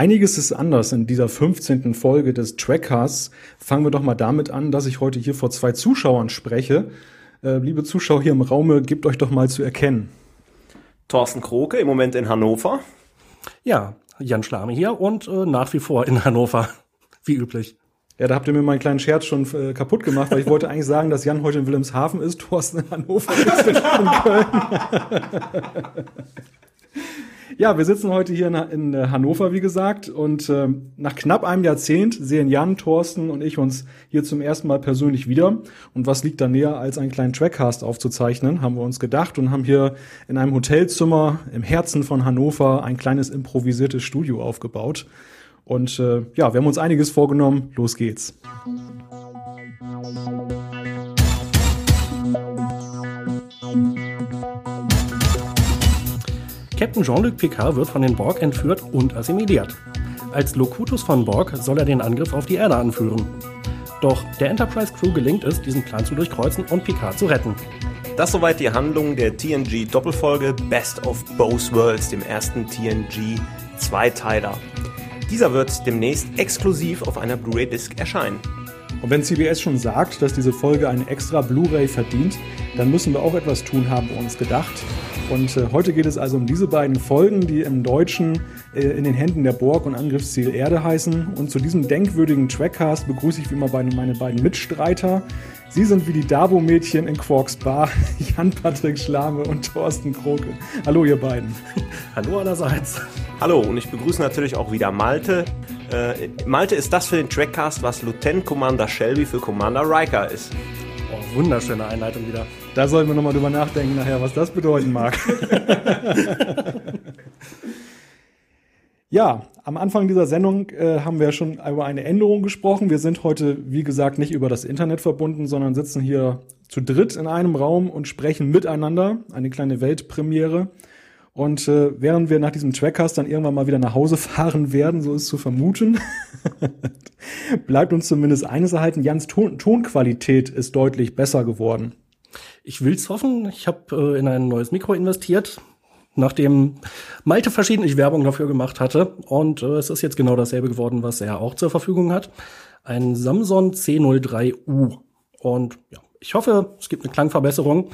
Einiges ist anders in dieser 15. Folge des Trackcasts. Fangen wir doch mal damit an, dass ich heute hier vor zwei Zuschauern spreche. Äh, liebe Zuschauer hier im Raume, gebt euch doch mal zu erkennen. Thorsten Kroke, im Moment in Hannover. Ja, Jan Schlame hier und äh, nach wie vor in Hannover, wie üblich. Ja, da habt ihr mir meinen kleinen Scherz schon äh, kaputt gemacht, weil ich wollte eigentlich sagen, dass Jan heute in Wilhelmshaven ist, Thorsten in Hannover ist in Köln. Ja, wir sitzen heute hier in, in äh, Hannover, wie gesagt, und äh, nach knapp einem Jahrzehnt sehen Jan, Thorsten und ich uns hier zum ersten Mal persönlich wieder. Und was liegt da näher, als einen kleinen Trackcast aufzuzeichnen, haben wir uns gedacht und haben hier in einem Hotelzimmer im Herzen von Hannover ein kleines improvisiertes Studio aufgebaut. Und äh, ja, wir haben uns einiges vorgenommen. Los geht's. Captain Jean-Luc Picard wird von den Borg entführt und assimiliert. Als Locutus von Borg soll er den Angriff auf die Erde anführen. Doch der Enterprise Crew gelingt es, diesen Plan zu durchkreuzen und Picard zu retten. Das soweit die Handlung der TNG Doppelfolge Best of Both Worlds, dem ersten TNG Zweiteiler. Dieser wird demnächst exklusiv auf einer Blu-ray-Disc erscheinen. Und wenn CBS schon sagt, dass diese Folge eine extra Blu-ray verdient, dann müssen wir auch etwas tun, haben wir uns gedacht. Und äh, heute geht es also um diese beiden Folgen, die im Deutschen äh, in den Händen der Borg und Angriffsziel Erde heißen. Und zu diesem denkwürdigen Trackcast begrüße ich wie immer meine beiden Mitstreiter. Sie sind wie die Davo-Mädchen in Quarks Bar, Jan-Patrick Schlame und Thorsten Kroke. Hallo, ihr beiden. Hallo allerseits. Hallo, und ich begrüße natürlich auch wieder Malte. Äh, Malte ist das für den Trackcast, was Lieutenant Commander Shelby für Commander Riker ist. Oh, wunderschöne Einleitung wieder. Da sollten wir nochmal drüber nachdenken nachher, was das bedeuten mag. ja, am Anfang dieser Sendung äh, haben wir schon über eine Änderung gesprochen. Wir sind heute, wie gesagt, nicht über das Internet verbunden, sondern sitzen hier zu dritt in einem Raum und sprechen miteinander. Eine kleine Weltpremiere. Und äh, während wir nach diesem Trackcast dann irgendwann mal wieder nach Hause fahren werden, so ist zu vermuten, bleibt uns zumindest eines erhalten. Jans Ton Tonqualität ist deutlich besser geworden. Ich will's hoffen. Ich habe äh, in ein neues Mikro investiert, nachdem Malte verschiedentlich Werbung dafür gemacht hatte. Und äh, es ist jetzt genau dasselbe geworden, was er auch zur Verfügung hat. Ein Samsung C03U. Und ja, ich hoffe, es gibt eine Klangverbesserung.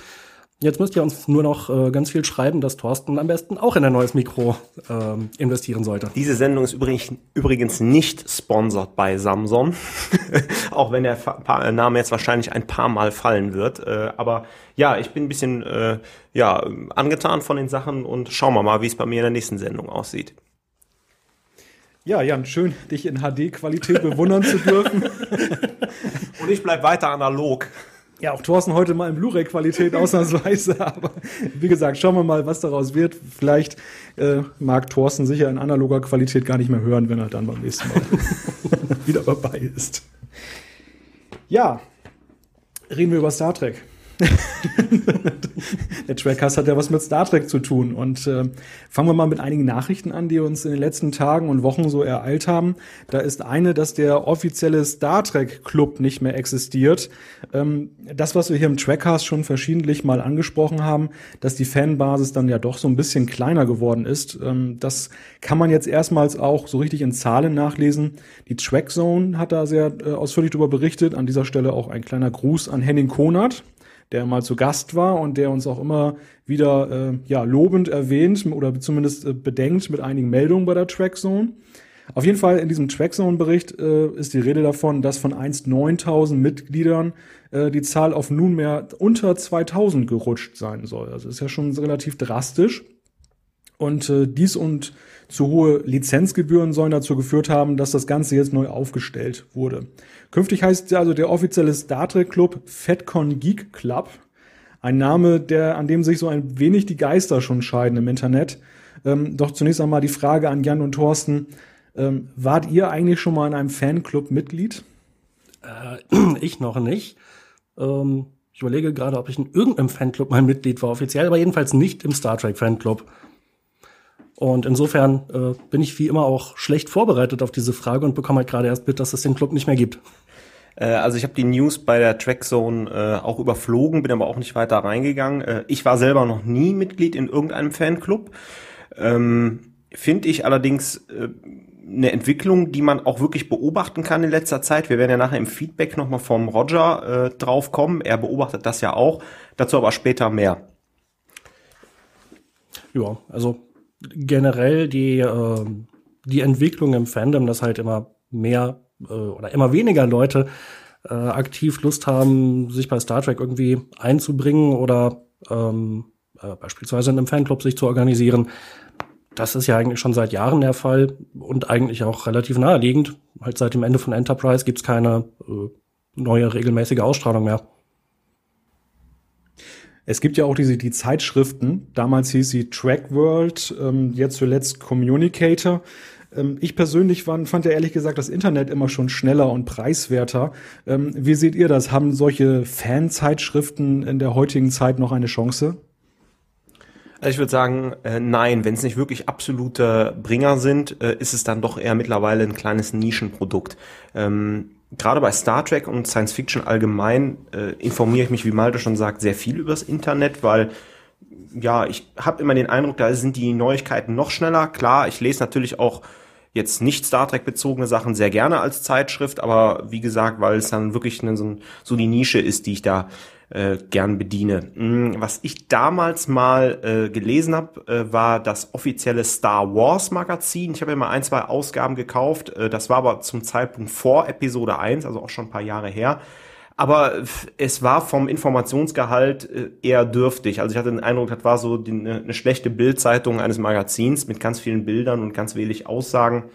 Jetzt müsst ihr uns nur noch äh, ganz viel schreiben, dass Thorsten am besten auch in ein neues Mikro äh, investieren sollte. Diese Sendung ist übrigens nicht sponsert bei Samsung, auch wenn der Name jetzt wahrscheinlich ein paar Mal fallen wird. Äh, aber ja, ich bin ein bisschen äh, ja, angetan von den Sachen und schauen wir mal, wie es bei mir in der nächsten Sendung aussieht. Ja, Jan, schön, dich in HD-Qualität bewundern zu dürfen. und ich bleib weiter analog. Ja, auch Thorsten heute mal in Blu-ray-Qualität ausnahmsweise, aber wie gesagt, schauen wir mal, was daraus wird. Vielleicht äh, mag Thorsten sicher in analoger Qualität gar nicht mehr hören, wenn er dann beim nächsten Mal wieder dabei ist. Ja, reden wir über Star Trek. der Trackcast hat ja was mit Star Trek zu tun. Und äh, fangen wir mal mit einigen Nachrichten an, die uns in den letzten Tagen und Wochen so ereilt haben. Da ist eine, dass der offizielle Star Trek Club nicht mehr existiert. Ähm, das, was wir hier im Trackcast schon verschiedentlich mal angesprochen haben, dass die Fanbasis dann ja doch so ein bisschen kleiner geworden ist. Ähm, das kann man jetzt erstmals auch so richtig in Zahlen nachlesen. Die Trackzone hat da sehr äh, ausführlich darüber berichtet. An dieser Stelle auch ein kleiner Gruß an Henning Konert der mal zu Gast war und der uns auch immer wieder äh, ja, lobend erwähnt oder zumindest äh, bedenkt mit einigen Meldungen bei der Trackzone. Auf jeden Fall in diesem Trackzone-Bericht äh, ist die Rede davon, dass von einst 9000 Mitgliedern äh, die Zahl auf nunmehr unter 2000 gerutscht sein soll. Also ist ja schon relativ drastisch. Und äh, dies und zu hohe Lizenzgebühren sollen dazu geführt haben, dass das Ganze jetzt neu aufgestellt wurde. Künftig heißt also der offizielle Star Trek Club FedCon Geek Club. Ein Name, der, an dem sich so ein wenig die Geister schon scheiden im Internet. Ähm, doch zunächst einmal die Frage an Jan und Thorsten. Ähm, wart ihr eigentlich schon mal in einem Fanclub Mitglied? Äh, ich noch nicht. Ähm, ich überlege gerade, ob ich in irgendeinem Fanclub mal Mitglied war, offiziell, aber jedenfalls nicht im Star Trek Fanclub. Und insofern äh, bin ich wie immer auch schlecht vorbereitet auf diese Frage und bekomme halt gerade erst mit, dass es den Club nicht mehr gibt. Äh, also ich habe die News bei der Trackzone äh, auch überflogen, bin aber auch nicht weiter reingegangen. Äh, ich war selber noch nie Mitglied in irgendeinem Fanclub. Ähm, Finde ich allerdings äh, eine Entwicklung, die man auch wirklich beobachten kann in letzter Zeit. Wir werden ja nachher im Feedback nochmal vom Roger äh, drauf kommen. Er beobachtet das ja auch. Dazu aber später mehr. Ja, also generell die, äh, die Entwicklung im Fandom, dass halt immer mehr äh, oder immer weniger Leute äh, aktiv Lust haben, sich bei Star Trek irgendwie einzubringen oder ähm, äh, beispielsweise in einem Fanclub sich zu organisieren. Das ist ja eigentlich schon seit Jahren der Fall und eigentlich auch relativ naheliegend. Halt seit dem Ende von Enterprise gibt's keine äh, neue regelmäßige Ausstrahlung mehr. Es gibt ja auch diese die Zeitschriften. Damals hieß sie Track World, ähm, jetzt zuletzt Communicator. Ähm, ich persönlich fand, fand ja ehrlich gesagt das Internet immer schon schneller und preiswerter. Ähm, wie seht ihr das? Haben solche Fanzeitschriften in der heutigen Zeit noch eine Chance? Also ich würde sagen, äh, nein, wenn es nicht wirklich absolute Bringer sind, äh, ist es dann doch eher mittlerweile ein kleines Nischenprodukt. Ähm, Gerade bei Star Trek und Science Fiction allgemein äh, informiere ich mich, wie Malte schon sagt, sehr viel übers Internet, weil ja, ich habe immer den Eindruck, da sind die Neuigkeiten noch schneller. Klar, ich lese natürlich auch jetzt nicht Star Trek bezogene Sachen sehr gerne als Zeitschrift, aber wie gesagt, weil es dann wirklich eine, so, so die Nische ist, die ich da äh, gern bediene. Mm, was ich damals mal äh, gelesen habe, äh, war das offizielle Star Wars Magazin. Ich habe ja mal ein, zwei Ausgaben gekauft. Äh, das war aber zum Zeitpunkt vor Episode 1, also auch schon ein paar Jahre her. Aber es war vom Informationsgehalt äh, eher dürftig. Also ich hatte den Eindruck, das war so die, eine, eine schlechte Bildzeitung eines Magazins mit ganz vielen Bildern und ganz wenig Aussagen.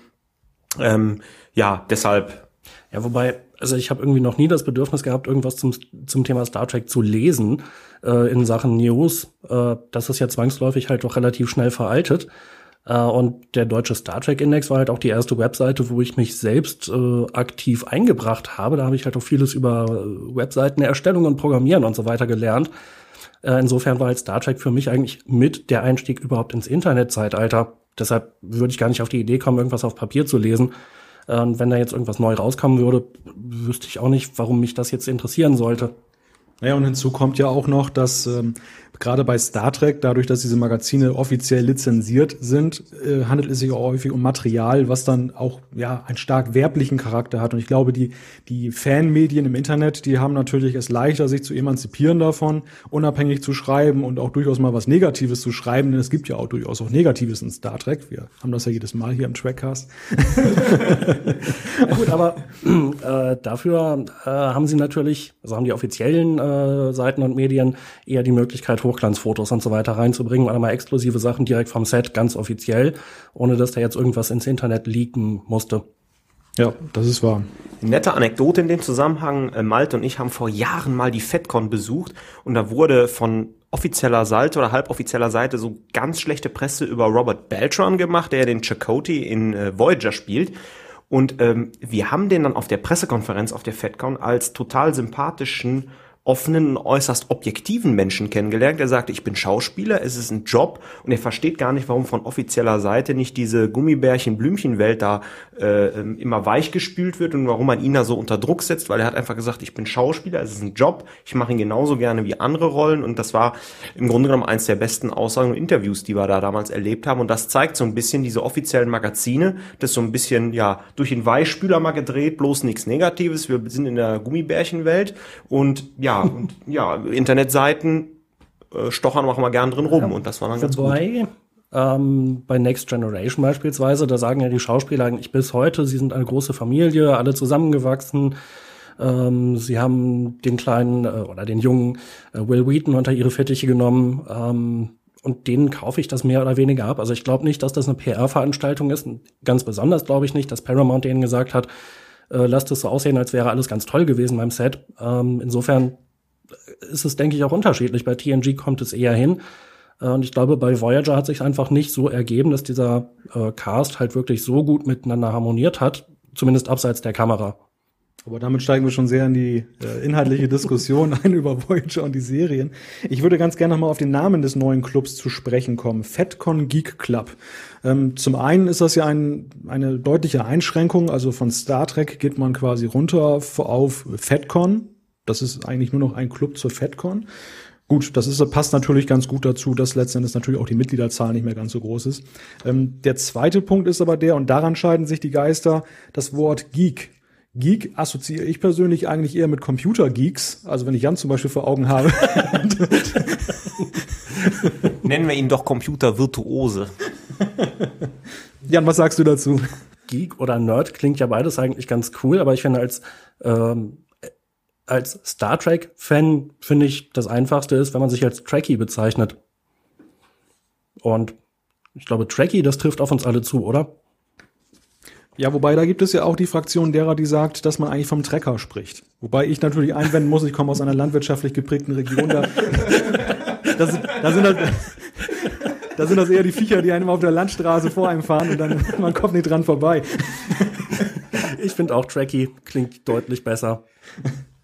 Ähm, ja, deshalb. Ja, wobei also ich habe irgendwie noch nie das Bedürfnis gehabt, irgendwas zum, zum Thema Star Trek zu lesen äh, in Sachen News. Äh, das ist ja zwangsläufig halt doch relativ schnell veraltet. Äh, und der deutsche Star Trek Index war halt auch die erste Webseite, wo ich mich selbst äh, aktiv eingebracht habe. Da habe ich halt auch vieles über äh, Webseitenerstellung und Programmieren und so weiter gelernt. Äh, insofern war halt Star Trek für mich eigentlich mit der Einstieg überhaupt ins Internetzeitalter. Deshalb würde ich gar nicht auf die Idee kommen, irgendwas auf Papier zu lesen. Und wenn da jetzt irgendwas neu rauskommen würde, wüsste ich auch nicht, warum mich das jetzt interessieren sollte. Naja, und hinzu kommt ja auch noch, dass ähm, gerade bei Star Trek, dadurch, dass diese Magazine offiziell lizenziert sind, äh, handelt es sich auch häufig um Material, was dann auch ja einen stark werblichen Charakter hat. Und ich glaube, die die Fanmedien im Internet, die haben natürlich es leichter, sich zu emanzipieren davon, unabhängig zu schreiben und auch durchaus mal was Negatives zu schreiben. Denn es gibt ja auch durchaus auch Negatives in Star Trek. Wir haben das ja jedes Mal hier im Trackcast. ja, gut, aber äh, dafür äh, haben sie natürlich, also haben die offiziellen äh, Seiten und Medien eher die Möglichkeit, Hochglanzfotos und so weiter reinzubringen oder mal exklusive Sachen direkt vom Set, ganz offiziell, ohne dass da jetzt irgendwas ins Internet leaken musste. Ja, das ist wahr. Nette Anekdote in dem Zusammenhang. Äh, Malte und ich haben vor Jahren mal die FedCon besucht und da wurde von offizieller Seite oder halboffizieller Seite so ganz schlechte Presse über Robert Beltran gemacht, der den Chakotay in äh, Voyager spielt. Und ähm, wir haben den dann auf der Pressekonferenz auf der FedCon als total sympathischen offenen, äußerst objektiven Menschen kennengelernt. Er sagte, ich bin Schauspieler, es ist ein Job und er versteht gar nicht, warum von offizieller Seite nicht diese Gummibärchen-Blümchen-Welt da äh, ähm, immer weichgespült wird und warum man ihn da so unter Druck setzt, weil er hat einfach gesagt, ich bin Schauspieler, es ist ein Job, ich mache ihn genauso gerne wie andere Rollen und das war im Grunde genommen eins der besten Aussagen und Interviews, die wir da damals erlebt haben und das zeigt so ein bisschen diese offiziellen Magazine, das so ein bisschen, ja, durch den Weichspüler mal gedreht, bloß nichts Negatives, wir sind in der Gummibärchenwelt und ja, ja, und ja, Internetseiten äh, stochern auch mal gern drin rum ja, und das war dann ganz wobei, gut. Ähm, bei Next Generation beispielsweise, da sagen ja die Schauspieler eigentlich bis heute, sie sind eine große Familie, alle zusammengewachsen. Ähm, sie haben den kleinen äh, oder den jungen äh, Will Wheaton unter ihre Fittiche genommen. Ähm, und denen kaufe ich das mehr oder weniger ab. Also ich glaube nicht, dass das eine PR-Veranstaltung ist. Ganz besonders glaube ich nicht, dass Paramount denen gesagt hat, äh, lasst es so aussehen, als wäre alles ganz toll gewesen beim Set. Ähm, insofern ist es, denke ich, auch unterschiedlich. Bei TNG kommt es eher hin. Äh, und ich glaube, bei Voyager hat sich einfach nicht so ergeben, dass dieser äh, Cast halt wirklich so gut miteinander harmoniert hat, zumindest abseits der Kamera. Aber damit steigen wir schon sehr in die äh, inhaltliche Diskussion ein über Voyager und die Serien. Ich würde ganz gerne nochmal auf den Namen des neuen Clubs zu sprechen kommen. FedCon Geek Club. Ähm, zum einen ist das ja ein, eine deutliche Einschränkung. Also von Star Trek geht man quasi runter auf FedCon. Das ist eigentlich nur noch ein Club zur FedCon. Gut, das ist, passt natürlich ganz gut dazu, dass letztendlich natürlich auch die Mitgliederzahl nicht mehr ganz so groß ist. Ähm, der zweite Punkt ist aber der, und daran scheiden sich die Geister, das Wort Geek. Geek assoziiere ich persönlich eigentlich eher mit Computergeeks. Also wenn ich Jan zum Beispiel vor Augen habe. Nennen wir ihn doch Computervirtuose. Jan, was sagst du dazu? Geek oder Nerd klingt ja beides eigentlich ganz cool, aber ich finde als ähm, als Star Trek-Fan finde ich, das Einfachste ist, wenn man sich als Trekkie bezeichnet. Und ich glaube, Trekkie, das trifft auf uns alle zu, oder? Ja, wobei da gibt es ja auch die Fraktion derer, die sagt, dass man eigentlich vom Trecker spricht. Wobei ich natürlich einwenden muss, ich komme aus einer landwirtschaftlich geprägten Region. Da, das, da, sind das, da sind das eher die Viecher, die einem auf der Landstraße vor einem fahren und dann man kommt nicht dran vorbei. Ich finde auch Trekkie klingt deutlich besser.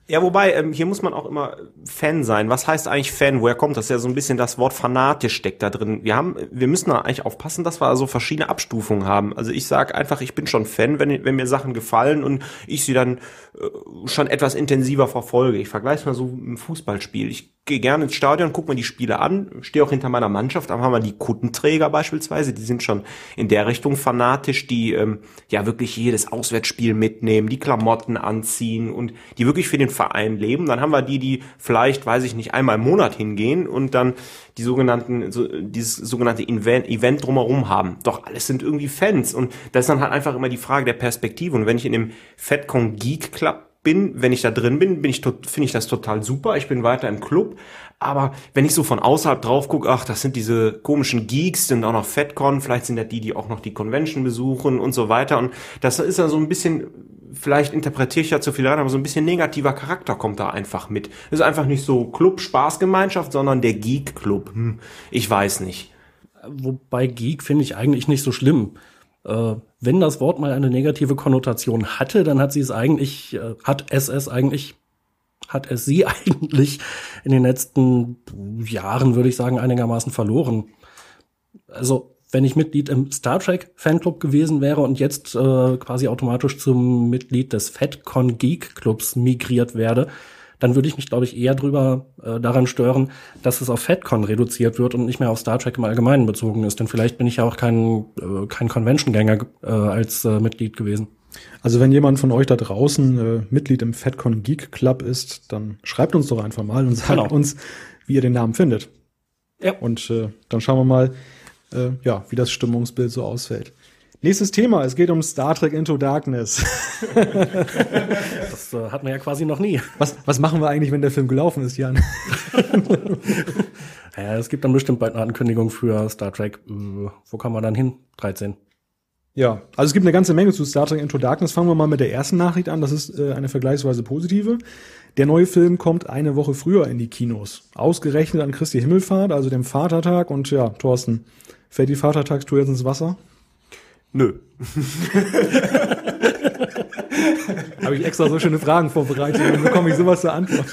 Ja, wobei, ähm, hier muss man auch immer Fan sein. Was heißt eigentlich Fan? Woher kommt das? Ja, so ein bisschen das Wort fanatisch steckt da drin. Wir haben, wir müssen da eigentlich aufpassen, dass wir also verschiedene Abstufungen haben. Also ich sage einfach, ich bin schon Fan, wenn, wenn mir Sachen gefallen und ich sie dann äh, schon etwas intensiver verfolge. Ich vergleiche mal so im Fußballspiel. Ich gehe gerne ins Stadion, gucke mir die Spiele an, stehe auch hinter meiner Mannschaft. Dann haben wir die Kuttenträger beispielsweise, die sind schon in der Richtung fanatisch, die ähm, ja wirklich jedes Auswärtsspiel mitnehmen, die Klamotten anziehen und die wirklich für den Verein leben. Dann haben wir die, die vielleicht, weiß ich nicht, einmal im Monat hingehen und dann die sogenannten, so, dieses sogenannte Event, Event drumherum haben. Doch alles sind irgendwie Fans und das ist dann halt einfach immer die Frage der Perspektive. Und wenn ich in dem FedCon Geek Club bin, wenn ich da drin bin, bin ich finde ich das total super. Ich bin weiter im Club. Aber wenn ich so von außerhalb drauf gucke, ach, das sind diese komischen Geeks, sind auch noch FedCon, vielleicht sind das die, die auch noch die Convention besuchen und so weiter. Und das ist ja so ein bisschen, vielleicht interpretiere ich ja zu viel rein, aber so ein bisschen negativer Charakter kommt da einfach mit. Es ist einfach nicht so Club, Spaßgemeinschaft, sondern der Geek Club. Hm, ich weiß nicht. Wobei Geek finde ich eigentlich nicht so schlimm. Äh, wenn das Wort mal eine negative Konnotation hatte, dann hat sie es eigentlich, äh, hat es es eigentlich, hat es sie eigentlich in den letzten Jahren, würde ich sagen, einigermaßen verloren. Also, wenn ich Mitglied im Star Trek Fanclub gewesen wäre und jetzt äh, quasi automatisch zum Mitglied des FedCon Geek Clubs migriert werde, dann würde ich mich, glaube ich, eher drüber äh, daran stören, dass es auf FedCon reduziert wird und nicht mehr auf Star Trek im Allgemeinen bezogen ist. Denn vielleicht bin ich ja auch kein, äh, kein Convention-Gänger äh, als äh, Mitglied gewesen. Also wenn jemand von euch da draußen äh, Mitglied im FedCon Geek Club ist, dann schreibt uns doch einfach mal und sagt genau. uns, wie ihr den Namen findet. Ja. Und äh, dann schauen wir mal, äh, ja, wie das Stimmungsbild so ausfällt. Nächstes Thema, es geht um Star Trek Into Darkness. das äh, hatten wir ja quasi noch nie. Was, was machen wir eigentlich, wenn der Film gelaufen ist, Jan? ja, es gibt dann bestimmt bald eine Ankündigung für Star Trek. Äh, wo kann man dann hin? 13. Ja, also es gibt eine ganze Menge zu Star Trek Into Darkness. Fangen wir mal mit der ersten Nachricht an. Das ist äh, eine vergleichsweise positive. Der neue Film kommt eine Woche früher in die Kinos. Ausgerechnet an Christi Himmelfahrt, also dem Vatertag. Und ja, Thorsten, fällt die Vatertagstour jetzt ins Wasser? Nö. Habe ich extra so schöne Fragen vorbereitet, dann bekomme ich sowas zur Antwort.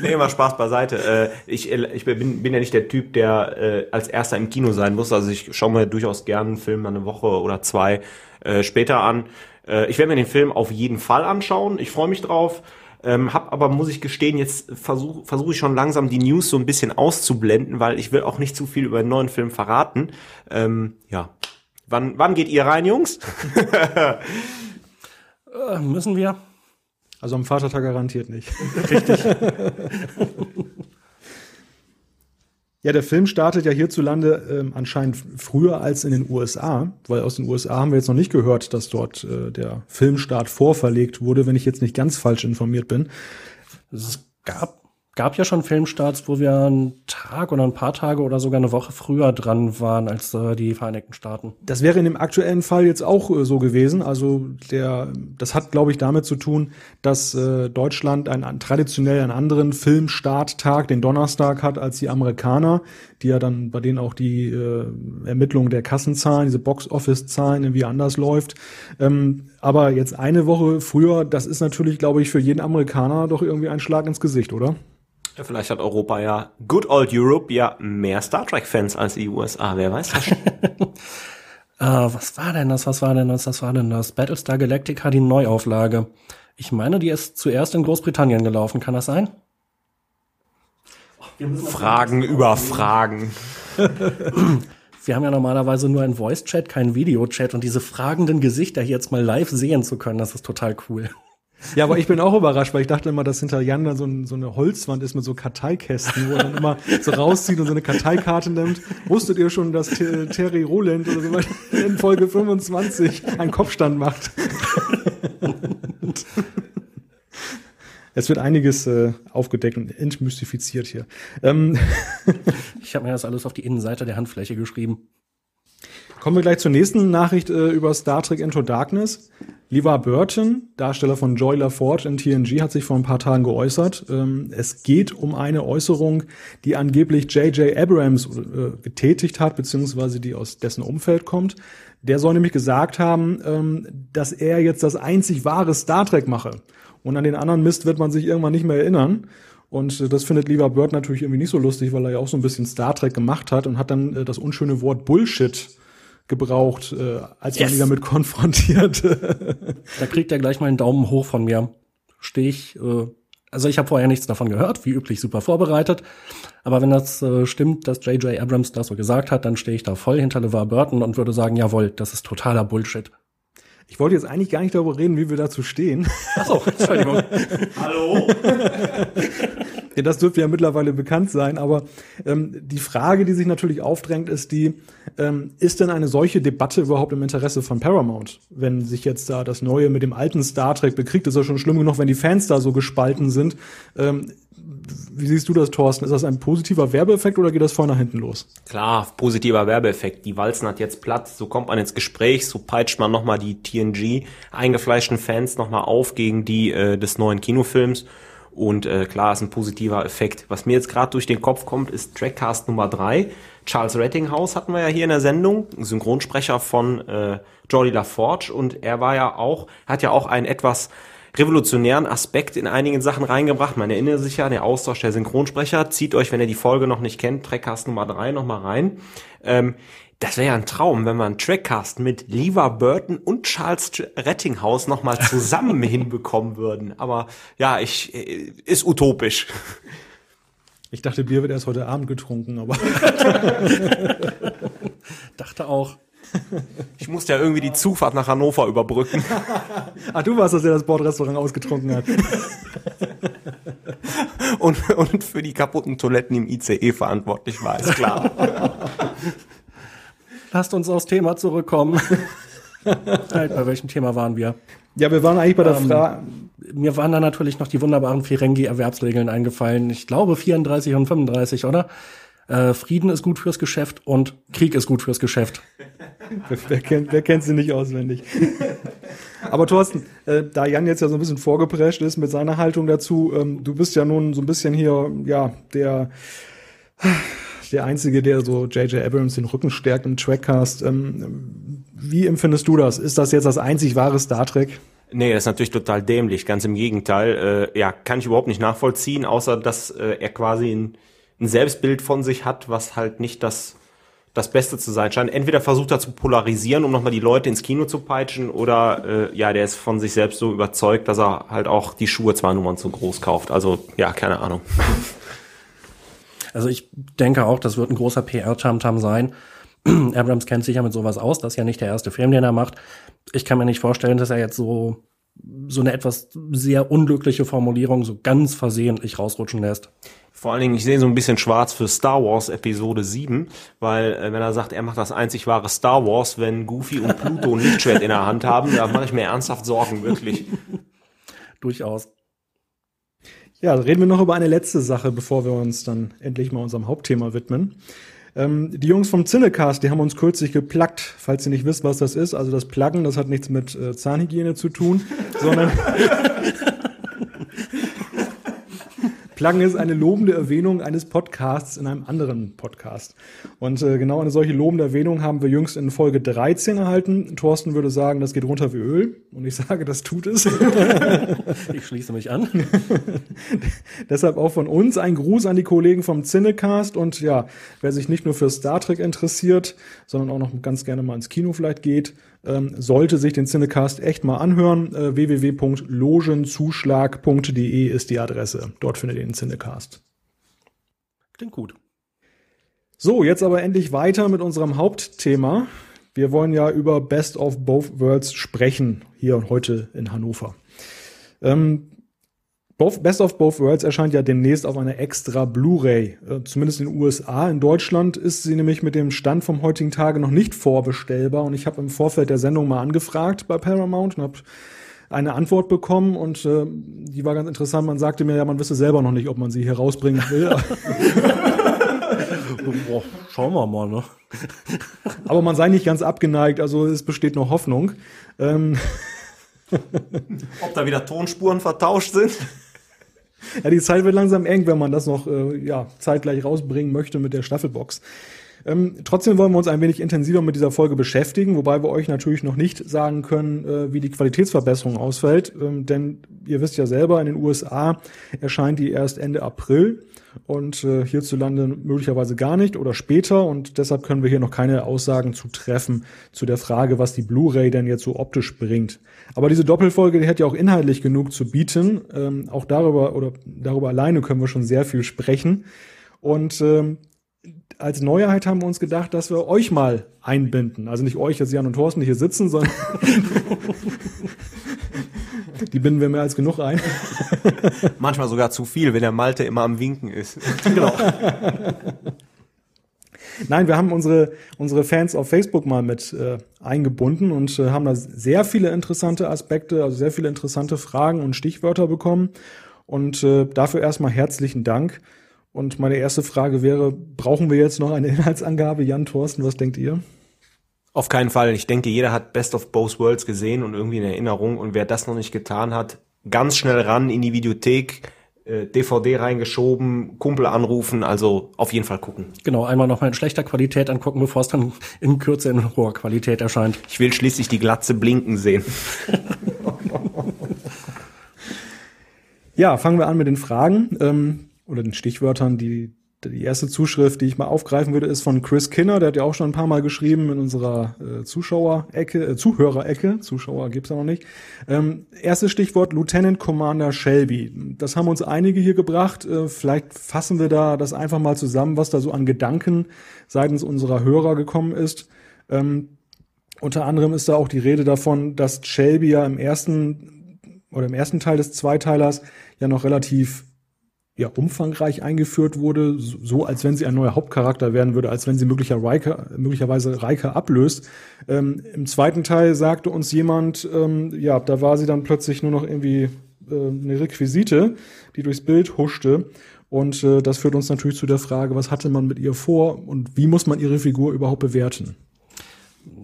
Nee, mal Spaß beiseite. Äh, ich, ich bin, bin ja nicht der Typ, der äh, als erster im Kino sein muss. Also ich schaue mir durchaus gerne einen Film eine Woche oder zwei äh, später an. Ich werde mir den Film auf jeden Fall anschauen. Ich freue mich drauf. Ähm, hab aber, muss ich gestehen, jetzt versuche versuch ich schon langsam die News so ein bisschen auszublenden, weil ich will auch nicht zu viel über den neuen Film verraten. Ähm, ja, Wann, wann geht ihr rein, Jungs? äh, müssen wir. Also am Vatertag garantiert nicht. Richtig. ja, der Film startet ja hierzulande ähm, anscheinend früher als in den USA, weil aus den USA haben wir jetzt noch nicht gehört, dass dort äh, der Filmstart vorverlegt wurde, wenn ich jetzt nicht ganz falsch informiert bin. Es gab gab ja schon Filmstarts, wo wir einen Tag oder ein paar Tage oder sogar eine Woche früher dran waren als äh, die Vereinigten Staaten. Das wäre in dem aktuellen Fall jetzt auch äh, so gewesen. Also der, das hat, glaube ich, damit zu tun, dass äh, Deutschland einen, traditionell einen anderen Filmstarttag, den Donnerstag hat, als die Amerikaner, die ja dann bei denen auch die äh, Ermittlung der Kassenzahlen, diese Box-Office-Zahlen irgendwie anders läuft. Ähm, aber jetzt eine Woche früher, das ist natürlich, glaube ich, für jeden Amerikaner doch irgendwie ein Schlag ins Gesicht, oder? Ja, vielleicht hat Europa ja, good old Europe, ja mehr Star Trek-Fans als die USA, wer weiß das uh, was war denn das, was war denn das, was war denn das? Battlestar Galactica, die Neuauflage. Ich meine, die ist zuerst in Großbritannien gelaufen, kann das sein? Fragen über Fragen. Wir haben ja normalerweise nur einen Voice-Chat, keinen Video-Chat und diese fragenden Gesichter hier jetzt mal live sehen zu können, das ist total cool. Ja, aber ich bin auch überrascht, weil ich dachte immer, dass hinter Jan da so, ein, so eine Holzwand ist mit so Karteikästen, wo er dann immer so rauszieht und so eine Karteikarte nimmt. Wusstet ihr schon, dass Terry Roland oder so in Folge 25 einen Kopfstand macht? Es wird einiges äh, aufgedeckt und entmystifiziert hier. Ähm ich habe mir das alles auf die Innenseite der Handfläche geschrieben. Kommen wir gleich zur nächsten Nachricht äh, über Star Trek Into Darkness. LeVar Burton, Darsteller von Joy LaForge in TNG, hat sich vor ein paar Tagen geäußert. Ähm, es geht um eine Äußerung, die angeblich J.J. Abrams äh, getätigt hat, beziehungsweise die aus dessen Umfeld kommt. Der soll nämlich gesagt haben, ähm, dass er jetzt das einzig wahre Star Trek mache. Und an den anderen Mist wird man sich irgendwann nicht mehr erinnern. Und äh, das findet lieber Bird natürlich irgendwie nicht so lustig, weil er ja auch so ein bisschen Star Trek gemacht hat und hat dann äh, das unschöne Wort Bullshit gebraucht, äh, als yes. man ihn damit konfrontiert. da kriegt er gleich mal einen Daumen hoch von mir. Stehe ich, äh, also ich habe vorher nichts davon gehört, wie üblich super vorbereitet. Aber wenn das äh, stimmt, dass J.J. Abrams das so gesagt hat, dann stehe ich da voll hinter LeVar Burton und würde sagen, jawohl, das ist totaler Bullshit. Ich wollte jetzt eigentlich gar nicht darüber reden, wie wir dazu stehen. Achso, Entschuldigung. Hallo? ja, das dürfte ja mittlerweile bekannt sein, aber ähm, die Frage, die sich natürlich aufdrängt, ist die, ähm, ist denn eine solche Debatte überhaupt im Interesse von Paramount? Wenn sich jetzt da das Neue mit dem alten Star Trek bekriegt, ist ja schon schlimm genug, wenn die Fans da so gespalten sind. Ähm, wie siehst du das, Thorsten? Ist das ein positiver Werbeeffekt oder geht das vorne nach hinten los? Klar, positiver Werbeeffekt. Die Walzen hat jetzt Platz, so kommt man ins Gespräch, so peitscht man nochmal die TNG eingefleischten Fans nochmal auf gegen die äh, des neuen Kinofilms. Und äh, klar, ist ein positiver Effekt. Was mir jetzt gerade durch den Kopf kommt, ist Trackcast Nummer drei. Charles Rettinghaus hatten wir ja hier in der Sendung, Synchronsprecher von äh, Jordi LaForge. Und er war ja auch, hat ja auch ein etwas revolutionären Aspekt in einigen Sachen reingebracht. Man erinnert sich ja, der Austausch der Synchronsprecher. Zieht euch, wenn ihr die Folge noch nicht kennt, Trackcast Nummer 3 nochmal rein. Ähm, das wäre ja ein Traum, wenn man Trackcast mit Lever Burton und Charles Rettinghaus nochmal zusammen hinbekommen würden. Aber ja, ich äh, ist utopisch. Ich dachte, Bier wird erst heute Abend getrunken, aber dachte auch. Ich musste ja irgendwie die Zufahrt nach Hannover überbrücken. Ach, du warst das, der das Bordrestaurant ausgetrunken hat. und, und für die kaputten Toiletten im ICE verantwortlich war, ist klar. Lasst uns aufs Thema zurückkommen. halt, bei welchem Thema waren wir? Ja, wir waren eigentlich bei der ähm, Frage. Mir waren da natürlich noch die wunderbaren Ferengi-Erwerbsregeln eingefallen. Ich glaube 34 und 35, oder? Äh, Frieden ist gut fürs Geschäft und Krieg ist gut fürs Geschäft. wer, wer, kennt, wer kennt sie nicht auswendig? Aber Thorsten, äh, da Jan jetzt ja so ein bisschen vorgeprescht ist mit seiner Haltung dazu, ähm, du bist ja nun so ein bisschen hier, ja, der der Einzige, der so J.J. Abrams den Rücken stärkt im Trackcast. Ähm, wie empfindest du das? Ist das jetzt das einzig wahre Star Trek? Nee, das ist natürlich total dämlich. Ganz im Gegenteil. Äh, ja, kann ich überhaupt nicht nachvollziehen, außer dass äh, er quasi ein ein Selbstbild von sich hat, was halt nicht das, das Beste zu sein scheint. Entweder versucht er zu polarisieren, um nochmal die Leute ins Kino zu peitschen, oder äh, ja, der ist von sich selbst so überzeugt, dass er halt auch die Schuhe zwei Nummern zu groß kauft. Also ja, keine Ahnung. Also ich denke auch, das wird ein großer PR-Tamtam sein. Abrams kennt sich ja mit sowas aus, das ist ja nicht der erste Film, den er macht. Ich kann mir nicht vorstellen, dass er jetzt so so eine etwas sehr unglückliche Formulierung so ganz versehentlich rausrutschen lässt. Vor allen Dingen, ich sehe so ein bisschen schwarz für Star Wars Episode 7, weil äh, wenn er sagt, er macht das einzig wahre Star Wars, wenn Goofy und Pluto ein Lichtschwert in der Hand haben, da mache ich mir ernsthaft Sorgen, wirklich. Durchaus. Ja, reden wir noch über eine letzte Sache, bevor wir uns dann endlich mal unserem Hauptthema widmen. Ähm, die Jungs vom Cinecast, die haben uns kürzlich geplagt, falls ihr nicht wisst, was das ist. Also das Pluggen, das hat nichts mit äh, Zahnhygiene zu tun, sondern Pluggen ist eine lobende Erwähnung eines Podcasts in einem anderen Podcast. Und äh, genau eine solche lobende Erwähnung haben wir jüngst in Folge 13 erhalten. Thorsten würde sagen, das geht runter wie Öl. Und ich sage, das tut es. ich schließe mich an. Deshalb auch von uns ein Gruß an die Kollegen vom Cinecast. Und ja, wer sich nicht nur für Star Trek interessiert, sondern auch noch ganz gerne mal ins Kino vielleicht geht, ähm, sollte sich den Cinecast echt mal anhören. Äh, www.logenzuschlag.de ist die Adresse. Dort findet ihr den Cinecast. Klingt gut. So, jetzt aber endlich weiter mit unserem Hauptthema. Wir wollen ja über Best of Both Worlds sprechen, hier und heute in Hannover. Ähm, Best of Both Worlds erscheint ja demnächst auf einer extra Blu-ray, äh, zumindest in den USA. In Deutschland ist sie nämlich mit dem Stand vom heutigen Tage noch nicht vorbestellbar und ich habe im Vorfeld der Sendung mal angefragt bei Paramount und habe eine Antwort bekommen und äh, die war ganz interessant. Man sagte mir ja, man wisse selber noch nicht, ob man sie hier rausbringen will. Boah, schauen wir mal, ne? Aber man sei nicht ganz abgeneigt, also es besteht noch Hoffnung. Ähm Ob da wieder Tonspuren vertauscht sind? Ja, die Zeit wird langsam eng, wenn man das noch äh, ja, zeitgleich rausbringen möchte mit der Staffelbox. Ähm, trotzdem wollen wir uns ein wenig intensiver mit dieser Folge beschäftigen, wobei wir euch natürlich noch nicht sagen können, äh, wie die Qualitätsverbesserung ausfällt. Ähm, denn ihr wisst ja selber, in den USA erscheint die erst Ende April und äh, hierzulande möglicherweise gar nicht oder später und deshalb können wir hier noch keine Aussagen zu treffen zu der Frage, was die Blu-ray denn jetzt so optisch bringt. Aber diese Doppelfolge, die hat ja auch inhaltlich genug zu bieten. Ähm, auch darüber oder darüber alleine können wir schon sehr viel sprechen. Und ähm, als Neuheit haben wir uns gedacht, dass wir euch mal einbinden. Also nicht euch, jetzt Jan und Thorsten, die hier sitzen, sondern die binden wir mehr als genug ein. Manchmal sogar zu viel, wenn der Malte immer am Winken ist. Genau. Nein, wir haben unsere, unsere Fans auf Facebook mal mit äh, eingebunden und äh, haben da sehr viele interessante Aspekte, also sehr viele interessante Fragen und Stichwörter bekommen. Und äh, dafür erstmal herzlichen Dank. Und meine erste Frage wäre, brauchen wir jetzt noch eine Inhaltsangabe? Jan Thorsten, was denkt ihr? Auf keinen Fall. Ich denke, jeder hat Best of Both Worlds gesehen und irgendwie in Erinnerung. Und wer das noch nicht getan hat, ganz schnell ran in die Videothek, äh, DVD reingeschoben, Kumpel anrufen, also auf jeden Fall gucken. Genau, einmal noch mal in schlechter Qualität angucken, bevor es dann in Kürze in hoher Qualität erscheint. Ich will schließlich die Glatze blinken sehen. ja, fangen wir an mit den Fragen ähm, oder den Stichwörtern, die die erste Zuschrift, die ich mal aufgreifen würde, ist von Chris Kinner. Der hat ja auch schon ein paar Mal geschrieben in unserer äh, Zuschauerecke, äh, Zuhörerecke. Zuschauer gibt's ja noch nicht. Ähm, erstes Stichwort Lieutenant Commander Shelby. Das haben uns einige hier gebracht. Äh, vielleicht fassen wir da das einfach mal zusammen, was da so an Gedanken seitens unserer Hörer gekommen ist. Ähm, unter anderem ist da auch die Rede davon, dass Shelby ja im ersten oder im ersten Teil des Zweiteilers ja noch relativ ja, umfangreich eingeführt wurde, so als wenn sie ein neuer Hauptcharakter werden würde, als wenn sie möglicher Riker, möglicherweise Riker ablöst. Ähm, Im zweiten Teil sagte uns jemand, ähm, ja, da war sie dann plötzlich nur noch irgendwie äh, eine Requisite, die durchs Bild huschte. Und äh, das führt uns natürlich zu der Frage, was hatte man mit ihr vor und wie muss man ihre Figur überhaupt bewerten?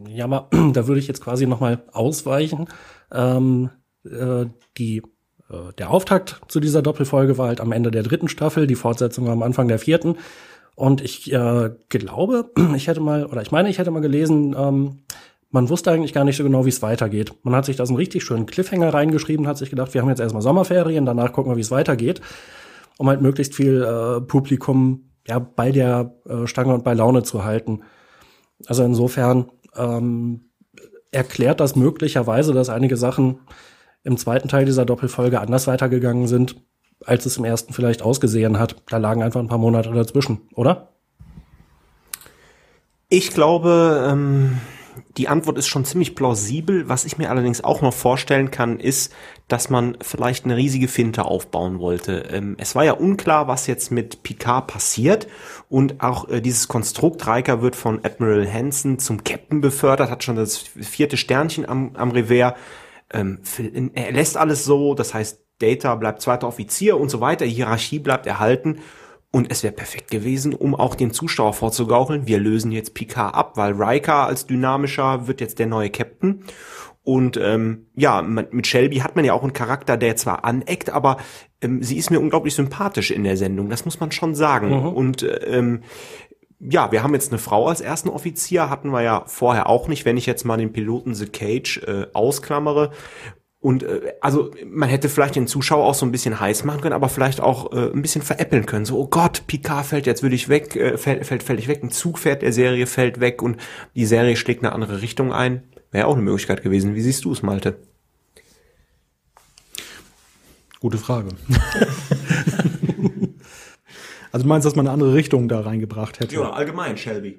Ja, aber da würde ich jetzt quasi nochmal ausweichen. Ähm, äh, die der Auftakt zu dieser Doppelfolge war halt am Ende der dritten Staffel, die Fortsetzung war am Anfang der vierten. Und ich äh, glaube, ich hätte mal, oder ich meine, ich hätte mal gelesen, ähm, man wusste eigentlich gar nicht so genau, wie es weitergeht. Man hat sich da so einen richtig schönen Cliffhanger reingeschrieben, hat sich gedacht, wir haben jetzt erstmal Sommerferien, danach gucken wir, wie es weitergeht, um halt möglichst viel äh, Publikum ja bei der äh, Stange und bei Laune zu halten. Also insofern ähm, erklärt das möglicherweise, dass einige Sachen im zweiten Teil dieser Doppelfolge anders weitergegangen sind, als es im ersten vielleicht ausgesehen hat. Da lagen einfach ein paar Monate dazwischen, oder? Ich glaube, ähm, die Antwort ist schon ziemlich plausibel. Was ich mir allerdings auch noch vorstellen kann, ist, dass man vielleicht eine riesige Finte aufbauen wollte. Ähm, es war ja unklar, was jetzt mit Picard passiert und auch äh, dieses Konstrukt Riker wird von Admiral Hansen zum Captain befördert, hat schon das vierte Sternchen am, am Revers ähm, er lässt alles so, das heißt, Data bleibt zweiter Offizier und so weiter, Hierarchie bleibt erhalten. Und es wäre perfekt gewesen, um auch den Zuschauer vorzugaukeln, wir lösen jetzt Picard ab, weil Riker als dynamischer wird jetzt der neue Captain. Und ähm, ja, mit Shelby hat man ja auch einen Charakter, der zwar aneckt, aber ähm, sie ist mir unglaublich sympathisch in der Sendung, das muss man schon sagen. Mhm. Und ähm, ja, wir haben jetzt eine Frau als ersten Offizier, hatten wir ja vorher auch nicht, wenn ich jetzt mal den Piloten The Cage äh, ausklammere. Und äh, also man hätte vielleicht den Zuschauer auch so ein bisschen heiß machen können, aber vielleicht auch äh, ein bisschen veräppeln können. So, oh Gott, Picard fällt jetzt würde ich weg, äh, fällt, fällt völlig weg, ein Zug fährt der Serie fällt weg und die Serie schlägt eine andere Richtung ein. Wäre auch eine Möglichkeit gewesen. Wie siehst du es, Malte? Gute Frage. Also du meinst, dass man eine andere Richtung da reingebracht hätte? Ja, allgemein Shelby.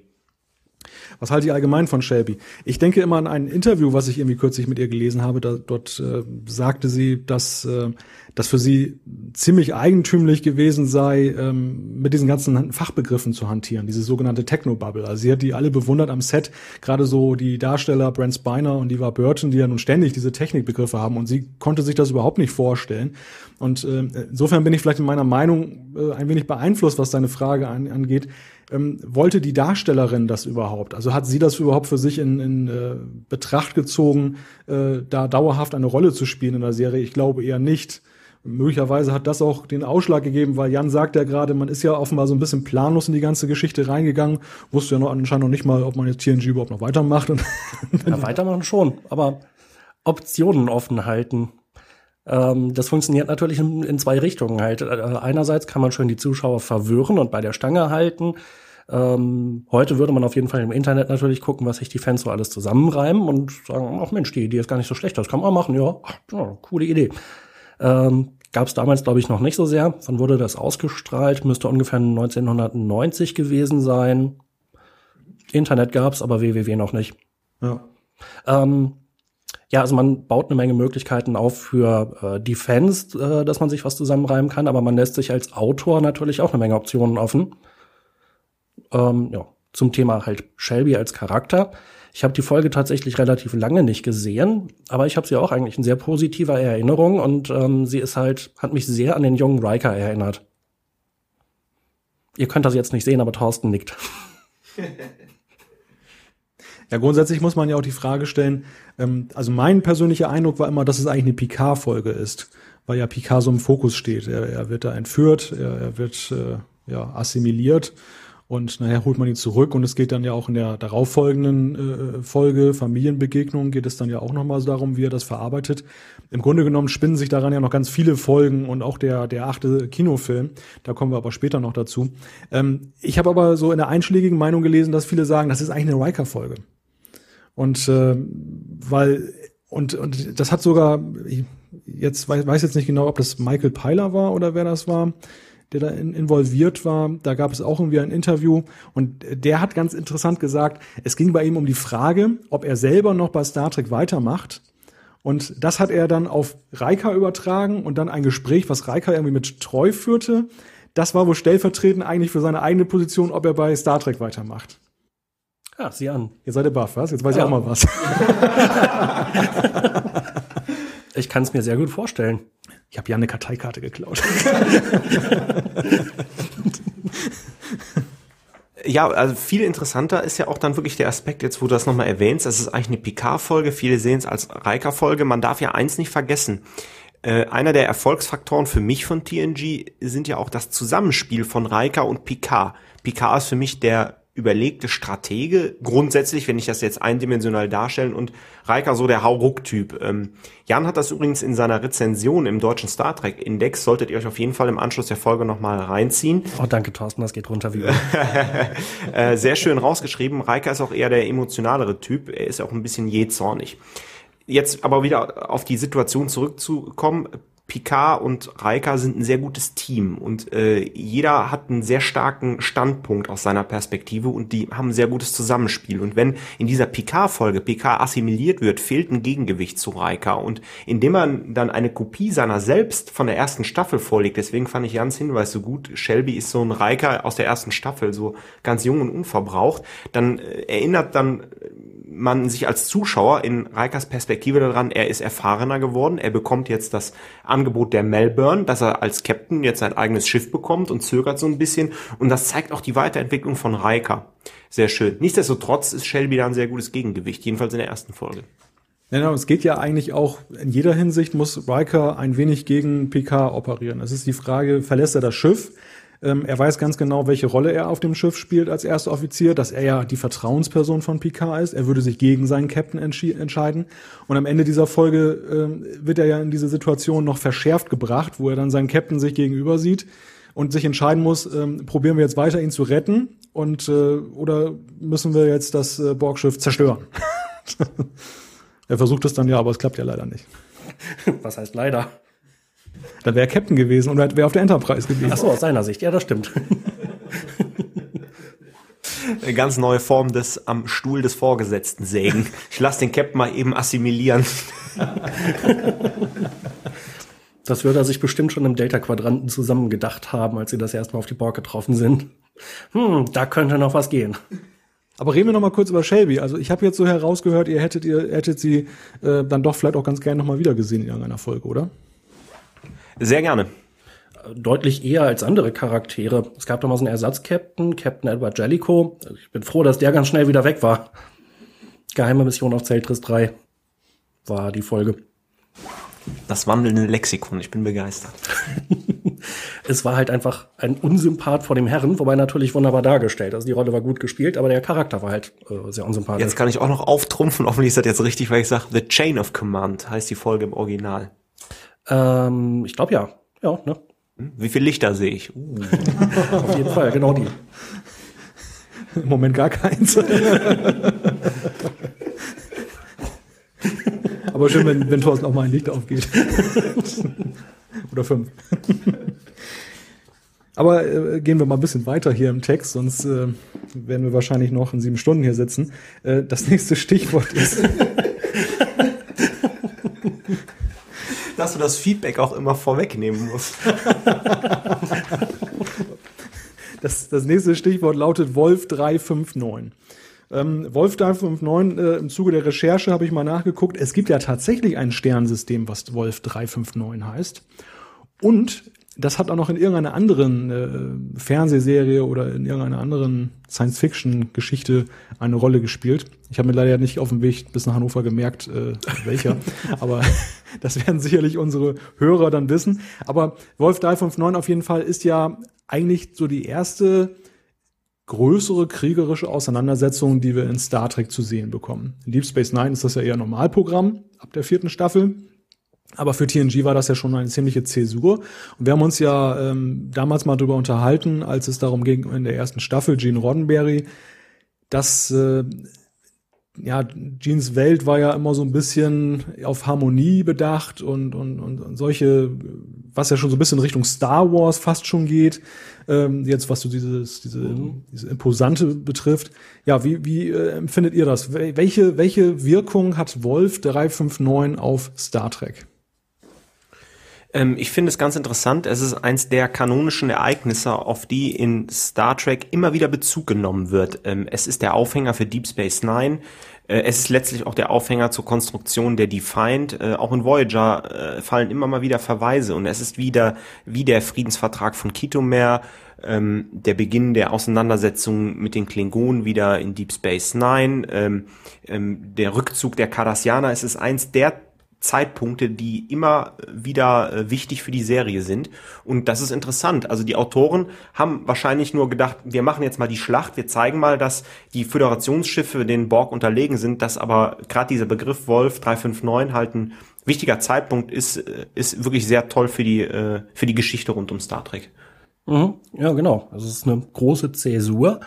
Was halte ich allgemein von Shelby? Ich denke immer an ein Interview, was ich irgendwie kürzlich mit ihr gelesen habe. Da, dort äh, sagte sie, dass äh, das für sie ziemlich eigentümlich gewesen sei, ähm, mit diesen ganzen Fachbegriffen zu hantieren, diese sogenannte Technobubble. Also sie hat die alle bewundert am Set, gerade so die Darsteller Brent Spiner und Eva Burton, die ja nun ständig diese Technikbegriffe haben und sie konnte sich das überhaupt nicht vorstellen. Und äh, insofern bin ich vielleicht in meiner Meinung äh, ein wenig beeinflusst, was deine Frage an, angeht. Ähm, wollte die Darstellerin das überhaupt? Also hat sie das überhaupt für sich in, in äh, Betracht gezogen, äh, da dauerhaft eine Rolle zu spielen in der Serie? Ich glaube eher nicht. Möglicherweise hat das auch den Ausschlag gegeben, weil Jan sagt ja gerade, man ist ja offenbar so ein bisschen planlos in die ganze Geschichte reingegangen, wusste ja noch anscheinend noch nicht mal, ob man jetzt TNG überhaupt noch weitermacht. Und ja, weitermachen schon, aber Optionen offen halten. Ähm, das funktioniert natürlich in, in zwei Richtungen halt. Äh, einerseits kann man schön die Zuschauer verwirren und bei der Stange halten. Ähm, heute würde man auf jeden Fall im Internet natürlich gucken, was sich die Fans so alles zusammenreimen und sagen, ach Mensch, die Idee ist gar nicht so schlecht, das kann man machen, ja, ja coole Idee. Ähm, Gab es damals, glaube ich, noch nicht so sehr. Wann wurde das ausgestrahlt? Müsste ungefähr 1990 gewesen sein. Internet gab's, aber www noch nicht. Ja. Ähm, ja, also man baut eine Menge Möglichkeiten auf für äh, die Fans, äh, dass man sich was zusammenreimen kann, aber man lässt sich als Autor natürlich auch eine Menge Optionen offen. Ähm, ja, zum Thema halt Shelby als Charakter. Ich habe die Folge tatsächlich relativ lange nicht gesehen, aber ich habe sie auch eigentlich in sehr positiver Erinnerung und ähm, sie ist halt, hat mich sehr an den jungen Riker erinnert. Ihr könnt das jetzt nicht sehen, aber Thorsten nickt. Ja, grundsätzlich muss man ja auch die Frage stellen, ähm, also mein persönlicher Eindruck war immer, dass es eigentlich eine Picard-Folge ist, weil ja Picard so im Fokus steht. Er, er wird da entführt, er, er wird äh, ja, assimiliert und nachher holt man ihn zurück und es geht dann ja auch in der darauffolgenden äh, Folge, Familienbegegnung, geht es dann ja auch nochmal so darum, wie er das verarbeitet. Im Grunde genommen spinnen sich daran ja noch ganz viele Folgen und auch der, der achte Kinofilm. Da kommen wir aber später noch dazu. Ähm, ich habe aber so in der einschlägigen Meinung gelesen, dass viele sagen, das ist eigentlich eine Riker-Folge. Und äh, weil, und, und das hat sogar, jetzt weiß, weiß jetzt nicht genau, ob das Michael Peiler war oder wer das war der da in, involviert war. Da gab es auch irgendwie ein Interview und der hat ganz interessant gesagt, es ging bei ihm um die Frage, ob er selber noch bei Star Trek weitermacht. Und das hat er dann auf Reika übertragen und dann ein Gespräch, was Reika irgendwie mit Treu führte. Das war wohl stellvertretend eigentlich für seine eigene Position, ob er bei Star Trek weitermacht. Ja, sieh an. Ihr seid der Buff, was? Jetzt weiß ja. ich auch mal was. ich kann es mir sehr gut vorstellen. Ich habe ja eine Karteikarte geklaut. ja, also viel interessanter ist ja auch dann wirklich der Aspekt, jetzt wo du das nochmal erwähnst, das ist eigentlich eine Picard-Folge, viele sehen es als Riker-Folge. Man darf ja eins nicht vergessen. Äh, einer der Erfolgsfaktoren für mich von TNG sind ja auch das Zusammenspiel von Riker und Picard. Picard ist für mich der überlegte Stratege, grundsätzlich, wenn ich das jetzt eindimensional darstellen und Reika so der Hauruck-Typ. Ähm, Jan hat das übrigens in seiner Rezension im deutschen Star Trek Index, solltet ihr euch auf jeden Fall im Anschluss der Folge nochmal reinziehen. Oh, danke Thorsten, das geht runter wie äh, Sehr schön rausgeschrieben. Reika ist auch eher der emotionalere Typ, er ist auch ein bisschen jähzornig. Jetzt aber wieder auf die Situation zurückzukommen. Picard und Riker sind ein sehr gutes Team und äh, jeder hat einen sehr starken Standpunkt aus seiner Perspektive und die haben ein sehr gutes Zusammenspiel. Und wenn in dieser Picard-Folge Picard assimiliert wird, fehlt ein Gegengewicht zu Riker. Und indem man dann eine Kopie seiner selbst von der ersten Staffel vorlegt, deswegen fand ich Jans Hinweis so gut, Shelby ist so ein Riker aus der ersten Staffel, so ganz jung und unverbraucht, dann äh, erinnert dann man sich als Zuschauer in Reikers Perspektive daran, er ist erfahrener geworden, er bekommt jetzt das Angebot der Melbourne, dass er als Captain jetzt sein eigenes Schiff bekommt und zögert so ein bisschen und das zeigt auch die Weiterentwicklung von Riker. Sehr schön. Nichtsdestotrotz ist Shelby da ein sehr gutes Gegengewicht, jedenfalls in der ersten Folge. Genau, es geht ja eigentlich auch in jeder Hinsicht muss Riker ein wenig gegen Picard operieren. Es ist die Frage, verlässt er das Schiff? Ähm, er weiß ganz genau, welche Rolle er auf dem Schiff spielt als erster Offizier, dass er ja die Vertrauensperson von Picard ist. Er würde sich gegen seinen Captain entscheiden. Und am Ende dieser Folge ähm, wird er ja in diese Situation noch verschärft gebracht, wo er dann seinen Captain sich gegenüber sieht und sich entscheiden muss, ähm, probieren wir jetzt weiter, ihn zu retten und äh, oder müssen wir jetzt das äh, Borgschiff zerstören? er versucht es dann ja, aber es klappt ja leider nicht. Was heißt leider? Da wäre Captain gewesen und wäre auf der Enterprise gewesen. Ach so, aus seiner Sicht. Ja, das stimmt. Eine ganz neue Form des am Stuhl des Vorgesetzten sägen. Ich lasse den Captain mal eben assimilieren. Das würde er sich bestimmt schon im Delta-Quadranten zusammen gedacht haben, als sie das erstmal auf die Borg getroffen sind. Hm, da könnte noch was gehen. Aber reden wir noch mal kurz über Shelby. Also ich habe jetzt so herausgehört, ihr hättet ihr hättet sie äh, dann doch vielleicht auch ganz gerne noch mal wieder gesehen in irgendeiner Folge, oder? Sehr gerne. Deutlich eher als andere Charaktere. Es gab damals einen Ersatz-Captain, Captain Edward Jellicoe. Ich bin froh, dass der ganz schnell wieder weg war. Geheime Mission auf Zeltris 3 war die Folge. Das wandelnde Lexikon, ich bin begeistert. es war halt einfach ein Unsympath vor dem Herren, wobei natürlich wunderbar dargestellt. Also die Rolle war gut gespielt, aber der Charakter war halt äh, sehr unsympathisch. Jetzt kann ich auch noch auftrumpfen, hoffentlich ist das jetzt richtig, weil ich sage, The Chain of Command heißt die Folge im Original. Ähm, ich glaube ja. Ja, ne? Wie viele Lichter sehe ich? Uh. Auf jeden Fall, genau die. Im Moment gar keins. Aber schön, wenn, wenn Thorsten auch mal ein Licht aufgeht. Oder fünf. Aber äh, gehen wir mal ein bisschen weiter hier im Text, sonst äh, werden wir wahrscheinlich noch in sieben Stunden hier sitzen. Äh, das nächste Stichwort ist. Dass du das Feedback auch immer vorwegnehmen musst. das, das nächste Stichwort lautet Wolf 359. Ähm, Wolf 359, äh, im Zuge der Recherche habe ich mal nachgeguckt. Es gibt ja tatsächlich ein Sternsystem, was Wolf 359 heißt. Und das hat auch noch in irgendeiner anderen äh, Fernsehserie oder in irgendeiner anderen Science-Fiction-Geschichte eine Rolle gespielt. Ich habe mir leider nicht auf dem Weg bis nach Hannover gemerkt, äh, welcher. Aber das werden sicherlich unsere Hörer dann wissen. Aber Wolf 359 auf jeden Fall ist ja eigentlich so die erste größere kriegerische Auseinandersetzung, die wir in Star Trek zu sehen bekommen. In Deep Space Nine ist das ja eher Normalprogramm ab der vierten Staffel. Aber für TNG war das ja schon eine ziemliche Zäsur. Und wir haben uns ja ähm, damals mal drüber unterhalten, als es darum ging in der ersten Staffel, Gene Roddenberry, dass äh, ja, Jeans Welt war ja immer so ein bisschen auf Harmonie bedacht und, und, und, und solche, was ja schon so ein bisschen Richtung Star Wars fast schon geht, ähm, jetzt was so dieses, diese, mhm. diese Imposante betrifft. Ja, wie, wie äh, empfindet ihr das? Welche, welche Wirkung hat Wolf 359 auf Star Trek? Ähm, ich finde es ganz interessant. Es ist eins der kanonischen Ereignisse, auf die in Star Trek immer wieder Bezug genommen wird. Ähm, es ist der Aufhänger für Deep Space Nine. Äh, es ist letztlich auch der Aufhänger zur Konstruktion der Defiant. Äh, auch in Voyager äh, fallen immer mal wieder Verweise und es ist wieder wie der Friedensvertrag von Kitomer, ähm, der Beginn der Auseinandersetzung mit den Klingonen wieder in Deep Space Nine, ähm, ähm, der Rückzug der Cardassianer. Es ist eins der Zeitpunkte, die immer wieder äh, wichtig für die Serie sind. Und das ist interessant. Also die Autoren haben wahrscheinlich nur gedacht, wir machen jetzt mal die Schlacht, wir zeigen mal, dass die Föderationsschiffe den Borg unterlegen sind, dass aber gerade dieser Begriff Wolf 359 halt ein wichtiger Zeitpunkt ist, äh, ist wirklich sehr toll für die, äh, für die Geschichte rund um Star Trek. Mhm. Ja, genau. Also es ist eine große Zäsur.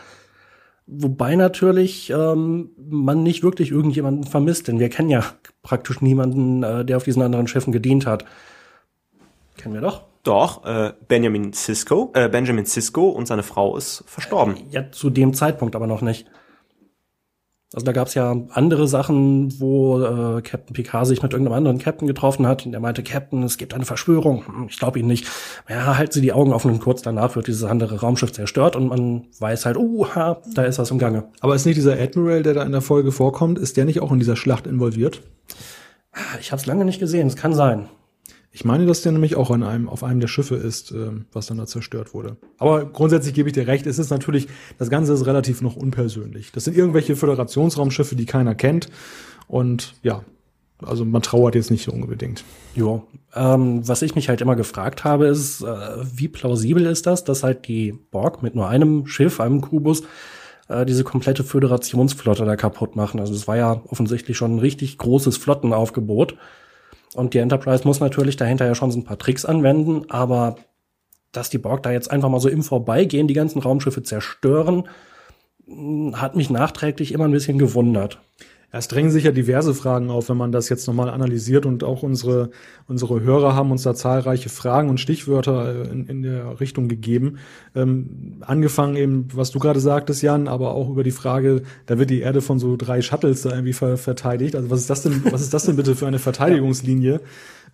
Wobei natürlich ähm, man nicht wirklich irgendjemanden vermisst, denn wir kennen ja praktisch niemanden, äh, der auf diesen anderen Schiffen gedient hat. Kennen wir doch. Doch, äh, Benjamin Sisko, äh, Benjamin Sisko und seine Frau ist verstorben. Äh, ja, zu dem Zeitpunkt aber noch nicht. Also da gab's ja andere Sachen, wo äh, Captain Picard sich mit irgendeinem anderen Captain getroffen hat und er meinte, Captain, es gibt eine Verschwörung. Hm, ich glaube ihn nicht. Ja, halt sie die Augen offen und kurz danach wird dieses andere Raumschiff zerstört und man weiß halt, ha, da ist was im Gange. Aber ist nicht dieser Admiral, der da in der Folge vorkommt, ist der nicht auch in dieser Schlacht involviert? Ich habe es lange nicht gesehen, es kann sein. Ich meine, dass der nämlich auch an einem, auf einem der Schiffe ist, äh, was dann da zerstört wurde. Aber grundsätzlich gebe ich dir recht, es ist natürlich, das Ganze ist relativ noch unpersönlich. Das sind irgendwelche Föderationsraumschiffe, die keiner kennt. Und ja, also man trauert jetzt nicht so unbedingt. Ja, ähm, was ich mich halt immer gefragt habe, ist, äh, wie plausibel ist das, dass halt die Borg mit nur einem Schiff, einem Kubus, äh, diese komplette Föderationsflotte da kaputt machen. Also es war ja offensichtlich schon ein richtig großes Flottenaufgebot. Und die Enterprise muss natürlich dahinter ja schon so ein paar Tricks anwenden, aber dass die Borg da jetzt einfach mal so im Vorbeigehen die ganzen Raumschiffe zerstören, hm, hat mich nachträglich immer ein bisschen gewundert. Es drängen sich ja diverse Fragen auf, wenn man das jetzt nochmal analysiert und auch unsere, unsere Hörer haben uns da zahlreiche Fragen und Stichwörter äh, in, in der Richtung gegeben. Ähm, angefangen eben, was du gerade sagtest, Jan, aber auch über die Frage, da wird die Erde von so drei Shuttles da irgendwie ver verteidigt. Also was ist das denn, was ist das denn bitte für eine Verteidigungslinie?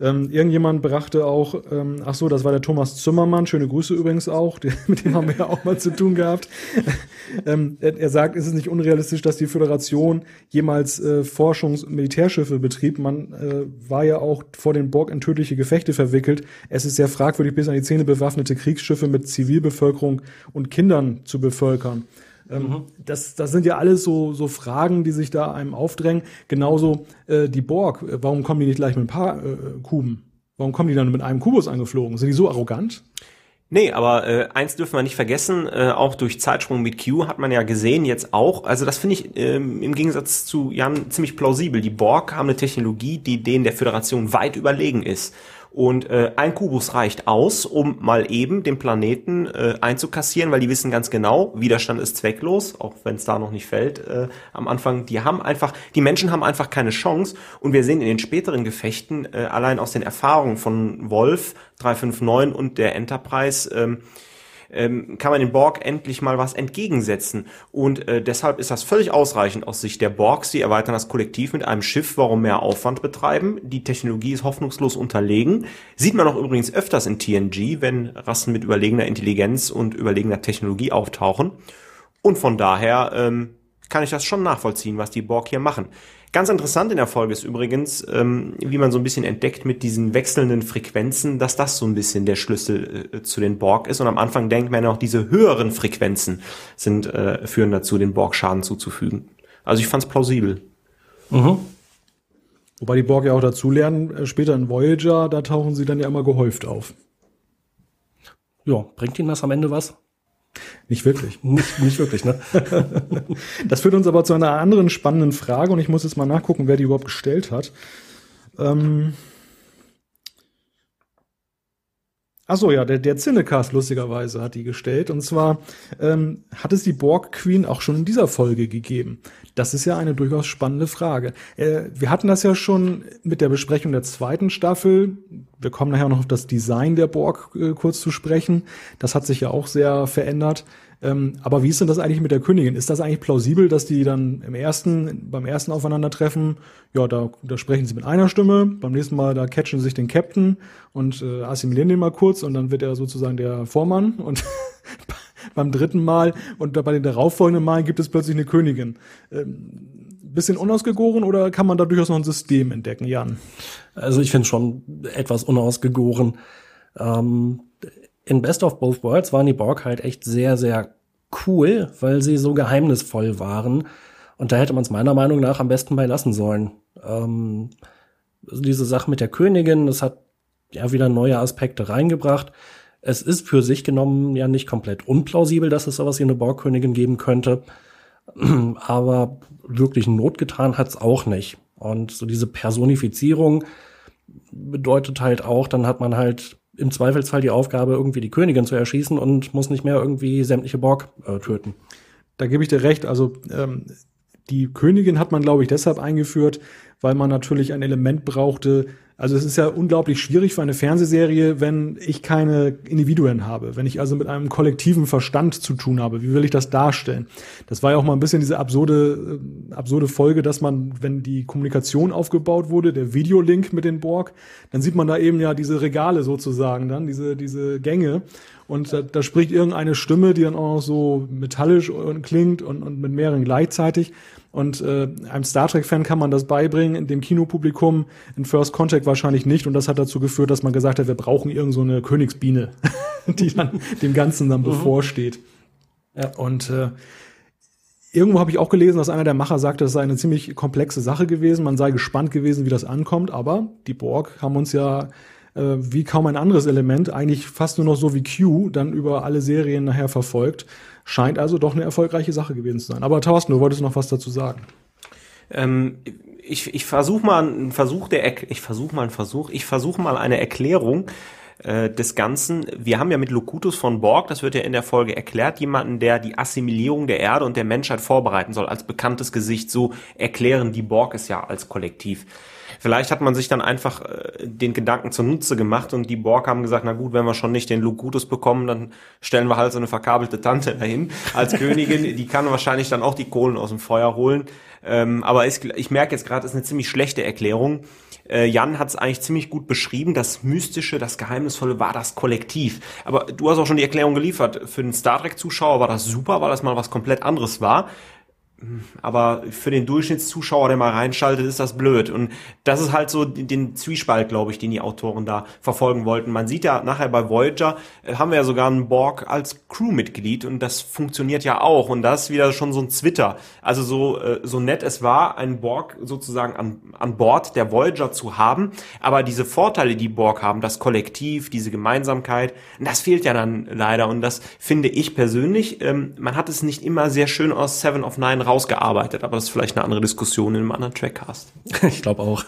Ähm, irgendjemand brachte auch, ähm, ach so, das war der Thomas Zimmermann, schöne Grüße übrigens auch, die, mit dem haben wir ja auch mal zu tun gehabt. ähm, er, er, sagt, es ist nicht unrealistisch, dass die Föderation jemals äh, Forschungs- und Militärschiffe betrieb. Man äh, war ja auch vor den Borg in tödliche Gefechte verwickelt. Es ist sehr fragwürdig, bis an die Zähne bewaffnete Kriegsschiffe mit Zivilbevölkerung und Kindern zu bevölkern. Ähm, mhm. das, das sind ja alles so, so Fragen, die sich da einem aufdrängen. Genauso äh, die Borg. Warum kommen die nicht gleich mit ein paar äh, Kuben? Warum kommen die dann mit einem Kubus angeflogen? Sind die so arrogant? Nee, aber äh, eins dürfen wir nicht vergessen, äh, auch durch Zeitsprung mit Q hat man ja gesehen, jetzt auch, also das finde ich ähm, im Gegensatz zu Jan ziemlich plausibel. Die Borg haben eine Technologie, die denen der Föderation weit überlegen ist. Und äh, ein Kubus reicht aus, um mal eben den Planeten äh, einzukassieren, weil die wissen ganz genau, Widerstand ist zwecklos, auch wenn es da noch nicht fällt äh, am Anfang. Die haben einfach, die Menschen haben einfach keine Chance. Und wir sehen in den späteren Gefechten äh, allein aus den Erfahrungen von Wolf 359 und der Enterprise. Ähm, ähm, kann man den Borg endlich mal was entgegensetzen. Und äh, deshalb ist das völlig ausreichend aus Sicht der Borgs. Sie erweitern das Kollektiv mit einem Schiff, warum mehr Aufwand betreiben. Die Technologie ist hoffnungslos unterlegen. Sieht man auch übrigens öfters in TNG, wenn Rassen mit überlegener Intelligenz und überlegener Technologie auftauchen. Und von daher ähm, kann ich das schon nachvollziehen, was die Borg hier machen. Ganz interessant in der Folge ist übrigens, ähm, wie man so ein bisschen entdeckt mit diesen wechselnden Frequenzen, dass das so ein bisschen der Schlüssel äh, zu den Borg ist. Und am Anfang denkt man auch, diese höheren Frequenzen sind, äh, führen dazu, den Borg Schaden zuzufügen. Also ich fand es plausibel. Mhm. Wobei die Borg ja auch dazu lernen, äh, später in Voyager, da tauchen sie dann ja immer gehäuft auf. Ja, bringt ihnen das am Ende was? Nicht wirklich. Nicht, nicht wirklich, ne? das führt uns aber zu einer anderen spannenden Frage und ich muss jetzt mal nachgucken, wer die überhaupt gestellt hat. Ähm Ach so, ja, der, der Cinecast lustigerweise hat die gestellt. Und zwar ähm, hat es die Borg Queen auch schon in dieser Folge gegeben. Das ist ja eine durchaus spannende Frage. Äh, wir hatten das ja schon mit der Besprechung der zweiten Staffel. Wir kommen nachher noch auf das Design der Borg äh, kurz zu sprechen. Das hat sich ja auch sehr verändert. Ähm, aber wie ist denn das eigentlich mit der Königin? Ist das eigentlich plausibel, dass die dann im ersten, beim ersten Aufeinandertreffen, ja, da, da sprechen sie mit einer Stimme, beim nächsten Mal, da catchen sie sich den Captain und äh, assimilieren den mal kurz und dann wird er sozusagen der Vormann und beim dritten Mal und bei den darauffolgenden Malen gibt es plötzlich eine Königin. Ähm, bisschen unausgegoren oder kann man da durchaus noch ein System entdecken, Jan? Also ich finde schon etwas unausgegoren. Ähm, in Best of Both Worlds waren die Borg halt echt sehr, sehr cool, weil sie so geheimnisvoll waren. Und da hätte man es meiner Meinung nach am besten bei lassen sollen. Ähm, also diese Sache mit der Königin, das hat ja wieder neue Aspekte reingebracht. Es ist für sich genommen ja nicht komplett unplausibel, dass es sowas wie eine Borgkönigin geben könnte. Aber wirklich Not getan hat's auch nicht. Und so diese Personifizierung bedeutet halt auch, dann hat man halt im Zweifelsfall die Aufgabe, irgendwie die Königin zu erschießen und muss nicht mehr irgendwie sämtliche Borg äh, töten. Da gebe ich dir recht. Also ähm, die Königin hat man, glaube ich, deshalb eingeführt, weil man natürlich ein Element brauchte, also es ist ja unglaublich schwierig für eine Fernsehserie, wenn ich keine Individuen habe, wenn ich also mit einem kollektiven Verstand zu tun habe. Wie will ich das darstellen? Das war ja auch mal ein bisschen diese absurde, äh, absurde Folge, dass man, wenn die Kommunikation aufgebaut wurde, der Videolink mit den Borg, dann sieht man da eben ja diese Regale sozusagen, dann diese, diese Gänge. Und da, da spricht irgendeine Stimme, die dann auch noch so metallisch klingt und, und mit mehreren gleichzeitig. Und äh, einem Star Trek-Fan kann man das beibringen, dem Kinopublikum in First Contact wahrscheinlich nicht. Und das hat dazu geführt, dass man gesagt hat, wir brauchen irgend so eine Königsbiene, die dann dem Ganzen dann mhm. bevorsteht. Ja. Und äh, irgendwo habe ich auch gelesen, dass einer der Macher sagte, das sei eine ziemlich komplexe Sache gewesen. Man sei gespannt gewesen, wie das ankommt. Aber die Borg haben uns ja äh, wie kaum ein anderes Element, eigentlich fast nur noch so wie Q, dann über alle Serien nachher verfolgt. Scheint also doch eine erfolgreiche Sache gewesen zu sein. Aber Thorsten, du wolltest noch was dazu sagen. Ähm, ich ich versuche mal einen Versuch der, ich versuche mal einen Versuch, ich versuche mal eine Erklärung. äh, des Ganzen. Wir haben ja mit Locutus von Borg, das wird ja in der Folge erklärt, jemanden, der die Assimilierung der Erde und der Menschheit vorbereiten soll, als bekanntes Gesicht. So erklären die Borg es ja als Kollektiv. Vielleicht hat man sich dann einfach äh, den Gedanken zunutze gemacht und die Borg haben gesagt, na gut, wenn wir schon nicht den Locutus bekommen, dann stellen wir halt so eine verkabelte Tante dahin als Königin. Die kann wahrscheinlich dann auch die Kohlen aus dem Feuer holen. Ähm, aber ist, ich merke jetzt gerade, ist eine ziemlich schlechte Erklärung. Äh, Jan hat es eigentlich ziemlich gut beschrieben. Das Mystische, das Geheimnisvolle war das Kollektiv. Aber du hast auch schon die Erklärung geliefert. Für den Star Trek-Zuschauer war das super, weil das mal was komplett anderes war aber für den Durchschnittszuschauer, der mal reinschaltet, ist das blöd. Und das ist halt so den Zwiespalt, glaube ich, den die Autoren da verfolgen wollten. Man sieht ja nachher bei Voyager, äh, haben wir ja sogar einen Borg als Crewmitglied und das funktioniert ja auch. Und das ist wieder schon so ein Twitter. Also so, äh, so nett es war, einen Borg sozusagen an, an Bord der Voyager zu haben. Aber diese Vorteile, die Borg haben, das Kollektiv, diese Gemeinsamkeit, das fehlt ja dann leider. Und das finde ich persönlich, ähm, man hat es nicht immer sehr schön aus Seven of Nine rausgearbeitet, aber das ist vielleicht eine andere Diskussion in einem anderen Trackcast. ich glaube auch.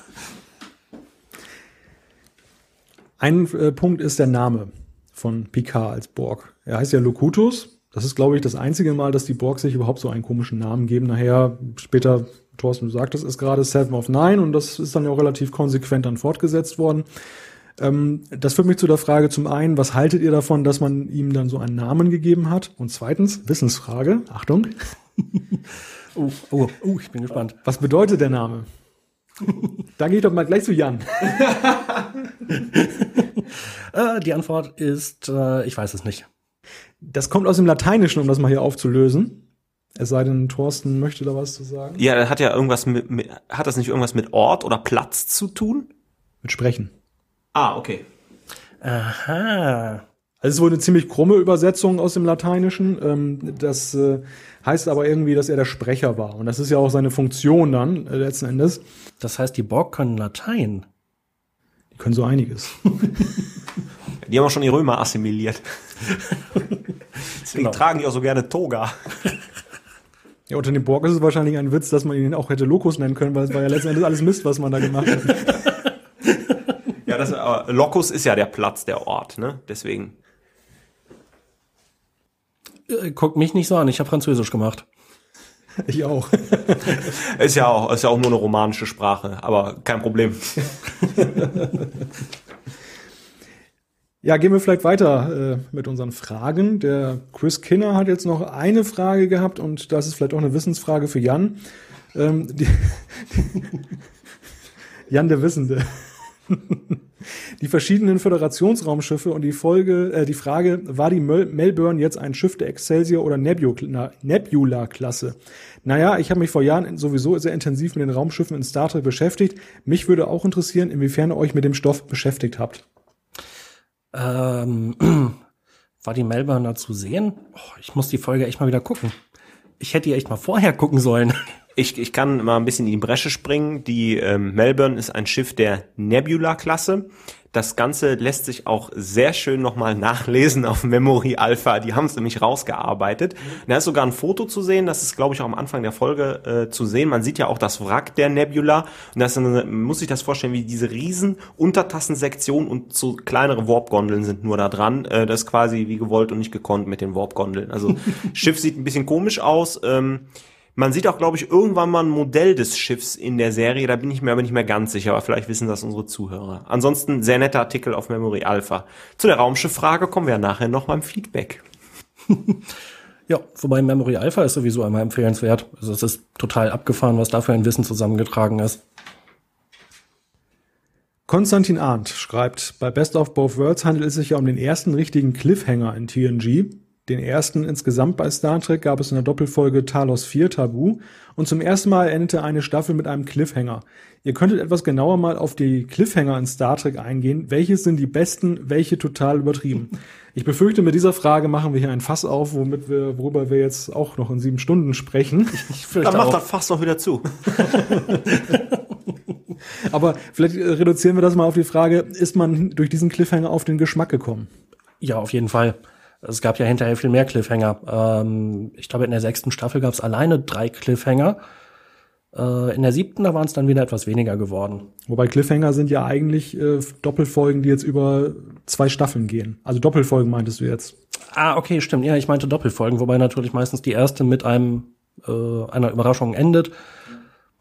Ein äh, Punkt ist der Name von Picard als Borg. Er heißt ja Locutus. Das ist, glaube ich, das einzige Mal, dass die Borg sich überhaupt so einen komischen Namen geben. Nachher, später, Thorsten, du sagtest es gerade, Seven of Nine und das ist dann ja auch relativ konsequent dann fortgesetzt worden. Ähm, das führt mich zu der Frage zum einen, was haltet ihr davon, dass man ihm dann so einen Namen gegeben hat? Und zweitens, Wissensfrage, Achtung. oh, oh, oh, ich bin gespannt. Was bedeutet der Name? da gehe ich doch mal gleich zu Jan. äh, die Antwort ist, äh, ich weiß es nicht. Das kommt aus dem Lateinischen, um das mal hier aufzulösen. Es sei denn, Thorsten möchte da was zu sagen. Ja, das hat ja irgendwas mit, mit, hat das nicht irgendwas mit Ort oder Platz zu tun? Mit Sprechen. Ah, okay. Aha. Also es ist wohl eine ziemlich krumme Übersetzung aus dem Lateinischen. Ähm, das äh, heißt aber irgendwie, dass er der Sprecher war. Und das ist ja auch seine Funktion dann äh, letzten Endes. Das heißt, die Borg können Latein. Die können so einiges. die haben auch schon die Römer assimiliert. Deswegen genau. tragen die auch so gerne Toga. Ja, unter dem Borg ist es wahrscheinlich ein Witz, dass man ihn auch hätte Locus nennen können, weil es war ja letzten Endes alles Mist, was man da gemacht hat. Ja, das, aber Locus ist ja der Platz, der Ort, ne? Deswegen. Äh, guckt mich nicht so an, ich habe Französisch gemacht. Ich auch. ist ja auch, ist ja auch nur eine romanische Sprache, aber kein Problem. Ja, gehen wir vielleicht weiter äh, mit unseren Fragen. Der Chris Kinner hat jetzt noch eine Frage gehabt und das ist vielleicht auch eine Wissensfrage für Jan. Ähm, die, Jan der Wissende. die verschiedenen Föderationsraumschiffe und die Folge, äh, die Frage, war die Melbourne jetzt ein Schiff der Excelsior oder Nebula-Klasse? Naja, ich habe mich vor Jahren sowieso sehr intensiv mit den Raumschiffen in Star Trek beschäftigt. Mich würde auch interessieren, inwiefern ihr euch mit dem Stoff beschäftigt habt. Ähm, war die Melbourne da zu sehen? Oh, ich muss die Folge echt mal wieder gucken. Ich hätte die echt mal vorher gucken sollen. Ich, ich kann mal ein bisschen in die Bresche springen. Die ähm, Melbourne ist ein Schiff der Nebula-Klasse. Das Ganze lässt sich auch sehr schön nochmal nachlesen auf Memory Alpha. Die haben es nämlich rausgearbeitet. Da ist sogar ein Foto zu sehen. Das ist, glaube ich, auch am Anfang der Folge äh, zu sehen. Man sieht ja auch das Wrack der Nebula. Und das eine, muss sich das vorstellen, wie diese riesen Untertassensektion und so kleinere Warp-Gondeln sind nur da dran. Äh, das ist quasi wie gewollt und nicht gekonnt mit den Warp-Gondeln. Also Schiff sieht ein bisschen komisch aus. Ähm, man sieht auch, glaube ich, irgendwann mal ein Modell des Schiffs in der Serie, da bin ich mir aber nicht mehr ganz sicher, aber vielleicht wissen das unsere Zuhörer. Ansonsten sehr netter Artikel auf Memory Alpha. Zu der Raumschifffrage kommen wir nachher noch beim Feedback. ja, wobei Memory Alpha ist sowieso einmal empfehlenswert. Also es ist total abgefahren, was da für ein Wissen zusammengetragen ist. Konstantin Arndt schreibt, bei Best of Both Worlds handelt es sich ja um den ersten richtigen Cliffhanger in TNG. Den ersten insgesamt bei Star Trek gab es in der Doppelfolge Talos 4 Tabu und zum ersten Mal endete eine Staffel mit einem Cliffhanger. Ihr könntet etwas genauer mal auf die Cliffhanger in Star Trek eingehen. Welche sind die besten, welche total übertrieben? Ich befürchte, mit dieser Frage machen wir hier ein Fass auf, womit wir, worüber wir jetzt auch noch in sieben Stunden sprechen. Ich Dann macht das Fass noch wieder zu. Aber vielleicht reduzieren wir das mal auf die Frage, ist man durch diesen Cliffhanger auf den Geschmack gekommen? Ja, auf jeden Fall. Es gab ja hinterher viel mehr Cliffhanger. Ähm, ich glaube, in der sechsten Staffel gab es alleine drei Cliffhanger. Äh, in der siebten, da waren es dann wieder etwas weniger geworden. Wobei Cliffhanger sind ja eigentlich äh, Doppelfolgen, die jetzt über zwei Staffeln gehen. Also Doppelfolgen meintest du jetzt. Ah, okay, stimmt. Ja, ich meinte Doppelfolgen, wobei natürlich meistens die erste mit einem äh, einer Überraschung endet.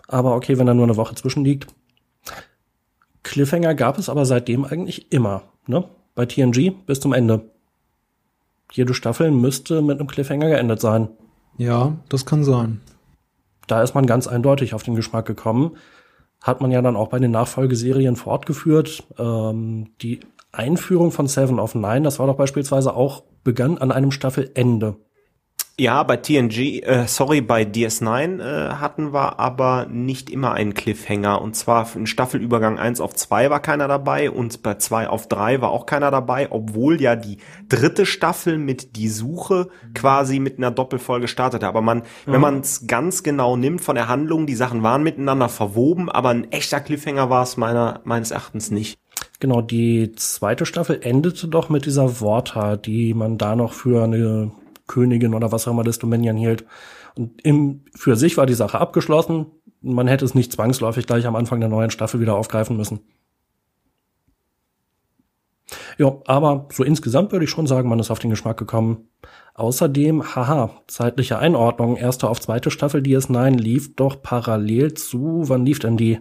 Aber okay, wenn da nur eine Woche zwischenliegt. Cliffhanger gab es aber seitdem eigentlich immer, ne? Bei TNG bis zum Ende. Jede Staffel müsste mit einem Cliffhanger geendet sein. Ja, das kann sein. Da ist man ganz eindeutig auf den Geschmack gekommen. Hat man ja dann auch bei den Nachfolgeserien fortgeführt. Ähm, die Einführung von Seven of Nine, das war doch beispielsweise auch begann an einem Staffelende. Ja, bei TNG, äh, sorry, bei DS9 äh, hatten wir aber nicht immer einen Cliffhanger. Und zwar in Staffelübergang 1 auf 2 war keiner dabei und bei 2 auf 3 war auch keiner dabei, obwohl ja die dritte Staffel mit Die Suche quasi mit einer Doppelfolge startete. Aber man, mhm. wenn man es ganz genau nimmt von der Handlung, die Sachen waren miteinander verwoben, aber ein echter Cliffhanger war es meiner, meines Erachtens nicht. Genau, die zweite Staffel endete doch mit dieser Worta, die man da noch für eine Königin oder was auch immer das Dominion hielt. Und im, für sich war die Sache abgeschlossen. Man hätte es nicht zwangsläufig gleich am Anfang der neuen Staffel wieder aufgreifen müssen. Ja, aber so insgesamt würde ich schon sagen, man ist auf den Geschmack gekommen. Außerdem, haha, zeitliche Einordnung, erste auf zweite Staffel DS9 lief doch parallel zu, wann lief denn die?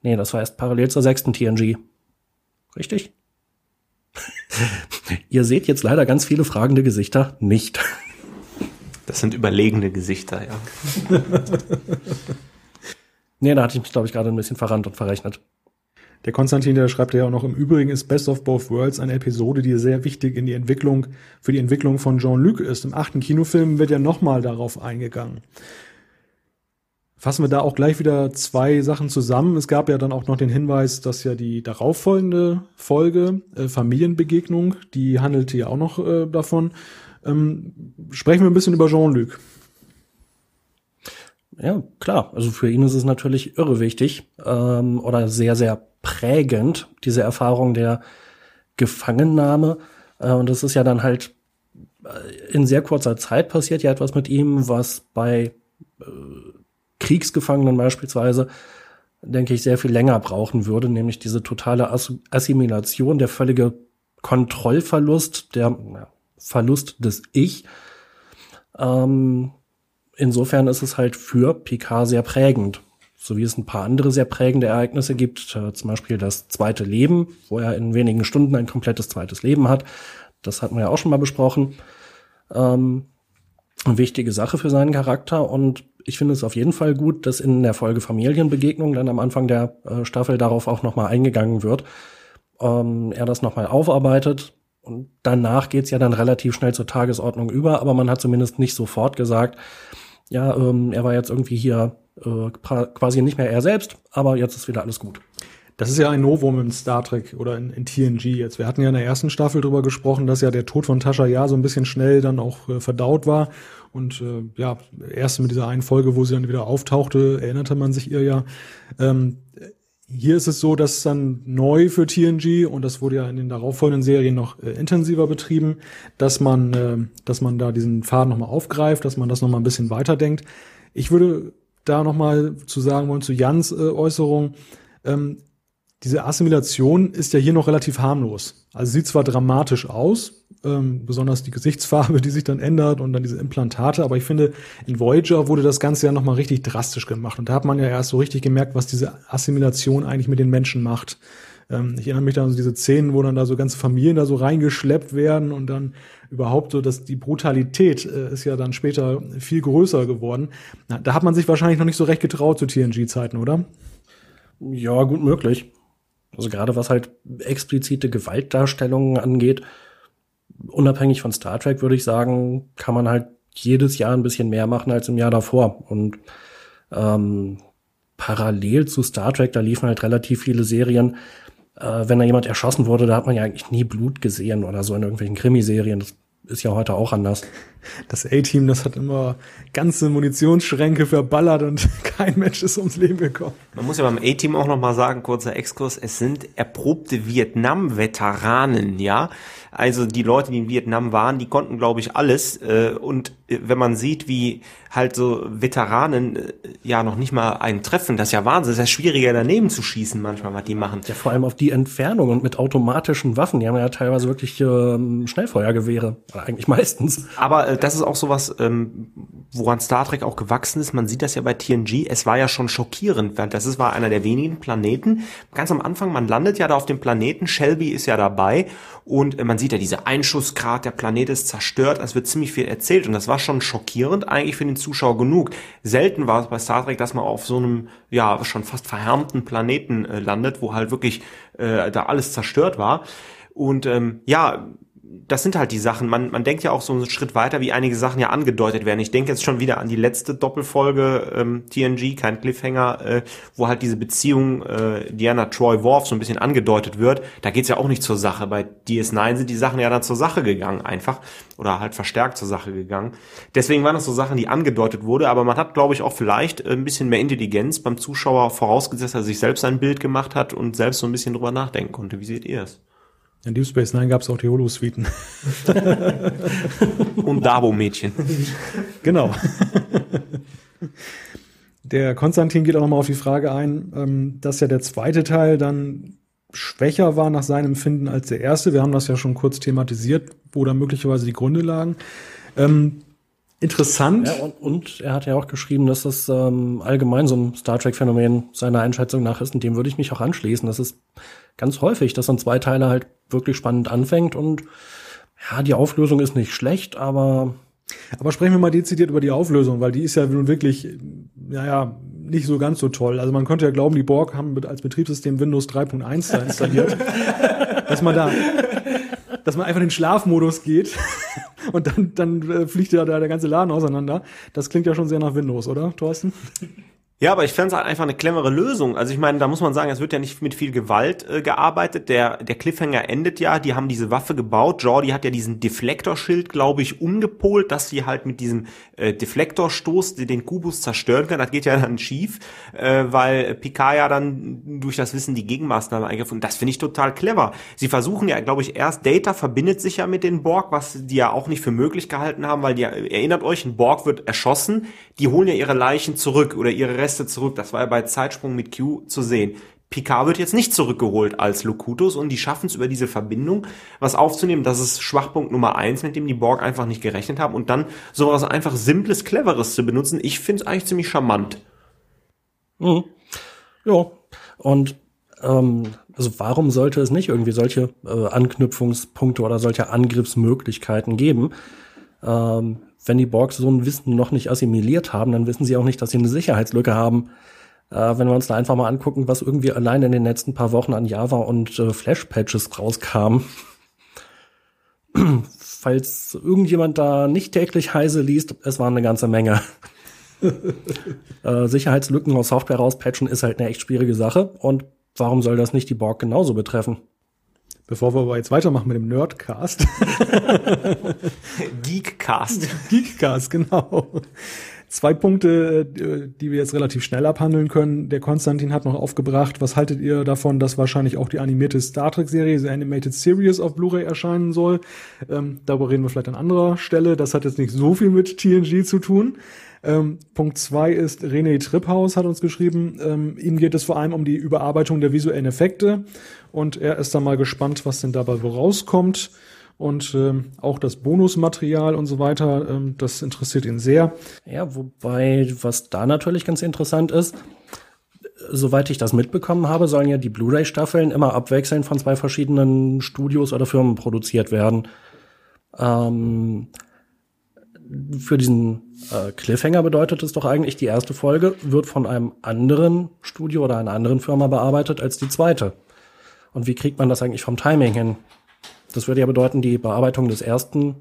Nee, das war erst parallel zur sechsten TNG. Richtig? Ihr seht jetzt leider ganz viele fragende Gesichter nicht. Das sind überlegene Gesichter, ja. nee, da hatte ich mich, glaube ich, gerade ein bisschen verrannt und verrechnet. Der Konstantin, der schreibt ja auch noch im Übrigen ist Best of Both Worlds eine Episode, die sehr wichtig in die Entwicklung, für die Entwicklung von Jean-Luc ist. Im achten Kinofilm wird ja nochmal darauf eingegangen fassen wir da auch gleich wieder zwei Sachen zusammen. Es gab ja dann auch noch den Hinweis, dass ja die darauffolgende Folge, äh, Familienbegegnung, die handelte ja auch noch äh, davon. Ähm, sprechen wir ein bisschen über Jean-Luc. Ja, klar. Also für ihn ist es natürlich irre wichtig ähm, oder sehr, sehr prägend, diese Erfahrung der Gefangennahme. Äh, und das ist ja dann halt äh, in sehr kurzer Zeit passiert ja etwas mit ihm, was bei äh, Kriegsgefangenen beispielsweise, denke ich, sehr viel länger brauchen würde, nämlich diese totale Assimilation, der völlige Kontrollverlust, der Verlust des Ich. Ähm, insofern ist es halt für Picard sehr prägend. So wie es ein paar andere sehr prägende Ereignisse gibt, äh, zum Beispiel das zweite Leben, wo er in wenigen Stunden ein komplettes zweites Leben hat. Das hatten wir ja auch schon mal besprochen. Ähm, wichtige Sache für seinen Charakter und ich finde es auf jeden Fall gut, dass in der Folge Familienbegegnung dann am Anfang der äh, Staffel darauf auch nochmal eingegangen wird. Ähm, er das nochmal aufarbeitet und danach geht's ja dann relativ schnell zur Tagesordnung über, aber man hat zumindest nicht sofort gesagt, ja, ähm, er war jetzt irgendwie hier äh, quasi nicht mehr er selbst, aber jetzt ist wieder alles gut. Das ist ja ein Novum in Star Trek oder in, in, TNG jetzt. Wir hatten ja in der ersten Staffel drüber gesprochen, dass ja der Tod von Tascha ja so ein bisschen schnell dann auch äh, verdaut war. Und äh, ja, erst mit dieser einen Folge, wo sie dann wieder auftauchte, erinnerte man sich ihr ja. Ähm, hier ist es so, dass dann neu für TNG und das wurde ja in den darauffolgenden Serien noch äh, intensiver betrieben, dass man, äh, dass man da diesen Faden nochmal aufgreift, dass man das nochmal ein bisschen weiterdenkt. Ich würde da nochmal zu sagen wollen zu Jans äh, Äußerung. Ähm, diese Assimilation ist ja hier noch relativ harmlos. Also sieht zwar dramatisch aus, ähm, besonders die Gesichtsfarbe, die sich dann ändert und dann diese Implantate, aber ich finde, in Voyager wurde das Ganze ja nochmal richtig drastisch gemacht. Und da hat man ja erst so richtig gemerkt, was diese Assimilation eigentlich mit den Menschen macht. Ähm, ich erinnere mich da an diese Szenen, wo dann da so ganze Familien da so reingeschleppt werden und dann überhaupt so, dass die Brutalität äh, ist ja dann später viel größer geworden. Na, da hat man sich wahrscheinlich noch nicht so recht getraut zu TNG-Zeiten, oder? Ja, gut möglich. Also gerade was halt explizite Gewaltdarstellungen angeht, unabhängig von Star Trek würde ich sagen, kann man halt jedes Jahr ein bisschen mehr machen als im Jahr davor. Und ähm, parallel zu Star Trek, da liefen halt relativ viele Serien. Äh, wenn da jemand erschossen wurde, da hat man ja eigentlich nie Blut gesehen oder so in irgendwelchen Krimiserien. Das ist ja heute auch anders. Das A-Team, das hat immer ganze Munitionsschränke verballert und kein Mensch ist ums Leben gekommen. Man muss ja beim A-Team auch noch mal sagen, kurzer Exkurs, es sind erprobte Vietnam-Veteranen, ja. Also die Leute, die in Vietnam waren, die konnten, glaube ich, alles. Äh, und äh, wenn man sieht, wie halt so Veteranen äh, ja noch nicht mal einen treffen, das ist ja Wahnsinn. Das ist ja schwieriger daneben zu schießen manchmal, was die machen. Ja, vor allem auf die Entfernung und mit automatischen Waffen. Die haben ja teilweise wirklich ähm, Schnellfeuergewehre. Eigentlich meistens. Aber äh, das ist auch sowas, ähm, woran Star Trek auch gewachsen ist. Man sieht das ja bei TNG. Es war ja schon schockierend, weil das ist, war einer der wenigen Planeten. Ganz am Anfang, man landet ja da auf dem Planeten. Shelby ist ja dabei und äh, man sieht ja diese Einschussgrad, der Planet ist zerstört. Es wird ziemlich viel erzählt und das war schon schockierend eigentlich für den Zuschauer genug. Selten war es bei Star Trek, dass man auf so einem ja schon fast verhärmten Planeten äh, landet, wo halt wirklich äh, da alles zerstört war. Und ähm, ja, das sind halt die Sachen. Man, man denkt ja auch so einen Schritt weiter, wie einige Sachen ja angedeutet werden. Ich denke jetzt schon wieder an die letzte Doppelfolge ähm, TNG, kein Cliffhanger, äh, wo halt diese Beziehung äh, Diana Troy Worf so ein bisschen angedeutet wird. Da geht's ja auch nicht zur Sache. Bei DS9 sind die Sachen ja dann zur Sache gegangen, einfach. Oder halt verstärkt zur Sache gegangen. Deswegen waren das so Sachen, die angedeutet wurde, aber man hat, glaube ich, auch vielleicht äh, ein bisschen mehr Intelligenz beim Zuschauer vorausgesetzt, dass er sich selbst ein Bild gemacht hat und selbst so ein bisschen drüber nachdenken konnte. Wie seht ihr es? In Deep Space Nine gab es auch die Holo-Suiten. Und Dabo-Mädchen. Genau. Der Konstantin geht auch nochmal auf die Frage ein, ähm, dass ja der zweite Teil dann schwächer war nach seinem Empfinden als der erste. Wir haben das ja schon kurz thematisiert, wo da möglicherweise die Gründe lagen. Ähm, interessant. Ja, und, und, er hat ja auch geschrieben, dass das ähm, allgemein so ein Star Trek-Phänomen seiner Einschätzung nach ist, und dem würde ich mich auch anschließen. Das ist ganz häufig, dass so ein Zweiteiler halt wirklich spannend anfängt und ja, die Auflösung ist nicht schlecht, aber aber sprechen wir mal dezidiert über die Auflösung, weil die ist ja nun wirklich, naja, nicht so ganz so toll. Also man könnte ja glauben, die Borg haben als Betriebssystem Windows 3.1 da installiert, dass man da, dass man einfach in den Schlafmodus geht und dann, dann äh, fliegt ja da der ganze Laden auseinander. Das klingt ja schon sehr nach Windows, oder, Thorsten? Ja, aber ich fände es halt einfach eine clevere Lösung. Also ich meine, da muss man sagen, es wird ja nicht mit viel Gewalt äh, gearbeitet. Der, der Cliffhanger endet ja, die haben diese Waffe gebaut. Jordi hat ja diesen Deflektorschild, glaube ich, umgepolt, dass sie halt mit diesem äh, Deflektorstoß den Kubus zerstören können. Das geht ja dann schief, äh, weil Picard ja dann durch das Wissen die Gegenmaßnahme eingefunden. Das finde ich total clever. Sie versuchen ja, glaube ich, erst Data verbindet sich ja mit den Borg, was die ja auch nicht für möglich gehalten haben, weil die, erinnert euch, ein Borg wird erschossen, die holen ja ihre Leichen zurück oder ihre Reste zurück. Das war ja bei Zeitsprung mit Q zu sehen. Picard wird jetzt nicht zurückgeholt als Locutus und die schaffen es über diese Verbindung, was aufzunehmen. Das ist Schwachpunkt Nummer eins, mit dem die Borg einfach nicht gerechnet haben und dann sowas einfach simples, cleveres zu benutzen. Ich finde es eigentlich ziemlich charmant. Mhm. Ja, und ähm, also warum sollte es nicht irgendwie solche äh, Anknüpfungspunkte oder solche Angriffsmöglichkeiten geben? Ähm, wenn die Borgs so ein Wissen noch nicht assimiliert haben, dann wissen sie auch nicht, dass sie eine Sicherheitslücke haben. Äh, wenn wir uns da einfach mal angucken, was irgendwie allein in den letzten paar Wochen an Java und äh, Flash-Patches rauskam. Falls irgendjemand da nicht täglich heise liest, es war eine ganze Menge. äh, Sicherheitslücken aus Software rauspatchen ist halt eine echt schwierige Sache. Und warum soll das nicht die Borg genauso betreffen? Bevor wir aber jetzt weitermachen mit dem Nerdcast. Geekcast. Geekcast, genau. Zwei Punkte, äh, die wir jetzt relativ schnell abhandeln können. Der Konstantin hat noch aufgebracht, was haltet ihr davon, dass wahrscheinlich auch die animierte Star Trek-Serie, The Animated Series auf Blu-ray erscheinen soll? Ähm, darüber reden wir vielleicht an anderer Stelle. Das hat jetzt nicht so viel mit TNG zu tun. Ähm, Punkt zwei ist, René Tripphaus hat uns geschrieben, ähm, ihm geht es vor allem um die Überarbeitung der visuellen Effekte und er ist da mal gespannt, was denn dabei rauskommt. Und ähm, auch das Bonusmaterial und so weiter, ähm, das interessiert ihn sehr. Ja, wobei, was da natürlich ganz interessant ist, soweit ich das mitbekommen habe, sollen ja die Blu-ray-Staffeln immer abwechselnd von zwei verschiedenen Studios oder Firmen produziert werden. Ähm, für diesen äh, Cliffhanger bedeutet es doch eigentlich, die erste Folge wird von einem anderen Studio oder einer anderen Firma bearbeitet als die zweite. Und wie kriegt man das eigentlich vom Timing hin? Das würde ja bedeuten, die Bearbeitung des ersten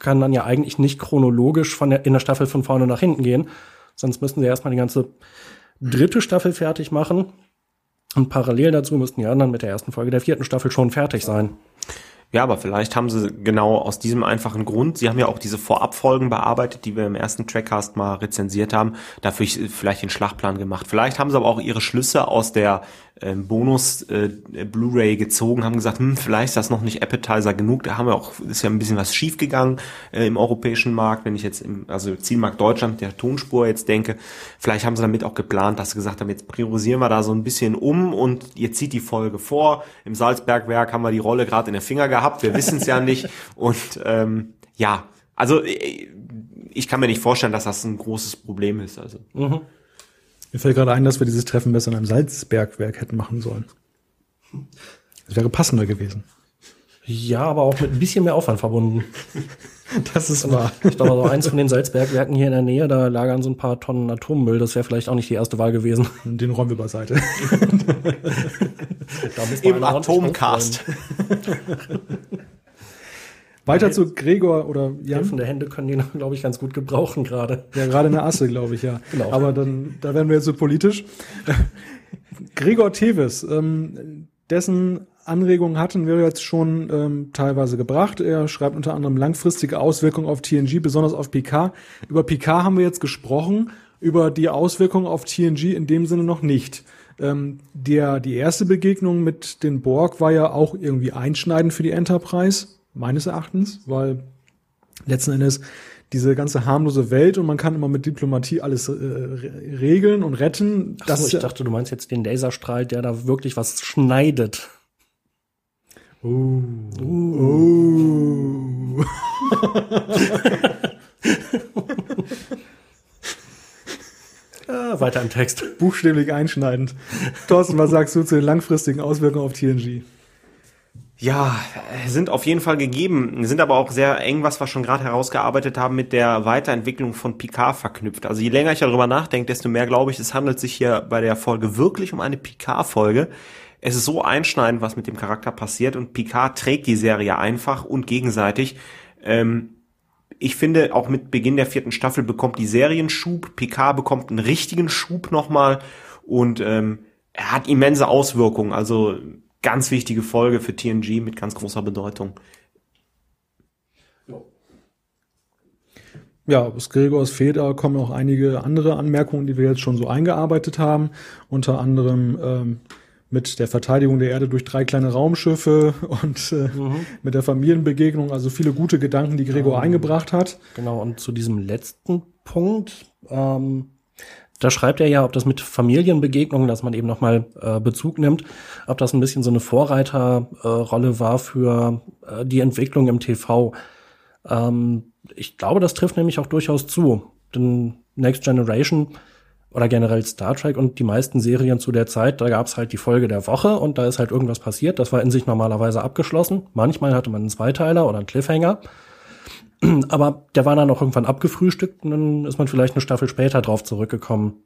kann dann ja eigentlich nicht chronologisch von der, in der Staffel von vorne nach hinten gehen. Sonst müssten sie erstmal die ganze dritte Staffel fertig machen. Und parallel dazu müssten die anderen mit der ersten Folge der vierten Staffel schon fertig sein. Ja, aber vielleicht haben sie genau aus diesem einfachen Grund, sie haben ja auch diese Vorabfolgen bearbeitet, die wir im ersten Trackcast mal rezensiert haben, dafür vielleicht den Schlachtplan gemacht. Vielleicht haben sie aber auch ihre Schlüsse aus der ähm, Bonus äh, Blu-ray gezogen, haben gesagt, hm, vielleicht ist das noch nicht Appetizer genug. Da haben wir auch, ist ja ein bisschen was schiefgegangen äh, im europäischen Markt, wenn ich jetzt im, also Zielmarkt Deutschland der Tonspur jetzt denke. Vielleicht haben sie damit auch geplant, dass sie gesagt haben, jetzt priorisieren wir da so ein bisschen um und jetzt zieht die Folge vor. Im Salzbergwerk haben wir die Rolle gerade in den Finger gehabt, wir wissen es ja nicht. Und ähm, ja, also äh, ich kann mir nicht vorstellen, dass das ein großes Problem ist. Also. Mhm. Mir fällt gerade ein, dass wir dieses Treffen besser in einem Salzbergwerk hätten machen sollen. Das wäre passender gewesen. Ja, aber auch mit ein bisschen mehr Aufwand verbunden. Das ist wahr. Ich glaube, so eins von den Salzbergwerken hier in der Nähe, da lagern so ein paar Tonnen Atommüll. Das wäre vielleicht auch nicht die erste Wahl gewesen. Den räumen wir beiseite. Im Atomcast. Weiter zu Gregor oder Jan. Helfende Hände können die, glaube ich, ganz gut gebrauchen gerade. Ja, gerade eine Asse, glaube ich, ja. Genau. Aber dann, da werden wir jetzt so politisch. Gregor Tevis, ähm, dessen Anregungen hatten wir jetzt schon ähm, teilweise gebracht. Er schreibt unter anderem langfristige Auswirkungen auf TNG, besonders auf PK. Über PK haben wir jetzt gesprochen, über die Auswirkungen auf TNG in dem Sinne noch nicht. Ähm, der, die erste Begegnung mit den Borg war ja auch irgendwie einschneidend für die Enterprise meines Erachtens, weil letzten Endes diese ganze harmlose Welt und man kann immer mit Diplomatie alles äh, regeln und retten. Ach so, ich dachte, du meinst jetzt den Laserstrahl, der da wirklich was schneidet. Uh. Uh. uh. ah, weiter im Text. Buchstäblich einschneidend. Thorsten, was sagst du zu den langfristigen Auswirkungen auf TNG? Ja, sind auf jeden Fall gegeben, sind aber auch sehr eng, was wir schon gerade herausgearbeitet haben, mit der Weiterentwicklung von Picard verknüpft. Also je länger ich darüber nachdenke, desto mehr glaube ich, es handelt sich hier bei der Folge wirklich um eine Picard-Folge. Es ist so einschneidend, was mit dem Charakter passiert und Picard trägt die Serie einfach und gegenseitig. Ähm, ich finde, auch mit Beginn der vierten Staffel bekommt die Serie einen Schub, Picard bekommt einen richtigen Schub nochmal und ähm, er hat immense Auswirkungen. Also ganz wichtige Folge für TNG mit ganz großer Bedeutung. Ja, aus Gregors Feder kommen auch einige andere Anmerkungen, die wir jetzt schon so eingearbeitet haben. Unter anderem ähm, mit der Verteidigung der Erde durch drei kleine Raumschiffe und äh, mhm. mit der Familienbegegnung. Also viele gute Gedanken, die Gregor ähm, eingebracht hat. Genau, und zu diesem letzten Punkt, ähm, da schreibt er ja, ob das mit Familienbegegnungen, dass man eben nochmal äh, Bezug nimmt, ob das ein bisschen so eine Vorreiterrolle äh, war für äh, die Entwicklung im TV. Ähm, ich glaube, das trifft nämlich auch durchaus zu. Denn Next Generation oder generell Star Trek und die meisten Serien zu der Zeit, da gab es halt die Folge der Woche und da ist halt irgendwas passiert. Das war in sich normalerweise abgeschlossen. Manchmal hatte man einen Zweiteiler oder einen Cliffhanger. Aber der war dann auch irgendwann abgefrühstückt und dann ist man vielleicht eine Staffel später drauf zurückgekommen.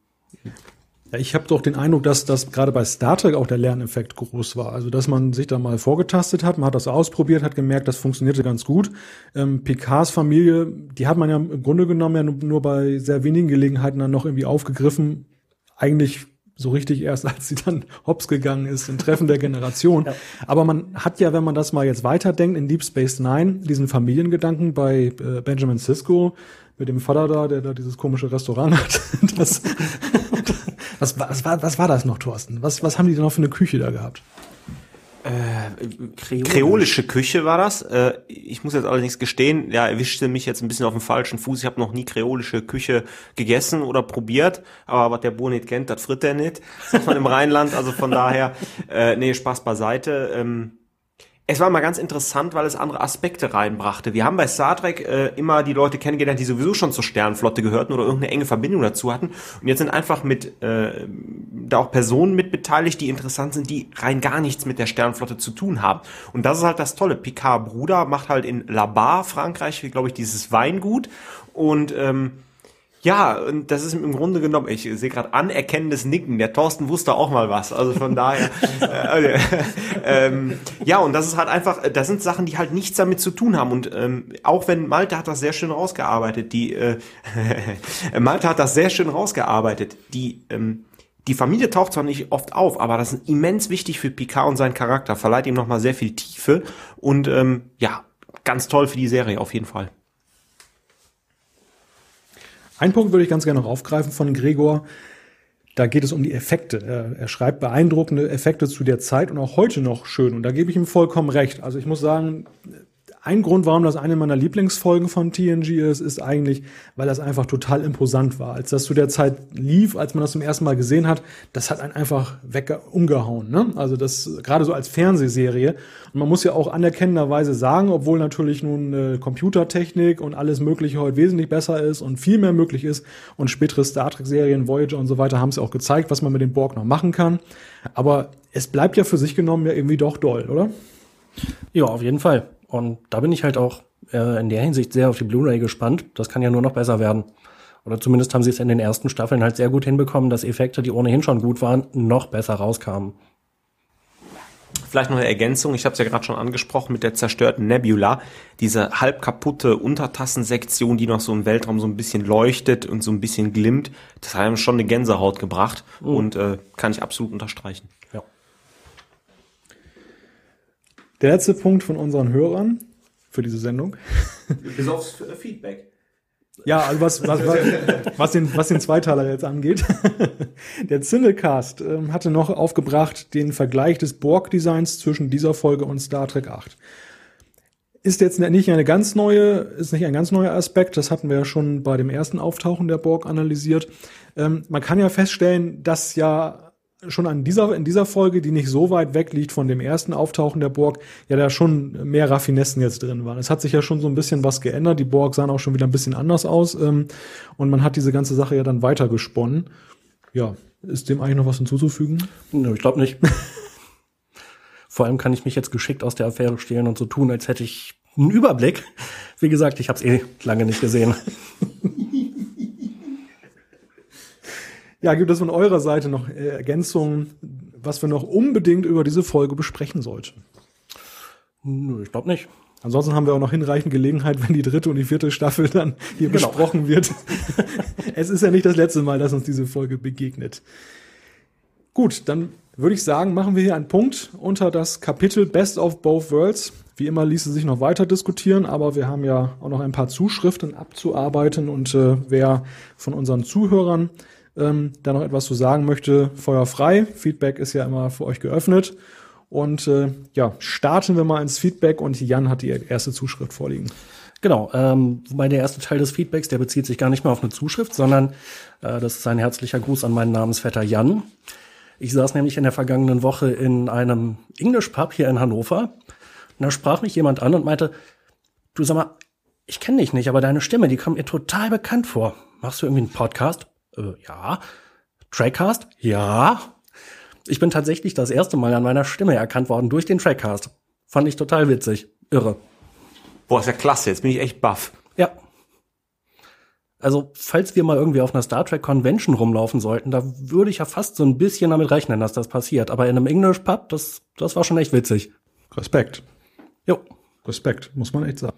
Ja, ich habe doch den Eindruck, dass das gerade bei Star Trek auch der Lerneffekt groß war. Also, dass man sich da mal vorgetastet hat, man hat das ausprobiert, hat gemerkt, das funktionierte ganz gut. Ähm, Picards Familie, die hat man ja im Grunde genommen ja nur, nur bei sehr wenigen Gelegenheiten dann noch irgendwie aufgegriffen. Eigentlich so richtig erst, als sie dann hops gegangen ist, im Treffen der Generation. Ja. Aber man hat ja, wenn man das mal jetzt weiterdenkt, in Deep Space Nine, diesen Familiengedanken bei äh, Benjamin Sisko, mit dem Vater da, der da dieses komische Restaurant hat. Das, was, was, war, was war das noch, Thorsten? Was, was haben die denn noch für eine Küche da gehabt? Äh, Kreolisch. Kreolische Küche war das. Äh, ich muss jetzt allerdings gestehen, ja, erwischte mich jetzt ein bisschen auf dem falschen Fuß. Ich habe noch nie kreolische Küche gegessen oder probiert, aber was der Bo nicht kennt, das fritt er nicht. Das sagt man im Rheinland, also von daher, äh, nee, Spaß beiseite. Ähm, es war mal ganz interessant, weil es andere Aspekte reinbrachte. Wir haben bei Star Trek äh, immer die Leute kennengelernt, die sowieso schon zur Sternflotte gehörten oder irgendeine enge Verbindung dazu hatten. Und jetzt sind einfach mit äh, da auch Personen mit beteiligt, die interessant sind, die rein gar nichts mit der Sternflotte zu tun haben. Und das ist halt das Tolle. Picard Bruder macht halt in Labar, Frankreich, glaube ich, dieses Weingut. Und ähm, ja, und das ist im Grunde genommen, ich sehe gerade anerkennendes Nicken. Der Thorsten wusste auch mal was. Also von daher, äh, äh, ähm, ja, und das ist halt einfach, das sind Sachen, die halt nichts damit zu tun haben. Und ähm, auch wenn Malte hat das sehr schön rausgearbeitet, die äh, Malte hat das sehr schön rausgearbeitet. Die ähm, die Familie taucht zwar nicht oft auf, aber das ist immens wichtig für Picard und seinen Charakter, verleiht ihm nochmal sehr viel Tiefe und ähm, ja, ganz toll für die Serie auf jeden Fall. Ein Punkt würde ich ganz gerne noch aufgreifen von Gregor. Da geht es um die Effekte. Er, schreibt beeindruckende Effekte zu der Zeit und auch heute noch schön. Und da gebe ich ihm vollkommen recht. Also ich muss sagen, ein Grund, warum das eine meiner Lieblingsfolgen von TNG ist, ist eigentlich, weil das einfach total imposant war. Als das zu der Zeit lief, als man das zum ersten Mal gesehen hat, das hat einen einfach weg umgehauen. Ne? Also das gerade so als Fernsehserie. Und man muss ja auch anerkennenderweise sagen, obwohl natürlich nun äh, Computertechnik und alles Mögliche heute wesentlich besser ist und viel mehr möglich ist und spätere Star Trek-Serien, Voyager und so weiter haben es ja auch gezeigt, was man mit dem Borg noch machen kann. Aber es bleibt ja für sich genommen ja irgendwie doch doll, oder? Ja, auf jeden Fall. Und da bin ich halt auch äh, in der Hinsicht sehr auf die Blu-ray gespannt. Das kann ja nur noch besser werden. Oder zumindest haben sie es in den ersten Staffeln halt sehr gut hinbekommen, dass Effekte, die ohnehin schon gut waren, noch besser rauskamen. Vielleicht noch eine Ergänzung, ich habe es ja gerade schon angesprochen mit der zerstörten Nebula, diese halb kaputte Untertassensektion, die noch so im Weltraum so ein bisschen leuchtet und so ein bisschen glimmt, das hat einem schon eine Gänsehaut gebracht mhm. und äh, kann ich absolut unterstreichen. Ja. Der letzte Punkt von unseren Hörern für diese Sendung. Bis aufs Feedback. Ja, also was, was, was, was, den, was den Zweiteiler jetzt angeht. Der Cinecast ähm, hatte noch aufgebracht den Vergleich des Borg-Designs zwischen dieser Folge und Star Trek 8. Ist jetzt nicht eine ganz neue, ist nicht ein ganz neuer Aspekt. Das hatten wir ja schon bei dem ersten Auftauchen der Borg analysiert. Ähm, man kann ja feststellen, dass ja schon an dieser, in dieser Folge, die nicht so weit weg liegt von dem ersten Auftauchen der Borg, ja da schon mehr Raffinessen jetzt drin waren. Es hat sich ja schon so ein bisschen was geändert. Die Borg sahen auch schon wieder ein bisschen anders aus. Ähm, und man hat diese ganze Sache ja dann weiter gesponnen. Ja, ist dem eigentlich noch was hinzuzufügen? Nö, ich glaube nicht. Vor allem kann ich mich jetzt geschickt aus der Affäre stehlen und so tun, als hätte ich einen Überblick. Wie gesagt, ich habe es eh lange nicht gesehen. Ja, gibt es von eurer Seite noch äh, Ergänzungen, was wir noch unbedingt über diese Folge besprechen sollten? Nö, ich glaube nicht. Ansonsten haben wir auch noch hinreichend Gelegenheit, wenn die dritte und die vierte Staffel dann hier genau. besprochen wird. es ist ja nicht das letzte Mal, dass uns diese Folge begegnet. Gut, dann würde ich sagen, machen wir hier einen Punkt unter das Kapitel Best of Both Worlds. Wie immer ließe sich noch weiter diskutieren, aber wir haben ja auch noch ein paar Zuschriften abzuarbeiten und äh, wer von unseren Zuhörern ähm, da noch etwas zu sagen möchte, Feuer frei. Feedback ist ja immer für euch geöffnet. Und äh, ja, starten wir mal ins Feedback und Jan hat die erste Zuschrift vorliegen. Genau, ähm, wobei der erste Teil des Feedbacks, der bezieht sich gar nicht mehr auf eine Zuschrift, sondern äh, das ist ein herzlicher Gruß an meinen Namensvetter Jan. Ich saß nämlich in der vergangenen Woche in einem English Pub hier in Hannover. Und da sprach mich jemand an und meinte, du sag mal, ich kenne dich nicht, aber deine Stimme, die kommt mir total bekannt vor. Machst du irgendwie einen Podcast? Äh, ja. Trackcast? Ja. Ich bin tatsächlich das erste Mal an meiner Stimme erkannt worden durch den Trackcast. Fand ich total witzig. Irre. Boah, ist ja klasse. Jetzt bin ich echt baff. Ja. Also, falls wir mal irgendwie auf einer Star Trek Convention rumlaufen sollten, da würde ich ja fast so ein bisschen damit rechnen, dass das passiert. Aber in einem English Pub, das, das war schon echt witzig. Respekt. Jo. Respekt, muss man echt sagen.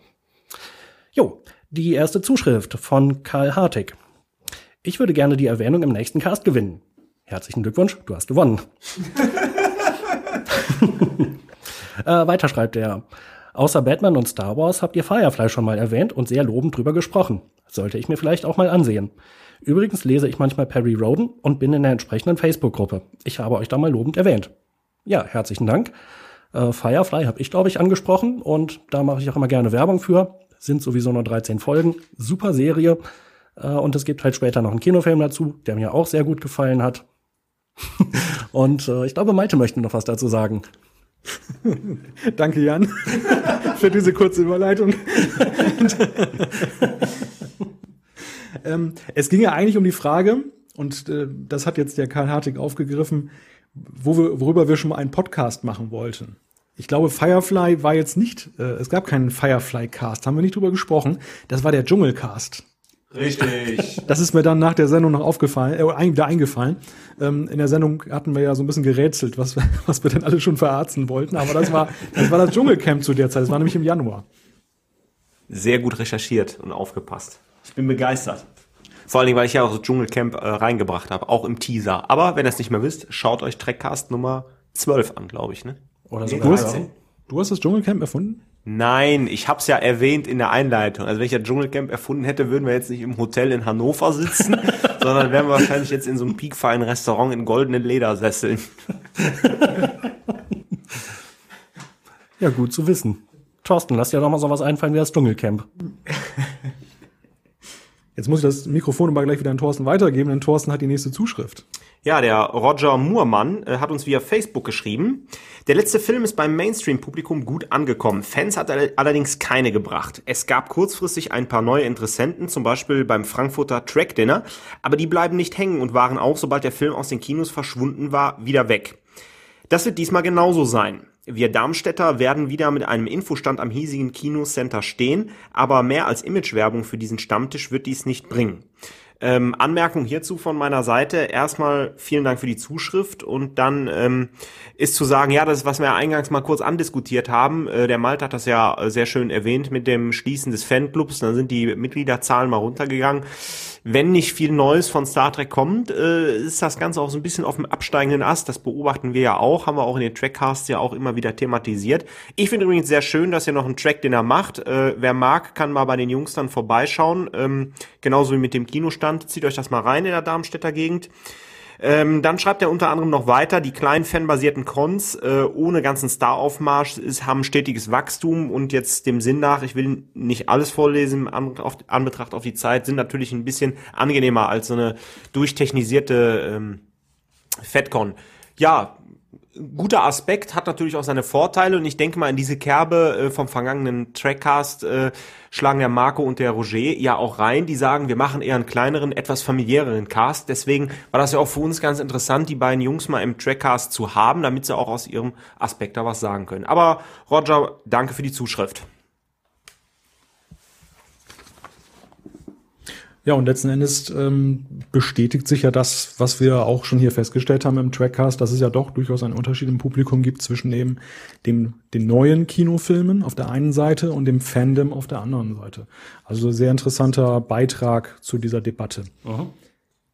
Jo, die erste Zuschrift von Karl Hartig. Ich würde gerne die Erwähnung im nächsten Cast gewinnen. Herzlichen Glückwunsch, du hast gewonnen. äh, weiter schreibt er. Außer Batman und Star Wars habt ihr Firefly schon mal erwähnt und sehr lobend drüber gesprochen. Sollte ich mir vielleicht auch mal ansehen. Übrigens lese ich manchmal Perry Roden und bin in der entsprechenden Facebook-Gruppe. Ich habe euch da mal lobend erwähnt. Ja, herzlichen Dank. Äh, Firefly habe ich, glaube ich, angesprochen und da mache ich auch immer gerne Werbung für. Sind sowieso nur 13 Folgen. Super Serie. Äh, und es gibt halt später noch einen Kinofilm dazu, der mir auch sehr gut gefallen hat. und äh, ich glaube, Malte möchte noch was dazu sagen. Danke, Jan, für diese kurze Überleitung. ähm, es ging ja eigentlich um die Frage, und äh, das hat jetzt der Karl Hartig aufgegriffen, wo wir, worüber wir schon mal einen Podcast machen wollten. Ich glaube, Firefly war jetzt nicht, äh, es gab keinen Firefly-Cast, haben wir nicht drüber gesprochen. Das war der Dschungelcast. Richtig. Das ist mir dann nach der Sendung noch aufgefallen, äh, wieder eingefallen. Ähm, in der Sendung hatten wir ja so ein bisschen gerätselt, was, was wir denn alle schon verarzen wollten. Aber das war, das war das Dschungelcamp zu der Zeit. Das war nämlich im Januar. Sehr gut recherchiert und aufgepasst. Ich bin begeistert. Vor allen Dingen, weil ich ja auch das Dschungelcamp äh, reingebracht habe, auch im Teaser. Aber wenn ihr es nicht mehr wisst, schaut euch Trackcast Nummer 12 an, glaube ich, ne? Oder Du sogar hast, ja. du hast das Dschungelcamp erfunden? Nein, ich hab's ja erwähnt in der Einleitung. Also wenn ich das Dschungelcamp erfunden hätte, würden wir jetzt nicht im Hotel in Hannover sitzen, sondern wären wir wahrscheinlich jetzt in so einem piekfeinen Restaurant in goldenen Ledersesseln. Ja, gut zu wissen. Thorsten, lass dir doch mal sowas einfallen wie das Dschungelcamp. Jetzt muss ich das Mikrofon aber gleich wieder an Thorsten weitergeben, denn Thorsten hat die nächste Zuschrift. Ja, der Roger Moormann äh, hat uns via Facebook geschrieben. Der letzte Film ist beim Mainstream-Publikum gut angekommen. Fans hat er allerdings keine gebracht. Es gab kurzfristig ein paar neue Interessenten, zum Beispiel beim Frankfurter Track Dinner, aber die bleiben nicht hängen und waren auch, sobald der Film aus den Kinos verschwunden war, wieder weg. Das wird diesmal genauso sein. Wir Darmstädter werden wieder mit einem Infostand am hiesigen Kinocenter stehen, aber mehr als Imagewerbung für diesen Stammtisch wird dies nicht bringen. Ähm, Anmerkung hierzu von meiner Seite. Erstmal vielen Dank für die Zuschrift und dann ähm, ist zu sagen, ja, das was wir eingangs mal kurz andiskutiert haben. Äh, der Malte hat das ja äh, sehr schön erwähnt mit dem Schließen des Fanclubs. Dann sind die Mitgliederzahlen mal runtergegangen. Wenn nicht viel Neues von Star Trek kommt, äh, ist das Ganze auch so ein bisschen auf dem absteigenden Ast. Das beobachten wir ja auch, haben wir auch in den Trackcasts ja auch immer wieder thematisiert. Ich finde übrigens sehr schön, dass ihr noch einen Track, den er macht. Äh, wer mag, kann mal bei den Jungs dann vorbeischauen. Ähm, genauso wie mit dem Kinostand. Zieht euch das mal rein in der Darmstädter Gegend. Ähm, dann schreibt er unter anderem noch weiter, die kleinen fanbasierten Cons äh, ohne ganzen Star-Aufmarsch haben stetiges Wachstum und jetzt dem Sinn nach, ich will nicht alles vorlesen, an, auf, Anbetracht auf die Zeit, sind natürlich ein bisschen angenehmer als so eine durchtechnisierte ähm, FedCon. Ja, guter Aspekt, hat natürlich auch seine Vorteile und ich denke mal in diese Kerbe äh, vom vergangenen Trackcast äh, schlagen der Marco und der Roger ja auch rein, die sagen, wir machen eher einen kleineren, etwas familiäreren Cast. Deswegen war das ja auch für uns ganz interessant, die beiden Jungs mal im Trackcast zu haben, damit sie auch aus ihrem Aspekt da was sagen können. Aber Roger, danke für die Zuschrift. Ja, und letzten Endes ähm, bestätigt sich ja das, was wir auch schon hier festgestellt haben im Trackcast, dass es ja doch durchaus einen Unterschied im Publikum gibt zwischen eben dem, den neuen Kinofilmen auf der einen Seite und dem Fandom auf der anderen Seite. Also sehr interessanter Beitrag zu dieser Debatte.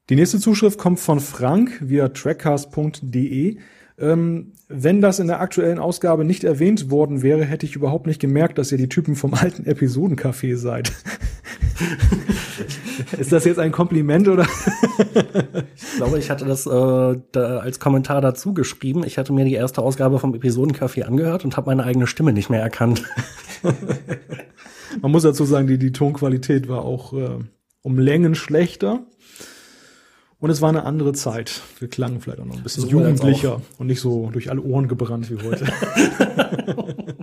Die nächste Zuschrift kommt von Frank via trackcast.de. Ähm, wenn das in der aktuellen Ausgabe nicht erwähnt worden wäre, hätte ich überhaupt nicht gemerkt, dass ihr die Typen vom alten Episodencafé seid. Ist das jetzt ein Kompliment oder? Ich glaube, ich hatte das äh, da als Kommentar dazu geschrieben. Ich hatte mir die erste Ausgabe vom Episodencafé angehört und habe meine eigene Stimme nicht mehr erkannt. Man muss dazu sagen, die, die Tonqualität war auch äh, um Längen schlechter. Und es war eine andere Zeit. Wir klangen vielleicht auch noch ein bisschen So jugendlicher und nicht so durch alle Ohren gebrannt wie heute.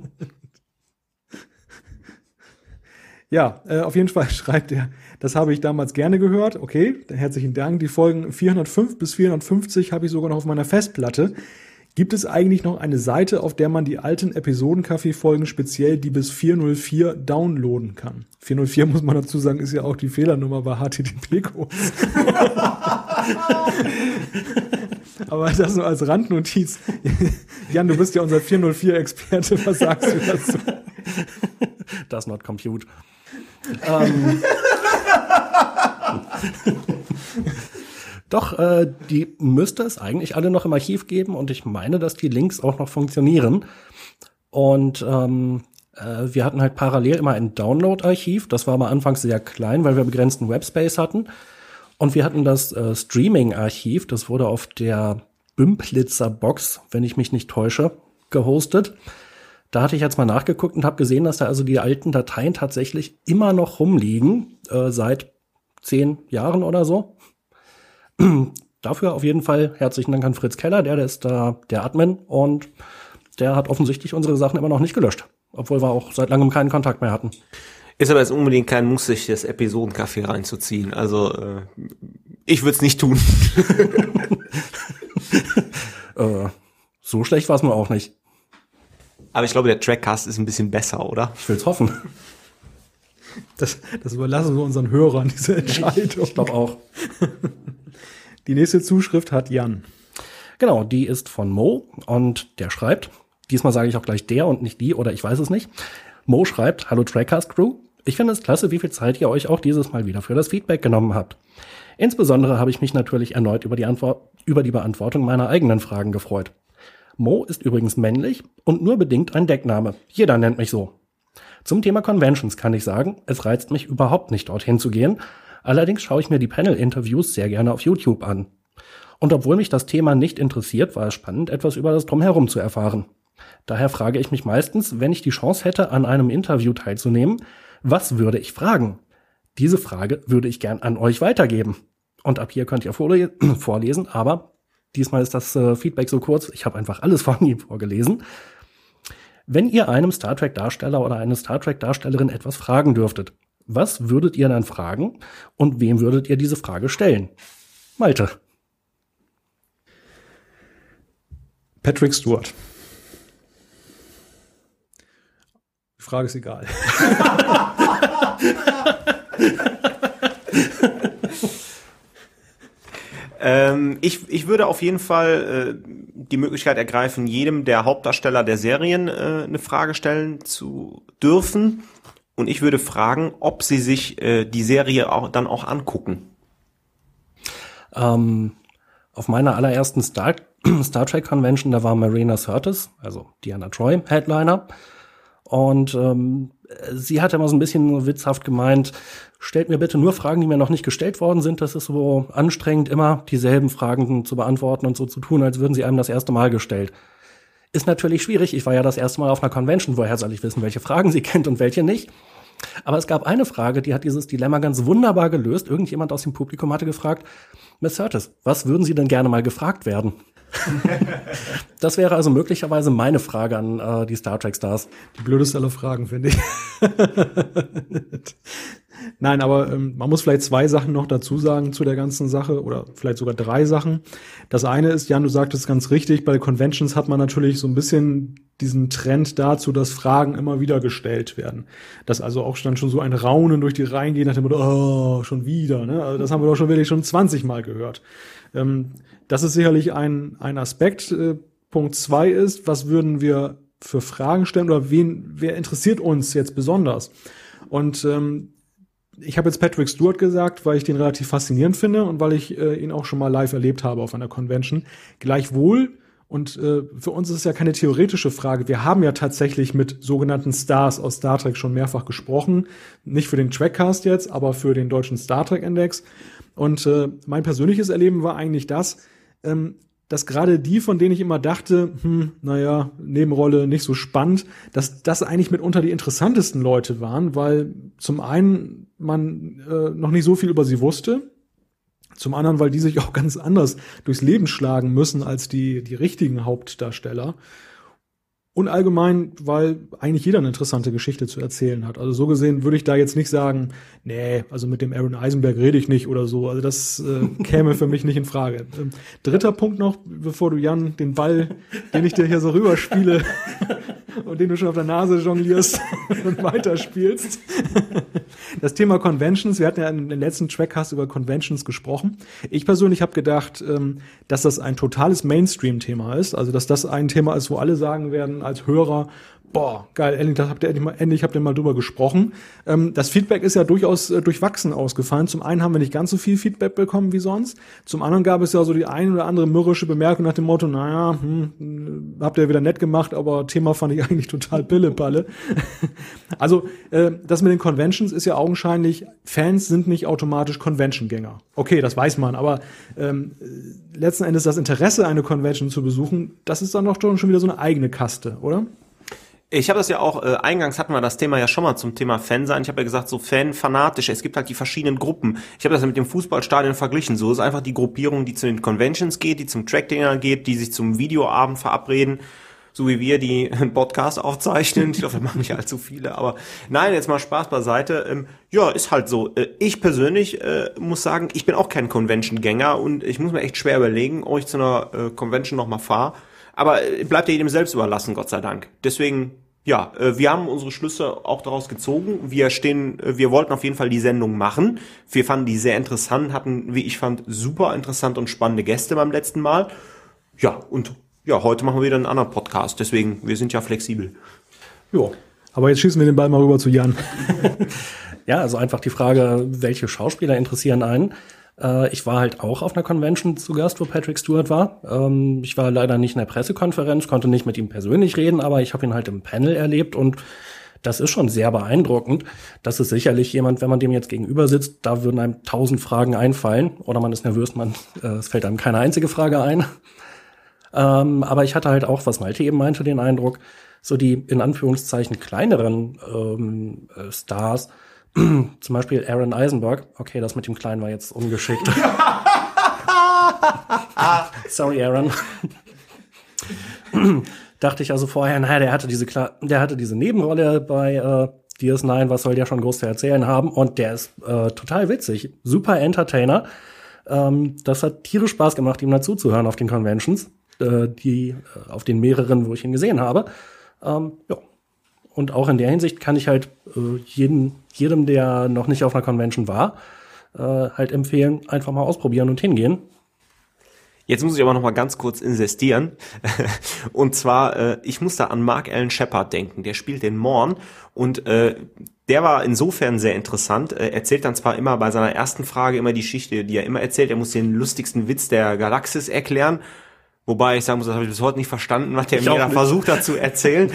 ja, äh, auf jeden Fall schreibt er, das habe ich damals gerne gehört. Okay, herzlichen Dank. Die Folgen 405 bis 450 habe ich sogar noch auf meiner Festplatte. Gibt es eigentlich noch eine Seite, auf der man die alten Episoden-Kaffee-Folgen, speziell die bis 404, downloaden kann? 404, muss man dazu sagen, ist ja auch die Fehlernummer bei HTTP-Codes. Aber das nur als Randnotiz. Jan, du bist ja unser 404-Experte. Was sagst du dazu? Das not compute. ähm, Doch, äh, die müsste es eigentlich alle noch im Archiv geben und ich meine, dass die Links auch noch funktionieren. Und ähm, äh, wir hatten halt parallel immer ein Download-Archiv. Das war mal anfangs sehr klein, weil wir begrenzten Webspace hatten. Und wir hatten das äh, Streaming-Archiv. Das wurde auf der Bümplitzer Box, wenn ich mich nicht täusche, gehostet. Da hatte ich jetzt mal nachgeguckt und habe gesehen, dass da also die alten Dateien tatsächlich immer noch rumliegen, äh, seit zehn Jahren oder so. Dafür auf jeden Fall herzlichen Dank an Fritz Keller, der, der ist da der Admin und der hat offensichtlich unsere Sachen immer noch nicht gelöscht, obwohl wir auch seit langem keinen Kontakt mehr hatten. Ist aber jetzt unbedingt kein Muss, sich das Episodencafé reinzuziehen. Also äh, ich würde es nicht tun. Äh, so schlecht war es mir auch nicht. Aber ich glaube, der Trackcast ist ein bisschen besser, oder? Ich will's hoffen. Das, das überlassen wir unseren Hörern, diese Entscheidung. Ich glaube auch. Die nächste Zuschrift hat Jan. Genau, die ist von Mo und der schreibt, diesmal sage ich auch gleich der und nicht die oder ich weiß es nicht. Mo schreibt, hallo Trackcast Crew. Ich finde es klasse, wie viel Zeit ihr euch auch dieses Mal wieder für das Feedback genommen habt. Insbesondere habe ich mich natürlich erneut über die, Antwort, über die Beantwortung meiner eigenen Fragen gefreut. Mo ist übrigens männlich und nur bedingt ein Deckname. Jeder nennt mich so. Zum Thema Conventions kann ich sagen, es reizt mich überhaupt nicht dorthin zu gehen. Allerdings schaue ich mir die Panel-Interviews sehr gerne auf YouTube an. Und obwohl mich das Thema nicht interessiert, war es spannend, etwas über das Drumherum zu erfahren. Daher frage ich mich meistens, wenn ich die Chance hätte, an einem Interview teilzunehmen, was würde ich fragen? Diese Frage würde ich gern an euch weitergeben. Und ab hier könnt ihr vorlesen, aber diesmal ist das äh, Feedback so kurz, ich habe einfach alles von ihm vorgelesen. Wenn ihr einem Star Trek Darsteller oder eine Star Trek Darstellerin etwas fragen dürftet, was würdet ihr dann fragen und wem würdet ihr diese Frage stellen? Malte. Patrick Stewart. Die Frage ist egal. ähm, ich, ich würde auf jeden Fall äh, die Möglichkeit ergreifen, jedem der Hauptdarsteller der Serien äh, eine Frage stellen zu dürfen. Und ich würde fragen, ob sie sich äh, die Serie auch, dann auch angucken. Ähm, auf meiner allerersten Star, Star Trek Convention, da war Marina Sirtis, also Diana Troy, Headliner. Und ähm, sie hat immer so ein bisschen witzhaft gemeint, stellt mir bitte nur Fragen, die mir noch nicht gestellt worden sind. Das ist so anstrengend, immer dieselben Fragen zu beantworten und so zu tun, als würden sie einem das erste Mal gestellt. Ist natürlich schwierig. Ich war ja das erste Mal auf einer Convention. Woher soll ich wissen, welche Fragen sie kennt und welche nicht? Aber es gab eine Frage, die hat dieses Dilemma ganz wunderbar gelöst. Irgendjemand aus dem Publikum hatte gefragt, Miss Curtis, was würden Sie denn gerne mal gefragt werden? das wäre also möglicherweise meine Frage an äh, die Star Trek Stars. Die blödeste aller Fragen, finde ich. Nein, aber ähm, man muss vielleicht zwei Sachen noch dazu sagen zu der ganzen Sache oder vielleicht sogar drei Sachen. Das eine ist, Jan, du sagtest ganz richtig, bei Conventions hat man natürlich so ein bisschen diesen Trend dazu, dass Fragen immer wieder gestellt werden. Dass also auch dann schon so ein Raunen durch die Reihen geht nach dem Motto, oh, schon wieder. Ne? Also das haben wir doch schon wirklich schon 20 Mal gehört. Ähm, das ist sicherlich ein, ein Aspekt. Äh, Punkt zwei ist, was würden wir für Fragen stellen oder wen, wer interessiert uns jetzt besonders? Und ähm, ich habe jetzt Patrick Stewart gesagt, weil ich den relativ faszinierend finde und weil ich äh, ihn auch schon mal live erlebt habe auf einer Convention. Gleichwohl, und äh, für uns ist es ja keine theoretische Frage, wir haben ja tatsächlich mit sogenannten Stars aus Star Trek schon mehrfach gesprochen. Nicht für den Trackcast jetzt, aber für den deutschen Star Trek Index. Und äh, mein persönliches Erleben war eigentlich das, ähm, dass gerade die, von denen ich immer dachte, hm, naja, Nebenrolle nicht so spannend, dass das eigentlich mitunter die interessantesten Leute waren, weil zum einen man äh, noch nicht so viel über sie wusste, zum anderen, weil die sich auch ganz anders durchs Leben schlagen müssen als die, die richtigen Hauptdarsteller. Und allgemein, weil eigentlich jeder eine interessante Geschichte zu erzählen hat. Also so gesehen würde ich da jetzt nicht sagen, nee, also mit dem Aaron Eisenberg rede ich nicht oder so. Also das äh, käme für mich nicht in Frage. Ähm, dritter Punkt noch, bevor du Jan den Ball, den ich dir hier so rüberspiele und den du schon auf der Nase jonglierst und weiterspielst. Das Thema Conventions, wir hatten ja in den letzten Trackcast über Conventions gesprochen. Ich persönlich habe gedacht, ähm, dass das ein totales Mainstream-Thema ist. Also dass das ein Thema ist, wo alle sagen werden, als Hörer, boah, geil, endlich, das habt ihr endlich mal, endlich habt ihr mal drüber gesprochen. Ähm, das Feedback ist ja durchaus äh, durchwachsen ausgefallen. Zum einen haben wir nicht ganz so viel Feedback bekommen wie sonst. Zum anderen gab es ja so die ein oder andere mürrische Bemerkung nach dem Motto, naja, hm, habt ihr wieder nett gemacht, aber Thema fand ich eigentlich total Pillepalle. also, äh, das mit den Conventions ist ja augenscheinlich, Fans sind nicht automatisch Convention-Gänger. Okay, das weiß man, aber ähm, letzten Endes das Interesse, eine Convention zu besuchen, das ist dann doch schon wieder so eine eigene Kaste, oder? Ich habe das ja auch, äh, eingangs hatten wir das Thema ja schon mal zum Thema Fan sein. Ich habe ja gesagt, so Fan-fanatisch, es gibt halt die verschiedenen Gruppen. Ich habe das ja mit dem Fußballstadion verglichen. So ist einfach die Gruppierung, die zu den Conventions geht, die zum Track-Dinger geht, die sich zum Videoabend verabreden, so wie wir die einen Podcast aufzeichnen. Ich glaube, da machen nicht allzu viele, aber nein, jetzt mal Spaß beiseite. Ähm, ja, ist halt so. Äh, ich persönlich äh, muss sagen, ich bin auch kein Convention-Gänger und ich muss mir echt schwer überlegen, ob ich zu einer äh, Convention nochmal fahre aber äh, bleibt ja jedem selbst überlassen, Gott sei Dank. Deswegen, ja, äh, wir haben unsere Schlüsse auch daraus gezogen. Wir stehen, äh, wir wollten auf jeden Fall die Sendung machen. Wir fanden die sehr interessant, hatten, wie ich fand, super interessant und spannende Gäste beim letzten Mal. Ja, und ja, heute machen wir wieder einen anderen Podcast. Deswegen, wir sind ja flexibel. Ja. Aber jetzt schießen wir den Ball mal rüber zu Jan. ja, also einfach die Frage, welche Schauspieler interessieren einen? Äh, ich war halt auch auf einer Convention zu Gast, wo Patrick Stewart war. Ähm, ich war leider nicht in der Pressekonferenz, konnte nicht mit ihm persönlich reden, aber ich habe ihn halt im Panel erlebt und das ist schon sehr beeindruckend. Das ist sicherlich jemand, wenn man dem jetzt gegenüber sitzt, da würden einem tausend Fragen einfallen oder man ist nervös, man, äh, es fällt einem keine einzige Frage ein. Ähm, aber ich hatte halt auch, was Malte eben meinte, den Eindruck, so die in Anführungszeichen kleineren ähm, äh, Stars, zum Beispiel Aaron Eisenberg, okay, das mit dem Kleinen war jetzt ungeschickt. Sorry, Aaron. Dachte ich also vorher, naja, der hatte diese, der hatte diese Nebenrolle bei äh, DS9, was soll der schon groß zu erzählen haben? Und der ist äh, total witzig, super Entertainer. Ähm, das hat tierisch Spaß gemacht, ihm dazu zu hören auf den Conventions, äh, die äh, auf den mehreren, wo ich ihn gesehen habe. Ähm, ja. Und auch in der Hinsicht kann ich halt äh, jeden, jedem, der noch nicht auf einer Convention war, äh, halt empfehlen, einfach mal ausprobieren und hingehen. Jetzt muss ich aber noch mal ganz kurz insistieren. und zwar, äh, ich muss da an Mark Allen Shepard denken. Der spielt den Morn und äh, der war insofern sehr interessant. Er erzählt dann zwar immer bei seiner ersten Frage immer die Geschichte, die er immer erzählt. Er muss den lustigsten Witz der Galaxis erklären Wobei ich sagen muss, das habe ich bis heute nicht verstanden, was der ich mir da versucht hat zu erzählen.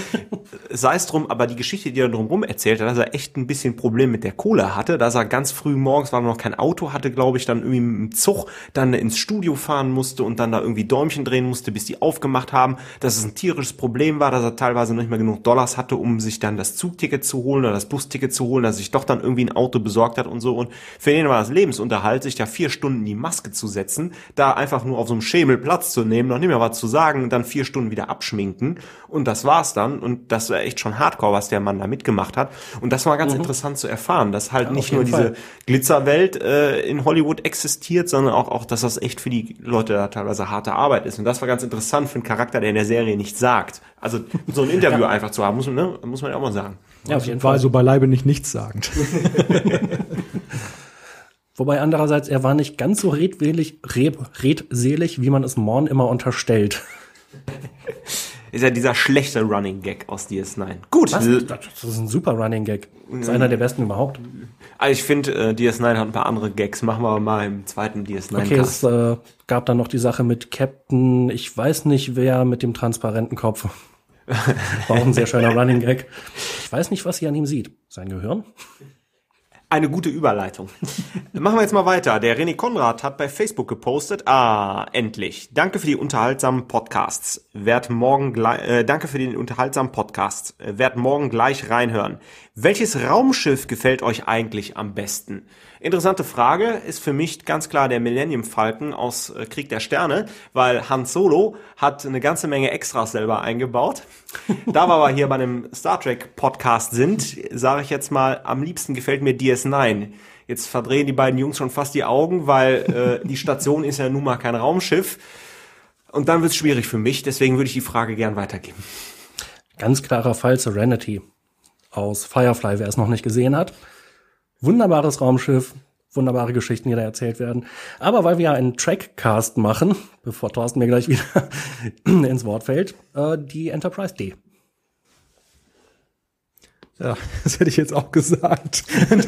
Sei es drum, aber die Geschichte, die er drumherum erzählt hat, dass er echt ein bisschen Problem mit der Kohle hatte, dass er ganz früh morgens, weil er noch kein Auto hatte, glaube ich, dann irgendwie mit dem Zug dann ins Studio fahren musste und dann da irgendwie Däumchen drehen musste, bis die aufgemacht haben, dass es ein tierisches Problem war, dass er teilweise nicht mehr genug Dollars hatte, um sich dann das Zugticket zu holen oder das Busticket zu holen, dass er sich doch dann irgendwie ein Auto besorgt hat und so. Und für ihn war das Lebensunterhalt, sich da vier Stunden die Maske zu setzen, da einfach nur auf so einem Schemel Platz zu nehmen, noch nicht mehr was zu sagen, dann vier Stunden wieder abschminken und das war's dann und das war echt schon Hardcore, was der Mann da mitgemacht hat und das war ganz mhm. interessant zu erfahren, dass halt ja, nicht nur diese Fall. Glitzerwelt äh, in Hollywood existiert, sondern auch, auch, dass das echt für die Leute da teilweise harte Arbeit ist und das war ganz interessant für einen Charakter, der in der Serie nicht sagt. Also so ein Interview ja. einfach zu haben, muss, ne, muss man ja auch mal sagen. Ja, auf jeden Fall. War also beileibe nicht nichtssagend. Wobei andererseits, er war nicht ganz so redselig, redselig wie man es Morn immer unterstellt. ist ja dieser schlechte Running Gag aus DS9. Gut. Was? Das ist ein super Running Gag. Das ist einer der besten überhaupt. Also ich finde, äh, DS9 hat ein paar andere Gags. Machen wir mal im zweiten DS9. Okay, es äh, gab dann noch die Sache mit Captain, ich weiß nicht wer, mit dem transparenten Kopf. War auch ein sehr schöner Running Gag. Ich weiß nicht, was sie an ihm sieht. Sein Gehirn? Eine gute Überleitung. Machen wir jetzt mal weiter. Der René Konrad hat bei Facebook gepostet. Ah, endlich. Danke für die unterhaltsamen Podcasts. Werd morgen gleich, äh, danke für den unterhaltsamen Podcast. Werd morgen gleich reinhören. Welches Raumschiff gefällt euch eigentlich am besten? Interessante Frage ist für mich ganz klar der Millennium Falcon aus äh, Krieg der Sterne, weil Han Solo hat eine ganze Menge Extras selber eingebaut. da wir aber hier bei einem Star Trek Podcast sind, sage ich jetzt mal, am liebsten gefällt mir DS9. Jetzt verdrehen die beiden Jungs schon fast die Augen, weil äh, die Station ist ja nun mal kein Raumschiff. Und dann wird es schwierig für mich, deswegen würde ich die Frage gern weitergeben. Ganz klarer Fall Serenity aus Firefly, wer es noch nicht gesehen hat. Wunderbares Raumschiff, wunderbare Geschichten, die da erzählt werden. Aber weil wir einen Trackcast machen, bevor Thorsten mir gleich wieder ins Wort fällt, äh, die Enterprise D. Ja, das hätte ich jetzt auch gesagt.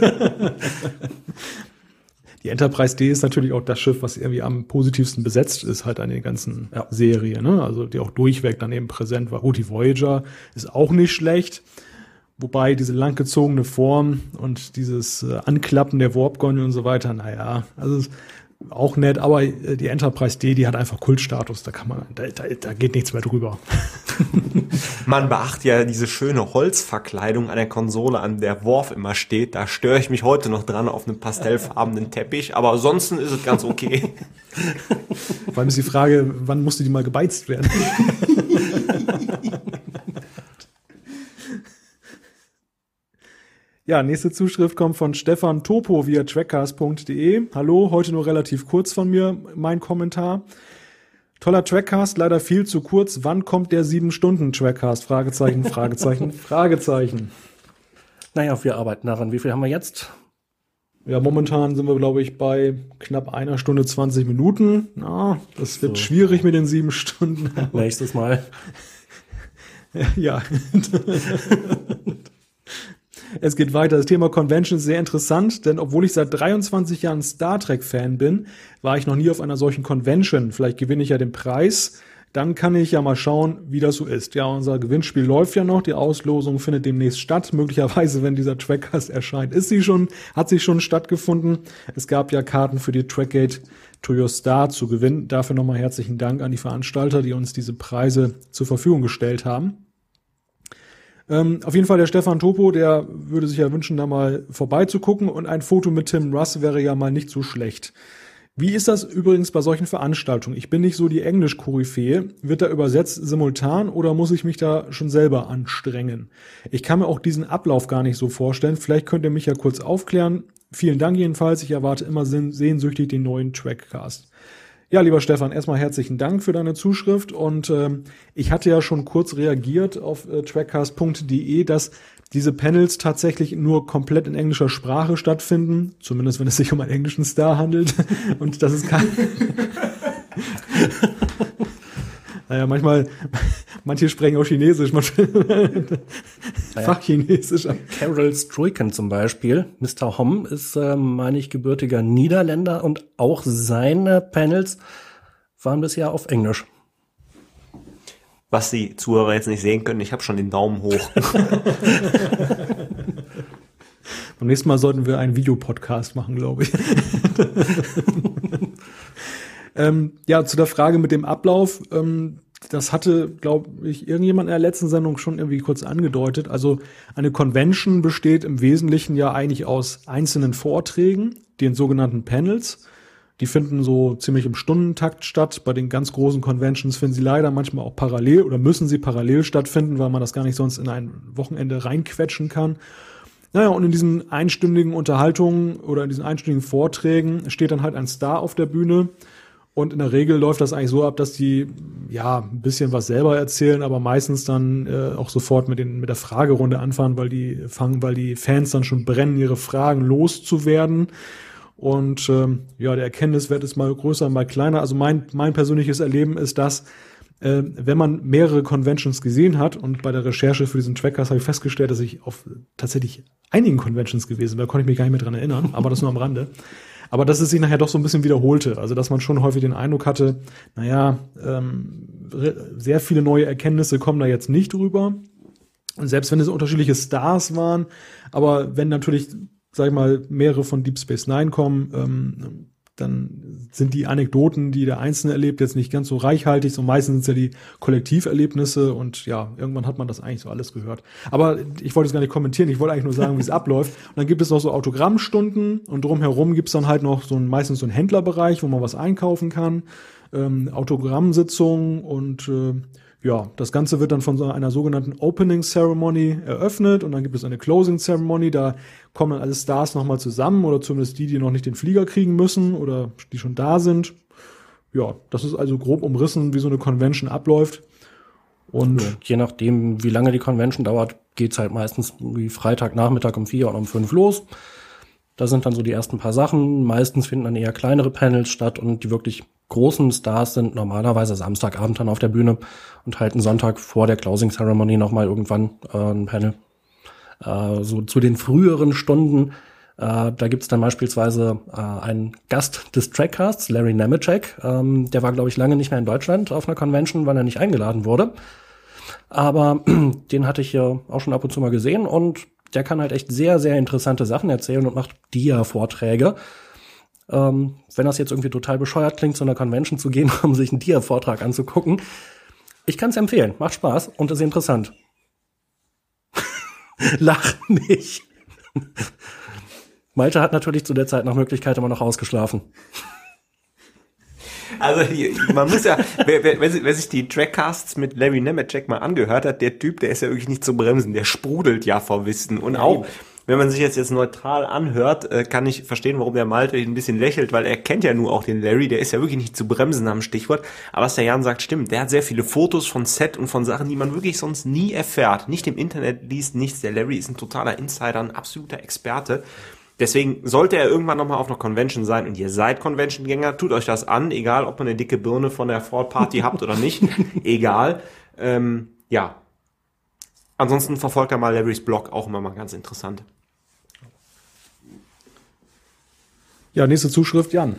die Enterprise D ist natürlich auch das Schiff, was irgendwie am positivsten besetzt ist, halt an den ganzen ja. Serie, ne? Also die auch durchweg dann eben präsent war. Gut, die Voyager ist auch nicht schlecht. Wobei diese langgezogene Form und dieses äh, Anklappen der Warp-Gondel und so weiter, naja, also auch nett, aber äh, die Enterprise D, die hat einfach Kultstatus, da kann man, da, da, da geht nichts mehr drüber. man beachtet ja diese schöne Holzverkleidung an der Konsole, an der Worf immer steht. Da störe ich mich heute noch dran auf einem pastellfarbenen Teppich, aber ansonsten ist es ganz okay. Vor allem ist die Frage, wann musste die mal gebeizt werden? Ja, nächste Zuschrift kommt von Stefan Topo via trackcast.de. Hallo, heute nur relativ kurz von mir mein Kommentar. Toller Trackcast, leider viel zu kurz. Wann kommt der sieben Stunden Trackcast? Fragezeichen, Fragezeichen, Fragezeichen. Naja, wir arbeiten daran. Wie viel haben wir jetzt? Ja, momentan sind wir, glaube ich, bei knapp einer Stunde 20 Minuten. Na, das wird so. schwierig mit den sieben Stunden. Nächstes Mal. ja. Es geht weiter. Das Thema Convention ist sehr interessant, denn obwohl ich seit 23 Jahren Star Trek Fan bin, war ich noch nie auf einer solchen Convention. Vielleicht gewinne ich ja den Preis. Dann kann ich ja mal schauen, wie das so ist. Ja, unser Gewinnspiel läuft ja noch. Die Auslosung findet demnächst statt. Möglicherweise, wenn dieser Trackcast erscheint, ist sie schon, hat sie schon stattgefunden. Es gab ja Karten für die Trackgate to Your Star zu gewinnen. Dafür nochmal herzlichen Dank an die Veranstalter, die uns diese Preise zur Verfügung gestellt haben. Ähm, auf jeden Fall der Stefan Topo, der würde sich ja wünschen, da mal vorbeizugucken und ein Foto mit Tim Russ wäre ja mal nicht so schlecht. Wie ist das übrigens bei solchen Veranstaltungen? Ich bin nicht so die Englisch-Koryphäe. Wird da übersetzt simultan oder muss ich mich da schon selber anstrengen? Ich kann mir auch diesen Ablauf gar nicht so vorstellen. Vielleicht könnt ihr mich ja kurz aufklären. Vielen Dank jedenfalls. Ich erwarte immer sehnsüchtig den neuen Trackcast. Ja, lieber Stefan, erstmal herzlichen Dank für deine Zuschrift und ähm, ich hatte ja schon kurz reagiert auf äh, trackcast.de, dass diese Panels tatsächlich nur komplett in englischer Sprache stattfinden, zumindest wenn es sich um einen englischen Star handelt und das ist kein Naja, manchmal, manche sprechen auch Chinesisch, manche naja, Fachchinesisch. Carol Struyken zum Beispiel, Mr. Hom, ist, äh, meine ich, gebürtiger Niederländer und auch seine Panels waren bisher auf Englisch. Was die Zuhörer jetzt nicht sehen können, ich habe schon den Daumen hoch. Beim nächsten Mal sollten wir einen Videopodcast machen, glaube ich. Ähm, ja, zu der Frage mit dem Ablauf. Ähm, das hatte, glaube ich, irgendjemand in der letzten Sendung schon irgendwie kurz angedeutet. Also eine Convention besteht im Wesentlichen ja eigentlich aus einzelnen Vorträgen, den sogenannten Panels. Die finden so ziemlich im Stundentakt statt. Bei den ganz großen Conventions finden sie leider manchmal auch parallel oder müssen sie parallel stattfinden, weil man das gar nicht sonst in ein Wochenende reinquetschen kann. Naja, und in diesen einstündigen Unterhaltungen oder in diesen einstündigen Vorträgen steht dann halt ein Star auf der Bühne und in der Regel läuft das eigentlich so ab, dass die ja ein bisschen was selber erzählen, aber meistens dann äh, auch sofort mit, den, mit der Fragerunde anfangen, weil die fangen, weil die Fans dann schon brennen, ihre Fragen loszuwerden. Und ähm, ja, der Erkenntniswert ist mal größer, mal kleiner. Also mein, mein persönliches Erleben ist das, äh, wenn man mehrere Conventions gesehen hat und bei der Recherche für diesen Trackers habe ich festgestellt, dass ich auf tatsächlich einigen Conventions gewesen bin, da konnte ich mich gar nicht mehr dran erinnern, aber das nur am Rande aber dass es sich nachher doch so ein bisschen wiederholte. Also dass man schon häufig den Eindruck hatte, naja, ähm, sehr viele neue Erkenntnisse kommen da jetzt nicht rüber. Und selbst wenn es unterschiedliche Stars waren, aber wenn natürlich, sag ich mal, mehrere von Deep Space Nine kommen, ähm, dann sind die Anekdoten, die der Einzelne erlebt, jetzt nicht ganz so reichhaltig. So meistens sind es ja die Kollektiverlebnisse und ja, irgendwann hat man das eigentlich so alles gehört. Aber ich wollte es gar nicht kommentieren, ich wollte eigentlich nur sagen, wie es abläuft. Und dann gibt es noch so Autogrammstunden und drumherum gibt es dann halt noch so ein, meistens so einen Händlerbereich, wo man was einkaufen kann, ähm, Autogrammsitzungen und äh, ja, das Ganze wird dann von so einer sogenannten Opening Ceremony eröffnet und dann gibt es eine Closing Ceremony. Da kommen dann alle Stars nochmal zusammen oder zumindest die, die noch nicht den Flieger kriegen müssen oder die schon da sind. Ja, das ist also grob umrissen, wie so eine Convention abläuft. Und je nachdem, wie lange die Convention dauert, geht's halt meistens wie Freitagnachmittag um vier oder um fünf los. Da sind dann so die ersten paar Sachen. Meistens finden dann eher kleinere Panels statt und die wirklich großen Stars sind normalerweise Samstagabend dann auf der Bühne und halten Sonntag vor der Closing Ceremony nochmal irgendwann äh, ein Panel. Äh, so zu den früheren Stunden, äh, da gibt's dann beispielsweise äh, einen Gast des Trackcasts, Larry Nemeczek. Ähm, der war, glaube ich, lange nicht mehr in Deutschland auf einer Convention, weil er nicht eingeladen wurde. Aber den hatte ich ja auch schon ab und zu mal gesehen und der kann halt echt sehr, sehr interessante Sachen erzählen und macht Dia-Vorträge. Ähm, wenn das jetzt irgendwie total bescheuert klingt, zu einer Convention zu gehen, um sich einen Dia-Vortrag anzugucken, ich kann es empfehlen. Macht Spaß und ist interessant. Lach nicht. Malte hat natürlich zu der Zeit nach Möglichkeit immer noch ausgeschlafen. Also man muss ja, wer, wer, wer, sich die Trackcasts mit Larry Nemeczek mal angehört hat, der Typ, der ist ja wirklich nicht zu bremsen, der sprudelt ja vor Wissen. Und auch, wenn man sich jetzt jetzt neutral anhört, äh, kann ich verstehen, warum der Malte ein bisschen lächelt, weil er kennt ja nur auch den Larry, der ist ja wirklich nicht zu bremsen am Stichwort. Aber was der Jan sagt, stimmt. Der hat sehr viele Fotos von Set und von Sachen, die man wirklich sonst nie erfährt. Nicht im Internet liest, nichts. Der Larry ist ein totaler Insider, ein absoluter Experte. Deswegen sollte er irgendwann nochmal auf einer Convention sein und ihr seid Convention-Gänger, tut euch das an, egal ob man eine dicke Birne von der Ford Party habt oder nicht, egal. Ähm, ja, ansonsten verfolgt er mal Larrys Blog, auch immer mal ganz interessant. Ja, nächste Zuschrift, Jan.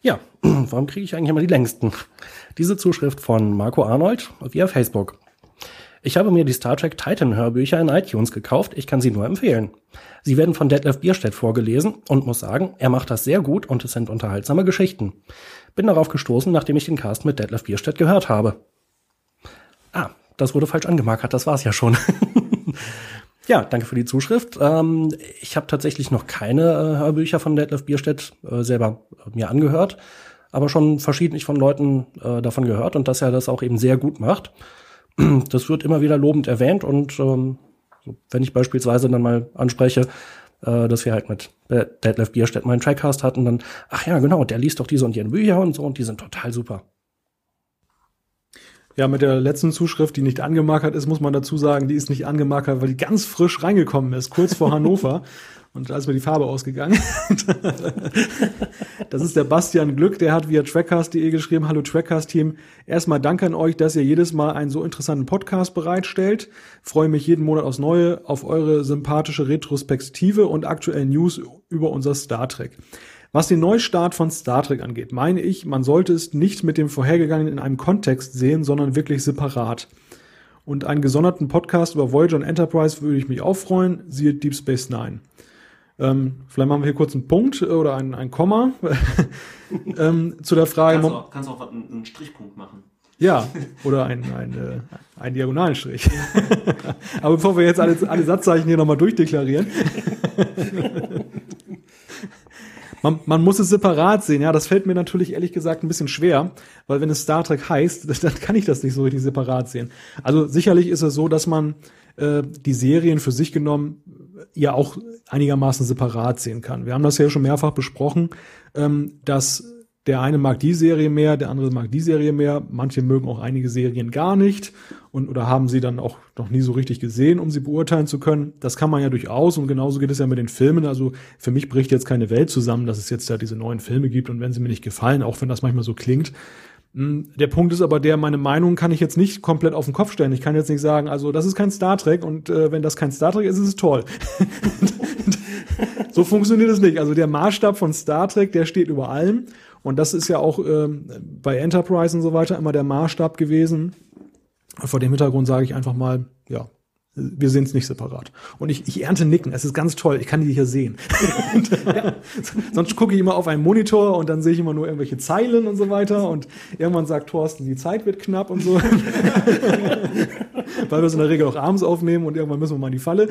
Ja, warum kriege ich eigentlich immer die längsten? Diese Zuschrift von Marco Arnold via Facebook. Ich habe mir die Star Trek Titan Hörbücher in iTunes gekauft. Ich kann sie nur empfehlen. Sie werden von Detlef Bierstedt vorgelesen und muss sagen, er macht das sehr gut und es sind unterhaltsame Geschichten. Bin darauf gestoßen, nachdem ich den Cast mit Detlef Bierstedt gehört habe. Ah, das wurde falsch angemarkert, das war's ja schon. ja, danke für die Zuschrift. Ähm, ich habe tatsächlich noch keine äh, Hörbücher von Detlef Bierstedt äh, selber äh, mir angehört, aber schon verschiedentlich von Leuten äh, davon gehört und dass er das auch eben sehr gut macht. Das wird immer wieder lobend erwähnt und ähm, wenn ich beispielsweise dann mal anspreche, äh, dass wir halt mit Detlef Bierstedt mal einen Trackcast hatten, dann, ach ja, genau, der liest doch diese und jene Bücher und so und die sind total super. Ja, mit der letzten Zuschrift, die nicht angemarkert ist, muss man dazu sagen, die ist nicht angemarkert, weil die ganz frisch reingekommen ist, kurz vor Hannover. Und da ist mir die Farbe ausgegangen. das ist der Bastian Glück, der hat via trackcast.de geschrieben, hallo Trackcast-Team. Erstmal danke an euch, dass ihr jedes Mal einen so interessanten Podcast bereitstellt. Freue mich jeden Monat aufs Neue auf eure sympathische Retrospektive und aktuellen News über unser Star Trek. Was den Neustart von Star Trek angeht, meine ich, man sollte es nicht mit dem vorhergegangenen in einem Kontext sehen, sondern wirklich separat. Und einen gesonderten Podcast über Voyager und Enterprise würde ich mich auch freuen, siehe Deep Space Nine. Ähm, vielleicht machen wir hier kurz einen Punkt oder ein, ein Komma ähm, zu der Frage. Kannst du auch, kannst auch einen Strichpunkt machen. Ja, oder ein, ein, äh, ein diagonalen Strich. Aber bevor wir jetzt alle, alle Satzzeichen hier nochmal durchdeklarieren. man, man muss es separat sehen. Ja, das fällt mir natürlich ehrlich gesagt ein bisschen schwer, weil wenn es Star Trek heißt, dann kann ich das nicht so richtig separat sehen. Also sicherlich ist es so, dass man äh, die Serien für sich genommen ja auch einigermaßen separat sehen kann. Wir haben das ja schon mehrfach besprochen, ähm, dass der eine mag die Serie mehr, der andere mag die Serie mehr. Manche mögen auch einige Serien gar nicht und oder haben sie dann auch noch nie so richtig gesehen, um sie beurteilen zu können. Das kann man ja durchaus und genauso geht es ja mit den Filmen. Also für mich bricht jetzt keine Welt zusammen, dass es jetzt ja diese neuen Filme gibt und wenn sie mir nicht gefallen, auch wenn das manchmal so klingt. Hm, der Punkt ist aber der, meine Meinung kann ich jetzt nicht komplett auf den Kopf stellen. Ich kann jetzt nicht sagen, also das ist kein Star Trek und äh, wenn das kein Star Trek ist, ist es toll. so funktioniert es nicht. Also der Maßstab von Star Trek, der steht über allem. Und das ist ja auch ähm, bei Enterprise und so weiter immer der Maßstab gewesen. Vor dem Hintergrund sage ich einfach mal, ja, wir sehen es nicht separat. Und ich, ich ernte Nicken. Es ist ganz toll. Ich kann die hier sehen. ja. Sonst gucke ich immer auf einen Monitor und dann sehe ich immer nur irgendwelche Zeilen und so weiter. Und irgendwann sagt Thorsten, die Zeit wird knapp und so. Weil wir es in der Regel auch abends aufnehmen und irgendwann müssen wir mal in die Falle.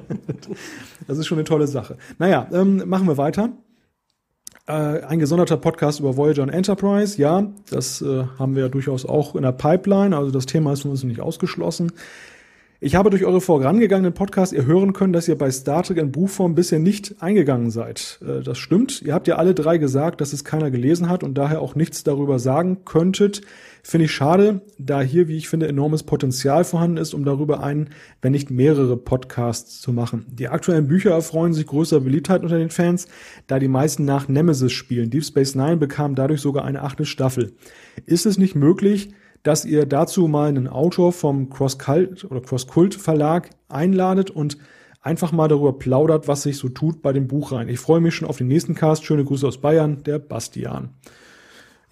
das ist schon eine tolle Sache. Naja, ähm, machen wir weiter. Äh, ein gesonderter Podcast über Voyager und Enterprise, ja, das äh, haben wir ja durchaus auch in der Pipeline, also das Thema ist für uns nicht ausgeschlossen. Ich habe durch eure vorangegangenen Podcasts ihr hören können, dass ihr bei Star Trek in Buchform bisher nicht eingegangen seid. Äh, das stimmt. Ihr habt ja alle drei gesagt, dass es keiner gelesen hat und daher auch nichts darüber sagen könntet. Finde ich schade, da hier, wie ich finde, enormes Potenzial vorhanden ist, um darüber einen, wenn nicht mehrere Podcasts zu machen. Die aktuellen Bücher erfreuen sich größer Beliebtheit unter den Fans, da die meisten nach Nemesis spielen. Deep Space Nine bekam dadurch sogar eine achte Staffel. Ist es nicht möglich, dass ihr dazu mal einen Autor vom Cross Cult oder Cross Cult Verlag einladet und einfach mal darüber plaudert, was sich so tut bei dem Buch rein. Ich freue mich schon auf den nächsten Cast. Schöne Grüße aus Bayern, der Bastian.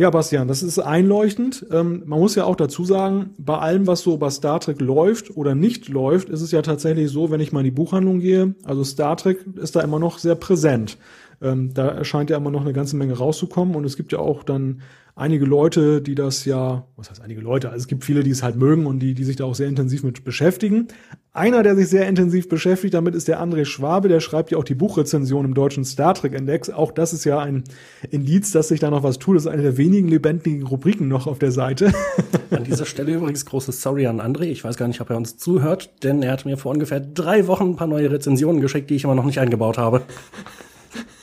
Ja, Bastian, das ist einleuchtend. Ähm, man muss ja auch dazu sagen, bei allem, was so bei Star Trek läuft oder nicht läuft, ist es ja tatsächlich so, wenn ich mal in die Buchhandlung gehe, also Star Trek ist da immer noch sehr präsent. Ähm, da erscheint ja immer noch eine ganze Menge rauszukommen und es gibt ja auch dann einige Leute, die das ja, was heißt einige Leute, also es gibt viele, die es halt mögen und die, die sich da auch sehr intensiv mit beschäftigen. Einer, der sich sehr intensiv beschäftigt damit, ist der André Schwabe, der schreibt ja auch die Buchrezension im deutschen Star Trek Index. Auch das ist ja ein Indiz, dass sich da noch was tut. Das ist eine der wenigen lebendigen Rubriken noch auf der Seite. An dieser Stelle übrigens großes Sorry an André. Ich weiß gar nicht, ob er uns zuhört, denn er hat mir vor ungefähr drei Wochen ein paar neue Rezensionen geschickt, die ich immer noch nicht eingebaut habe.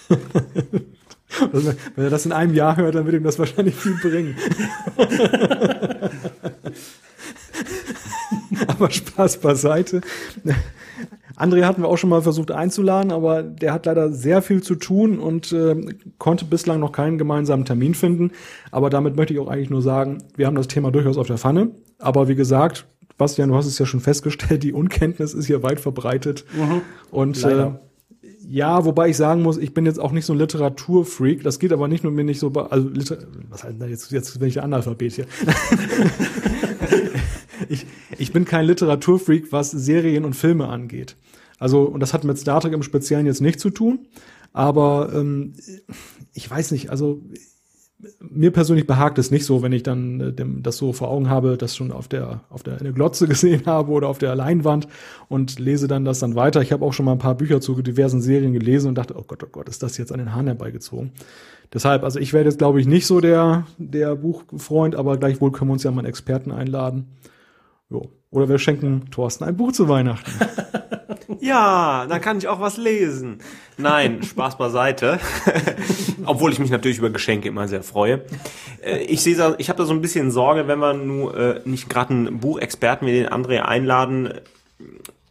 Also, wenn er das in einem Jahr hört, dann wird ihm das wahrscheinlich viel bringen. aber Spaß beiseite. André hatten wir auch schon mal versucht einzuladen, aber der hat leider sehr viel zu tun und äh, konnte bislang noch keinen gemeinsamen Termin finden. Aber damit möchte ich auch eigentlich nur sagen, wir haben das Thema durchaus auf der Pfanne. Aber wie gesagt, Bastian, du hast es ja schon festgestellt, die Unkenntnis ist hier weit verbreitet. Mhm. Und äh, ja, wobei ich sagen muss, ich bin jetzt auch nicht so ein Literaturfreak. Das geht aber nicht nur mir nicht so, bei- also Liter was heißt denn jetzt, jetzt bin ich Analphabet hier. ich, ich bin kein Literaturfreak, was Serien und Filme angeht. Also, und das hat mit Star Trek im Speziellen jetzt nichts zu tun. Aber ähm, ich weiß nicht, also mir persönlich behagt es nicht so, wenn ich dann äh, dem, das so vor Augen habe, das schon auf der auf der in der Glotze gesehen habe oder auf der Leinwand und lese dann das dann weiter. Ich habe auch schon mal ein paar Bücher zu diversen Serien gelesen und dachte, oh Gott, oh Gott, ist das jetzt an den Haaren herbeigezogen. Deshalb, also ich werde jetzt glaube ich nicht so der der Buchfreund, aber gleichwohl können wir uns ja mal einen Experten einladen. Jo. Oder wir schenken Thorsten ein Buch zu Weihnachten. Ja, dann kann ich auch was lesen. Nein, Spaß beiseite. Obwohl ich mich natürlich über Geschenke immer sehr freue. Äh, Ich sehe, ich habe da so ein bisschen Sorge, wenn wir nur äh, nicht gerade einen Buchexperten wie den André einladen,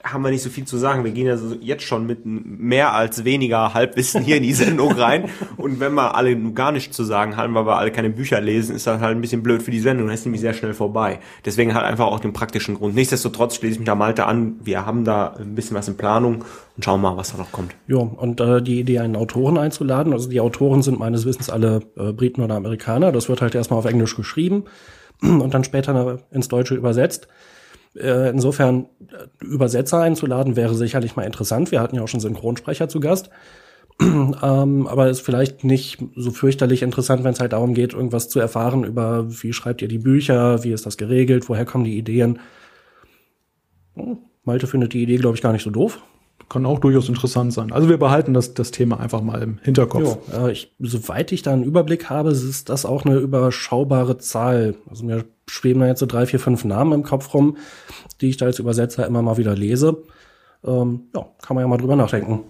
haben wir nicht so viel zu sagen. Wir gehen ja so jetzt schon mit mehr als weniger Halbwissen hier in die Sendung rein. Und wenn wir alle gar nichts zu sagen haben, weil wir alle keine Bücher lesen, ist das halt ein bisschen blöd für die Sendung. Das ist nämlich sehr schnell vorbei. Deswegen halt einfach auch den praktischen Grund. Nichtsdestotrotz schließe ich mich da Malte an. Wir haben da ein bisschen was in Planung und schauen mal, was da noch kommt. Ja, und äh, die Idee, einen Autoren einzuladen, also die Autoren sind meines Wissens alle äh, Briten oder Amerikaner. Das wird halt erstmal auf Englisch geschrieben und dann später ins Deutsche übersetzt. Äh, insofern äh, Übersetzer einzuladen wäre sicherlich mal interessant. Wir hatten ja auch schon Synchronsprecher zu Gast. ähm, aber ist vielleicht nicht so fürchterlich interessant, wenn es halt darum geht, irgendwas zu erfahren über, wie schreibt ihr die Bücher, wie ist das geregelt, woher kommen die Ideen. Hm, Malte findet die Idee, glaube ich, gar nicht so doof. Kann auch durchaus interessant sein. Also wir behalten das, das Thema einfach mal im Hinterkopf. Ja, äh, ich, soweit ich da einen Überblick habe, ist das auch eine überschaubare Zahl. Also mir schweben da jetzt so drei, vier, fünf Namen im Kopf rum, die ich da als Übersetzer immer mal wieder lese. Ähm, ja, kann man ja mal drüber nachdenken.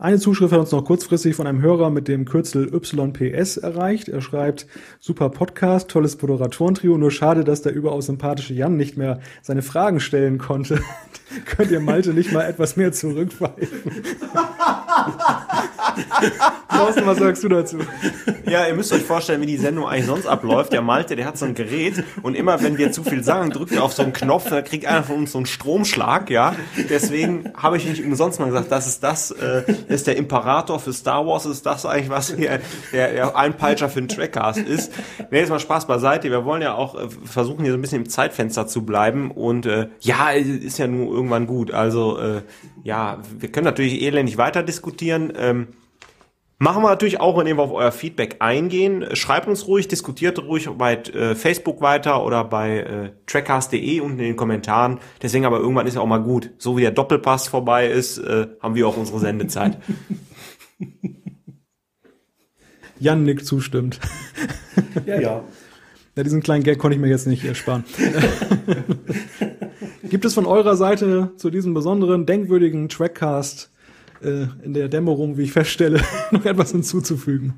Eine Zuschrift hat uns noch kurzfristig von einem Hörer mit dem Kürzel YPS erreicht. Er schreibt, super Podcast, tolles Moderatoren-Trio, nur schade, dass der überaus sympathische Jan nicht mehr seine Fragen stellen konnte. Könnt ihr Malte nicht mal etwas mehr zurückweisen? Thorsten, was sagst du dazu? Ja, ihr müsst euch vorstellen, wie die Sendung eigentlich sonst abläuft. Der Malte, der hat so ein Gerät und immer, wenn wir zu viel sagen, drückt er auf so einen Knopf, da kriegt einer von uns so einen Stromschlag, ja. Deswegen habe ich nicht umsonst mal gesagt, das ist das, äh, ist der Imperator für Star Wars, ist das eigentlich, was hier der, der Einpeitscher für den Trackcast ist. Nee, jetzt mal Spaß beiseite. Wir wollen ja auch äh, versuchen, hier so ein bisschen im Zeitfenster zu bleiben und äh, ja, ist ja nur irgendwann gut. Also äh, ja, wir können natürlich elendig weiter diskutieren. Ähm, Machen wir natürlich auch, indem wir auf euer Feedback eingehen. Schreibt uns ruhig, diskutiert ruhig bei äh, Facebook weiter oder bei äh, trackcast.de unten in den Kommentaren. Deswegen aber irgendwann ist ja auch mal gut. So wie der Doppelpass vorbei ist, äh, haben wir auch unsere Sendezeit. Jan nickt zustimmt. Ja, ja. Ja, diesen kleinen Gag konnte ich mir jetzt nicht ersparen. Gibt es von eurer Seite zu diesem besonderen, denkwürdigen Trackcast äh, in der Dämmerung, wie ich feststelle, noch etwas hinzuzufügen?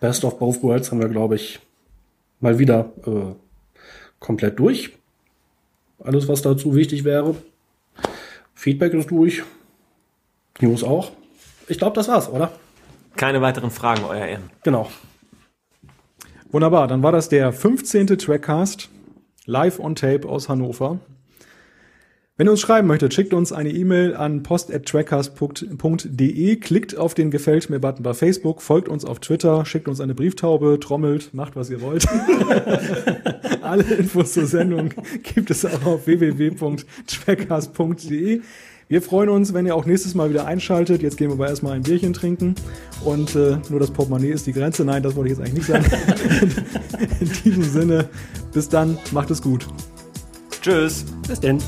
Best of Both Worlds haben wir, glaube ich, mal wieder äh, komplett durch. Alles, was dazu wichtig wäre. Feedback ist durch. News auch. Ich glaube, das war's, oder? Keine weiteren Fragen, euer Ehren. Genau. Wunderbar, dann war das der 15. Trackcast live on tape aus Hannover. Wenn ihr uns schreiben möchtet, schickt uns eine E-Mail an post.trackcast.de, klickt auf den Gefällt mir Button bei Facebook, folgt uns auf Twitter, schickt uns eine Brieftaube, trommelt, macht was ihr wollt. Alle Infos zur Sendung gibt es auch auf www.trackcast.de. Wir freuen uns, wenn ihr auch nächstes Mal wieder einschaltet. Jetzt gehen wir aber erstmal ein Bierchen trinken. Und äh, nur das Portemonnaie ist die Grenze. Nein, das wollte ich jetzt eigentlich nicht sagen. In diesem Sinne, bis dann, macht es gut. Tschüss. Bis denn.